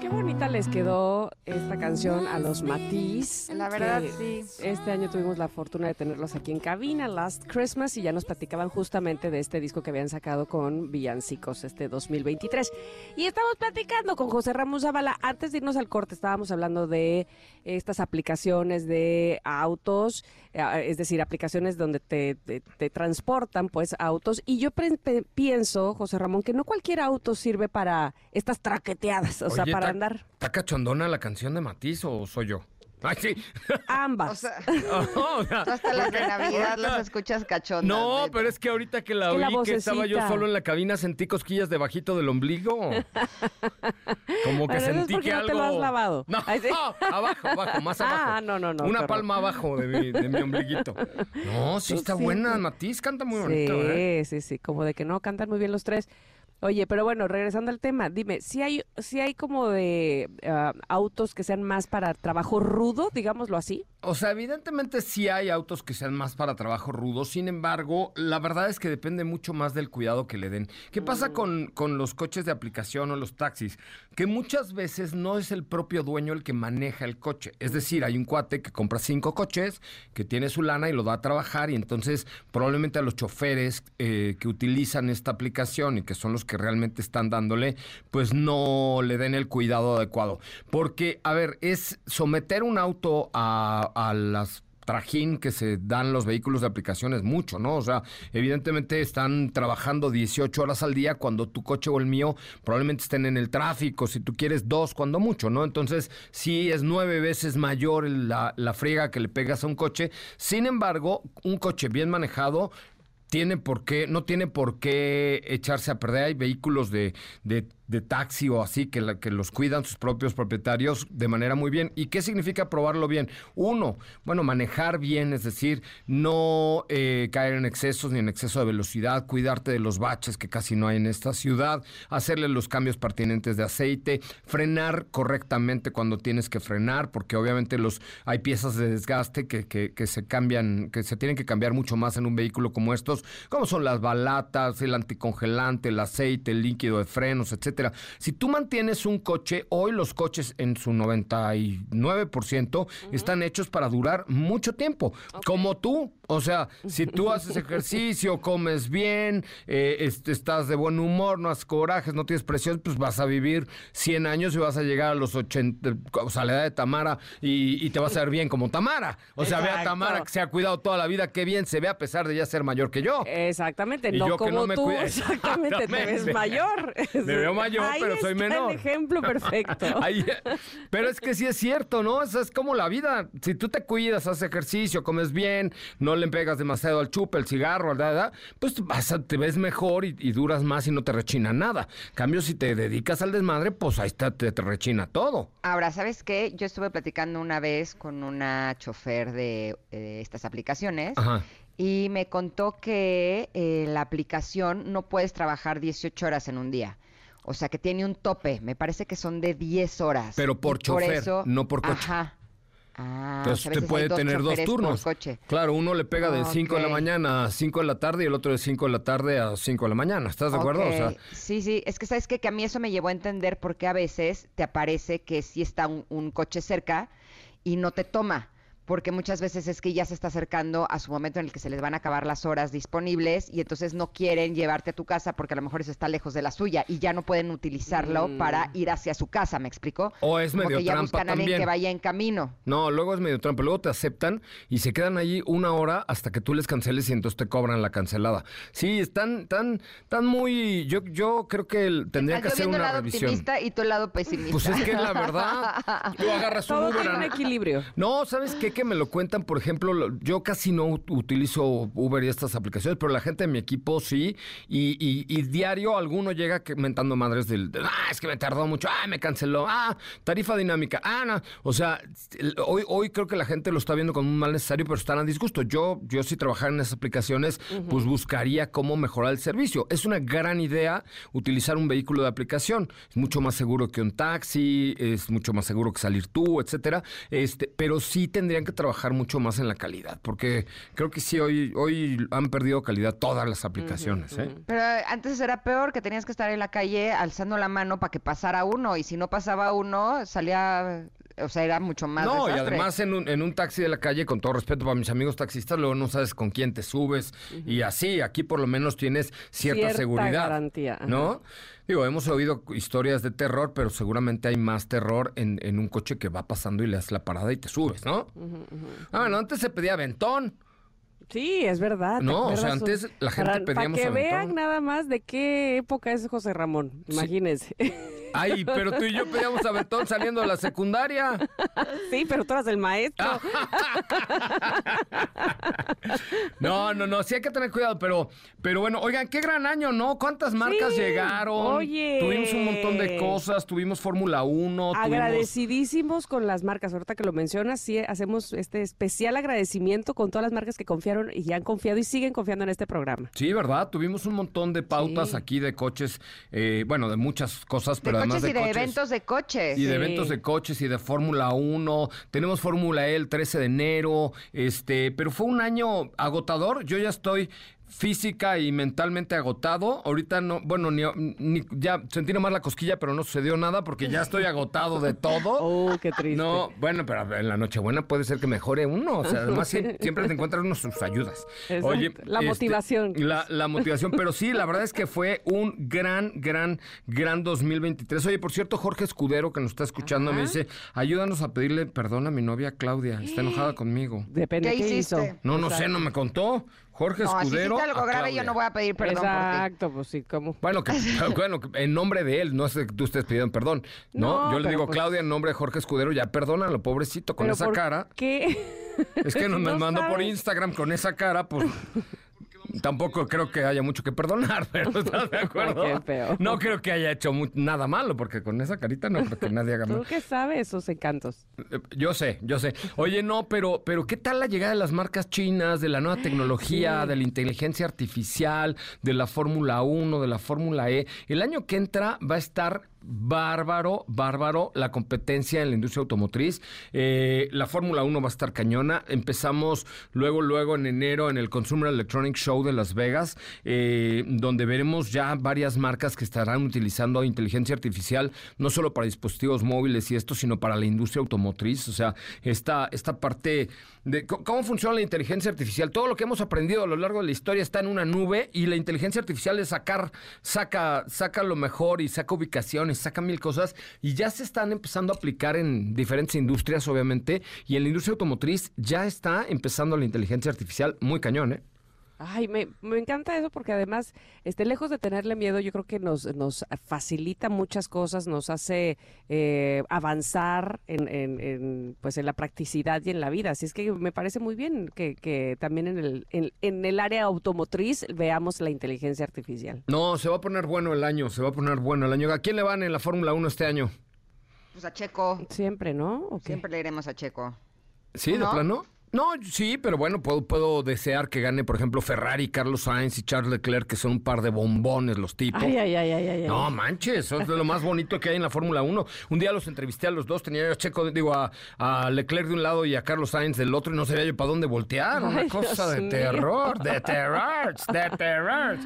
Qué bonita les quedó esta canción a los Matiz. La verdad, sí. Este año tuvimos la fortuna de tenerlos aquí en cabina, Last Christmas, y ya nos platicaban justamente de este disco que habían sacado con Villancicos este 2023. Y estamos platicando con José Ramos Zavala. Antes de irnos al corte, estábamos hablando de estas aplicaciones de autos, eh, es decir, aplicaciones donde te, te- te transportan pues autos. Y yo pienso, José Ramón, que no cualquier auto sirve para estas traqueteadas, o sea, Oye, para andar ¿Está cachondona la canción de Matiz o soy yo? Ay, sí. ambas. O sea, O sea, tú hasta las de Navidad las escuchas cachondas. No, neta. pero es que ahorita que la Es que la oí, que estaba yo solo en la cabina, sentí cosquillas debajito del ombligo. Como que Bueno, es sentí porque que no algo... te lo has lavado. No, Ay, sí. abajo, abajo, más abajo. Ah, no, no, no. Una palma abajo de mi, de mi ombliguito. No, sí está sí, buena. sí. Matiz canta muy Sí, bonito, ¿eh? sí, sí, como de que no cantan muy bien los tres. Oye, pero bueno, regresando al tema, dime, si hay, si hay como de ah, autos que sean más para trabajo rudo, digámoslo así. O sea, evidentemente sí hay autos que sean más para trabajo rudo, sin embargo, la verdad es que depende mucho más del cuidado que le den. ¿Qué pasa con, con los coches de aplicación o los taxis? Que muchas veces no es el propio dueño el que maneja el coche. Es decir, hay un cuate que compra cinco coches, que tiene su lana y lo da a trabajar y entonces probablemente a los choferes eh, que utilizan esta aplicación y que son los que realmente están dándole, pues no le den el cuidado adecuado. Porque, a ver, es someter un auto a, las trajín que se dan los vehículos de aplicación es mucho, ¿no? O sea, evidentemente están trabajando 18 horas al día cuando tu coche o el mío probablemente estén en el tráfico, si tú quieres dos, cuando mucho, ¿no? Entonces, sí es nueve veces mayor la, la friega que le pegas a un coche. Sin embargo, un coche bien manejado tiene por qué, no tiene por qué echarse a perder. Hay vehículos de, de, de taxi o así que, los cuidan sus propios propietarios de manera muy bien. ¿Y qué significa probarlo bien? Uno, bueno, manejar bien, es decir, no eh, caer en excesos ni en exceso de velocidad, cuidarte de los baches que casi no hay en esta ciudad, hacerle los cambios pertinentes de aceite, frenar correctamente cuando tienes que frenar, porque obviamente los hay piezas de desgaste que, que, que se cambian, que se tienen que cambiar mucho más en un vehículo como estos, como son las balatas, el anticongelante, el aceite, el líquido de frenos, etcétera. Si tú mantienes un coche, hoy los coches en su 99% están hechos para durar mucho tiempo, como tú. O sea, si tú haces ejercicio, comes bien, eh, estás de buen humor, no haces corajes, no tienes presión, pues vas a vivir 100 años y vas a llegar a los 80, o sea, la edad de Tamara y, y te vas a ver bien como Tamara. O sea, ve a Exacto. Tamara que se ha cuidado toda la vida, qué bien se ve a pesar de ya ser mayor que yo. Exactamente, Y no yo como no me tú, exactamente, te ves mayor. Me veo mayor, Ahí pero soy está menor. el ejemplo perfecto. Ahí- pero es que sí es cierto, ¿no? Esa es como la vida. Si tú te cuidas, haces ejercicio, comes bien, no le pegas demasiado al chupe, el cigarro, al da, da, pues vas a- te ves mejor y, y duras más y no te rechina nada. Cambio, si te dedicas al desmadre, pues ahí está, te, te rechina todo. Ahora, ¿sabes qué? Yo estuve platicando una vez con una chofer de eh, estas aplicaciones Ajá. y me contó que eh, la aplicación no puedes trabajar 18 horas en un día. O sea, que tiene un tope. Me parece que son de 10 horas. Pero por Y chofer, eso- no por coche. Ajá. Ah, Entonces hay puede dos tener dos turnos. coche. Claro, uno le pega de 5 de la mañana a 5 de la tarde y el otro de 5 de la tarde a 5 de la mañana. ¿Estás de acuerdo? O sea, Ok, sí, sí, es que sabes qué? que a mí eso me llevó a entender por qué a veces te aparece que sí está un, un coche cerca y no te toma. Porque muchas veces es que ya se está acercando a su momento en el que se les van a acabar las horas disponibles y entonces no quieren llevarte a tu casa porque a lo mejor eso está lejos de la suya y ya no pueden utilizarlo Mm. para ir hacia su casa, ¿me explico? O es Como medio que ya trampa buscan a alguien también. que vaya en camino. No, luego es medio trampa. Luego te aceptan y se quedan allí una hora hasta que tú les canceles y entonces te cobran la cancelada. Sí, están tan, tan muy. Yo, yo creo que el- tendría que Yo hacer una lado revisión. optimista y el lado pesimista. Pues es que la verdad, tú agarras un Todo Uber. tiene un a- equilibrio. No, ¿sabes qué? Que me lo cuentan, por ejemplo, lo- yo casi no ut- utilizo Uber y estas aplicaciones, pero la gente de mi equipo sí, y, y- y diario alguno llega que- mentando madres del, de, ah, es que me tardó mucho, ah, me canceló, ah, tarifa dinámica, ah, no. O sea, hoy, hoy creo que la gente lo está viendo como un mal necesario, pero están a disgusto. Yo, yo si trabajara en esas aplicaciones, pues buscaría cómo mejorar el servicio. Es una gran idea utilizar un vehículo de aplicación. Es mucho más seguro que un taxi, es mucho más seguro que salir tú, etcétera. Este, pero sí tendrían que trabajar mucho más en la calidad, porque creo que sí hoy, hoy han perdido calidad todas las aplicaciones, ¿eh? Pero eh, antes era peor que tenías que estar en la calle alzando la mano para que pasara uno y si no pasaba uno salía, o sea, era mucho más No, y además en un, en un taxi de la calle, con todo respeto para mis amigos taxistas, luego no sabes con quién te subes. Y así, aquí por lo menos tienes cierta, Cierta seguridad. garantía, ajá. ¿No? Digo, hemos oído historias de terror, pero seguramente hay más terror en, en un coche que va pasando y le das la parada y te subes, ¿no? Ah, bueno, antes se pedía aventón. Sí, es verdad. ¿te No, o sea, antes la gente para, pedíamos Para que vean nada más de qué época es José Ramón, imagínense. Ay, pero tú y yo pedíamos aventón saliendo de la secundaria. Sí, pero tú eras el maestro. No, no, no, sí hay que tener cuidado, pero, pero bueno, oigan, qué gran año, ¿no? ¿Cuántas marcas Sí, llegaron? oye. Tuvimos un montón de cosas, tuvimos Fórmula 1, tuvimos... Agradecidísimos con las marcas. Ahorita que lo mencionas, sí hacemos este especial agradecimiento con todas las marcas que confiaron y han confiado y siguen confiando en este programa. Sí, ¿verdad? Tuvimos un montón de pautas Sí. aquí de coches, eh, bueno, de muchas cosas, pero de además coches y de coches. eventos de coches. Y de eventos de coches y de Fórmula 1. Tenemos Fórmula E el 13 de enero. Este, pero fue un año agotador. Yo ya estoy física y mentalmente agotado. Ahorita no, bueno, ni, ni- ya sentí nomás la cosquilla, pero no sucedió nada porque ya estoy agotado de todo. Oh, qué triste. No, bueno, pero en la Nochebuena puede ser que mejore uno. O sea, además sie- siempre te encuentras uno sus ayudas. Exacto. La motivación. La, la motivación, pero sí, la verdad es que fue un gran, gran, gran 2023. Oye, por cierto, Jorge Escudero, que nos está escuchando, me dice, ayúdanos a pedirle perdón a mi novia Claudia. Está enojada conmigo. Depende ¿Qué qué, hizo. No, no sé, no me contó. Jorge No, si Escudero. hiciste algo grave, yo no voy a pedir perdón por ti. Exacto, pues sí, ¿cómo? Bueno, que, bueno, que en nombre de él, no es que tú estés pidiendo perdón. No, No, yo le digo, pues- Claudia, en nombre de Jorge Escudero, ya perdónalo, pobrecito, con Pero esa ¿por cara. ¿Qué? Es que nos No mandó por. Instagram con esa cara, pues. Tampoco creo que haya mucho que perdonar, pero ¿estás de acuerdo? No creo que haya hecho nada malo, porque con esa carita no creo que nadie haga ¿Tú mal. qué sabes sus encantos? Eh, Yo sé, yo sé. Oye, no, pero, pero ¿qué tal la llegada de las marcas chinas, de la nueva tecnología, Sí. de la inteligencia artificial, de la Fórmula 1, de la Fórmula E? El año que entra va a estar bárbaro, bárbaro la competencia en la industria automotriz. Eh, la Fórmula 1 va a estar cañona. Empezamos luego, luego en enero en el Consumer Electronic Show de Las Vegas, eh, donde veremos ya varias marcas que estarán utilizando inteligencia artificial, no solo para dispositivos móviles y esto, sino para la industria automotriz. O sea, esta, esta parte de cómo funciona la inteligencia artificial. Todo lo que hemos aprendido a lo largo de la historia está en una nube y la inteligencia artificial es sacar, saca, saca lo mejor y saca ubicaciones, saca mil cosas y ya se están empezando a aplicar en diferentes industrias, obviamente, y en la industria automotriz ya está empezando la inteligencia artificial muy cañón, ¿eh? Ay, me, me encanta eso porque además, este, lejos de tenerle miedo, yo creo que nos, nos facilita muchas cosas, nos hace eh, avanzar en, en- en, pues en la practicidad y en la vida. Así es que me parece muy bien que, que también en el, en, en el área automotriz veamos la inteligencia artificial. No, se va a poner bueno el año, se va a poner bueno el año. ¿A quién le van en la Fórmula 1 este año? Pues a Checo. Siempre, ¿no? ¿O qué? Siempre le iremos a Checo. ¿Sí, de ¿No? plano? No, sí, pero bueno, puedo, puedo desear que gane, por ejemplo, Ferrari, Carlos Sainz y Charles Leclerc, que son un par de bombones los tipos. Ay, ay, ay, ay. No manches, eso es de lo más bonito que hay en la Fórmula 1. Un día los entrevisté a los dos, tenía yo a Checo, digo, a, a Leclerc de un lado y a Carlos Sainz del otro, y no sabía yo para dónde voltear. Una cosa Dios de mío. terror, de terror, de terror.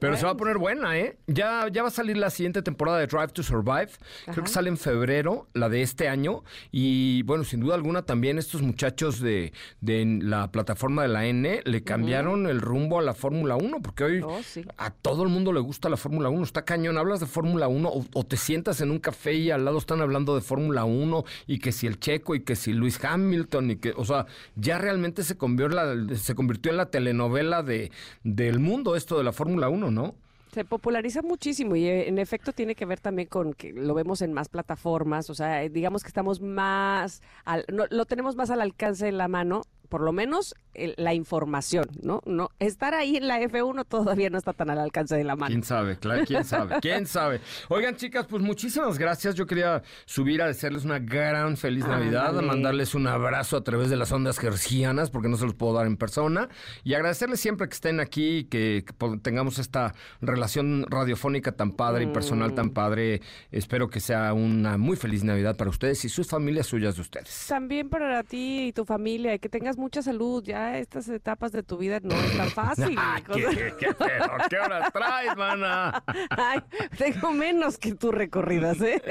Pero se va a poner buena, ¿eh? Ya, ya va a salir la siguiente temporada de Drive to Survive. Creo que sale en febrero, la de este año. Y bueno, sin duda alguna también estos muchachos de, de la plataforma de la N le cambiaron el rumbo a la Fórmula 1, porque hoy Oh, sí. a todo el mundo le gusta la Fórmula 1. Está cañón. Hablas de Fórmula 1 o, o te sientas en un café y al lado están hablando de Fórmula 1 y que si el Checo y que si Luis Hamilton y que, o sea, ya realmente se convirtió en la, se convirtió en la telenovela de, del mundo esto de la Fórmula 1, ¿no? Se populariza muchísimo y eh, en efecto tiene que ver también con que lo vemos en más plataformas, o sea, eh, digamos que estamos más, al- no, lo tenemos más al alcance de la mano, por lo menos la información, ¿no? no Estar ahí en la F1 todavía no está tan al alcance de la mano. ¿Quién sabe? Claro, ¿quién sabe? ¿Quién sabe? Oigan, chicas, pues muchísimas gracias. Yo quería subir a desearles una gran feliz Navidad, a mandarles un abrazo a través de las ondas gercianas, porque no se los puedo dar en persona, y agradecerles siempre que estén aquí, que, que tengamos esta relación radiofónica tan padre y personal Mm. tan padre. Espero que sea una muy feliz Navidad para ustedes y sus familias suyas de ustedes. También para ti y tu familia, y que tengas mucha salud, ya estas etapas de tu vida no es tan fácil. Ay, qué, qué feo. ¿Qué horas traes, mana? Ay, tengo menos que tú recorridas, ¿eh?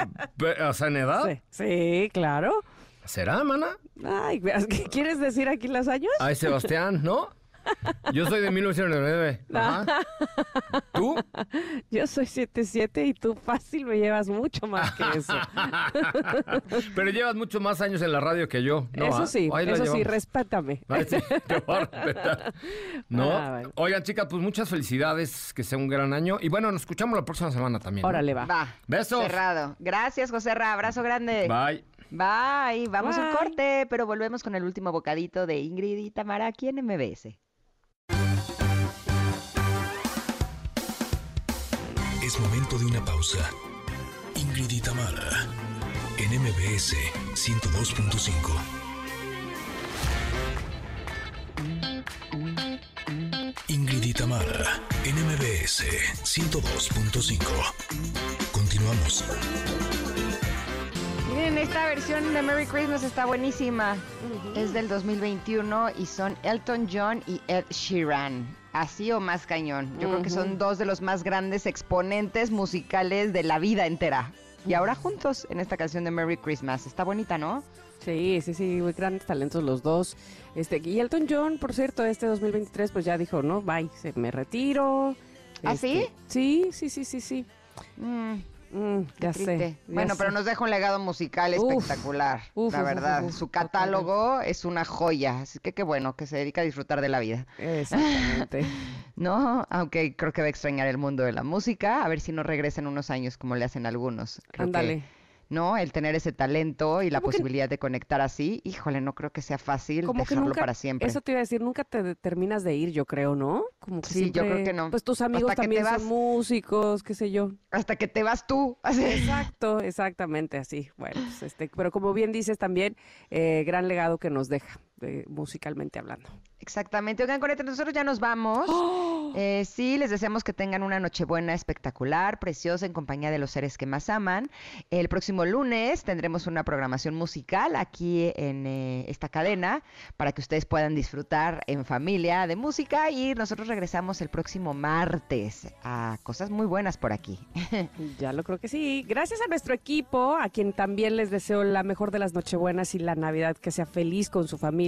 O sea, en edad. Sí, sí, claro. ¿Será, mana? Ay, ¿qué quieres decir aquí los años? Ay, Sebastián, ¿no? Yo soy de 1999. Ajá. ¿Tú? Yo soy 77 y tú fácil me llevas mucho más que eso. Pero llevas muchos más años en la radio que yo. ¿no? eso sí, eso sí, respétame. Ay, sí, te voy a respetar. ¿No? Ah, bueno. Oigan, chicas, pues muchas felicidades, que sea un gran año. Y bueno, nos escuchamos la próxima semana también. ¿no? Órale, va. Va. Besos. Cerrado. Gracias, José Ra. Abrazo grande. Bye. Bye. Vamos a un corte, pero volvemos con el último bocadito de Ingrid y Tamara aquí en MBS. Es momento de una pausa. Ingrid y Tamara, en MBS 102.5. Ingrid y Tamara, en MBS 102.5. Continuamos. Miren, esta versión de Merry Christmas está buenísima. Es del 2021 y son Elton John y Ed Sheeran. Así o más cañón. Yo creo que son dos de los más grandes exponentes musicales de la vida entera. Y ahora juntos en esta canción de Merry Christmas. Está bonita, ¿no? Sí, sí, sí, muy grandes talentos los dos. Este, y Elton John, por cierto, este 2023, pues ya dijo, no, bye, se me retiro. ¿Ah, sí? Este, Sí, sí, sí, sí, sí. Mm, Mm, ya triste. sé. ya Bueno, pero nos deja un legado musical Uf, espectacular. uf, la verdad. uf, Su catálogo es una joya. Así que qué bueno que se dedica a disfrutar de la vida. Exactamente. No, aunque creo que va a extrañar el mundo de la música. A ver si no regresa en unos años como le hacen algunos. Ándale. ¿No? El tener ese talento y la ¿Cómo que- posibilidad de conectar así, híjole, no creo que sea fácil Como que dejarlo nunca, para siempre. eso te iba a decir, nunca te terminas de ir, yo creo, ¿no? Como que Sí, yo creo que no. Pues tus amigos Hasta que también vas. son músicos, qué sé yo. Hasta que te vas tú. así. Exacto, exactamente así. Bueno, pues este, pero como bien dices también, eh, gran legado que nos deja, eh, musicalmente hablando. Exactamente. Oigan, Coreta, nosotros ya nos vamos. Eh, sí, les deseamos que tengan una Nochebuena espectacular, preciosa, en compañía de los seres que más aman. El próximo lunes tendremos una programación musical aquí en eh, esta cadena para que ustedes puedan disfrutar en familia de música y nosotros regresamos el próximo martes a cosas muy buenas por aquí. Ya lo creo que sí. Gracias a nuestro equipo, a quien también les deseo la mejor de las Nochebuenas y la Navidad, que sea feliz con su familia.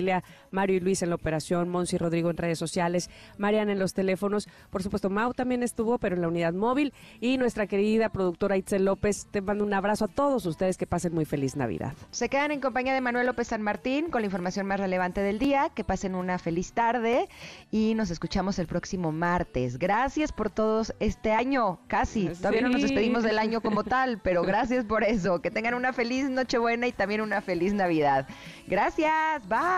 Mario y Luis en la operación, Monsi y Rodrigo en redes sociales, Mariana en los teléfonos. Por supuesto, Mau también estuvo, pero en la unidad móvil. Y nuestra querida productora Itzel López, te mando un abrazo a todos ustedes, que pasen muy feliz Navidad. Se quedan en compañía de Manuel López San Martín con la información más relevante del día. Que pasen una feliz tarde y nos escuchamos el próximo martes. Gracias por todos este año, casi. Todavía no nos Sí. despedimos del año como tal, pero gracias por eso. Que tengan una feliz Nochebuena y también una feliz Navidad. Gracias. Bye.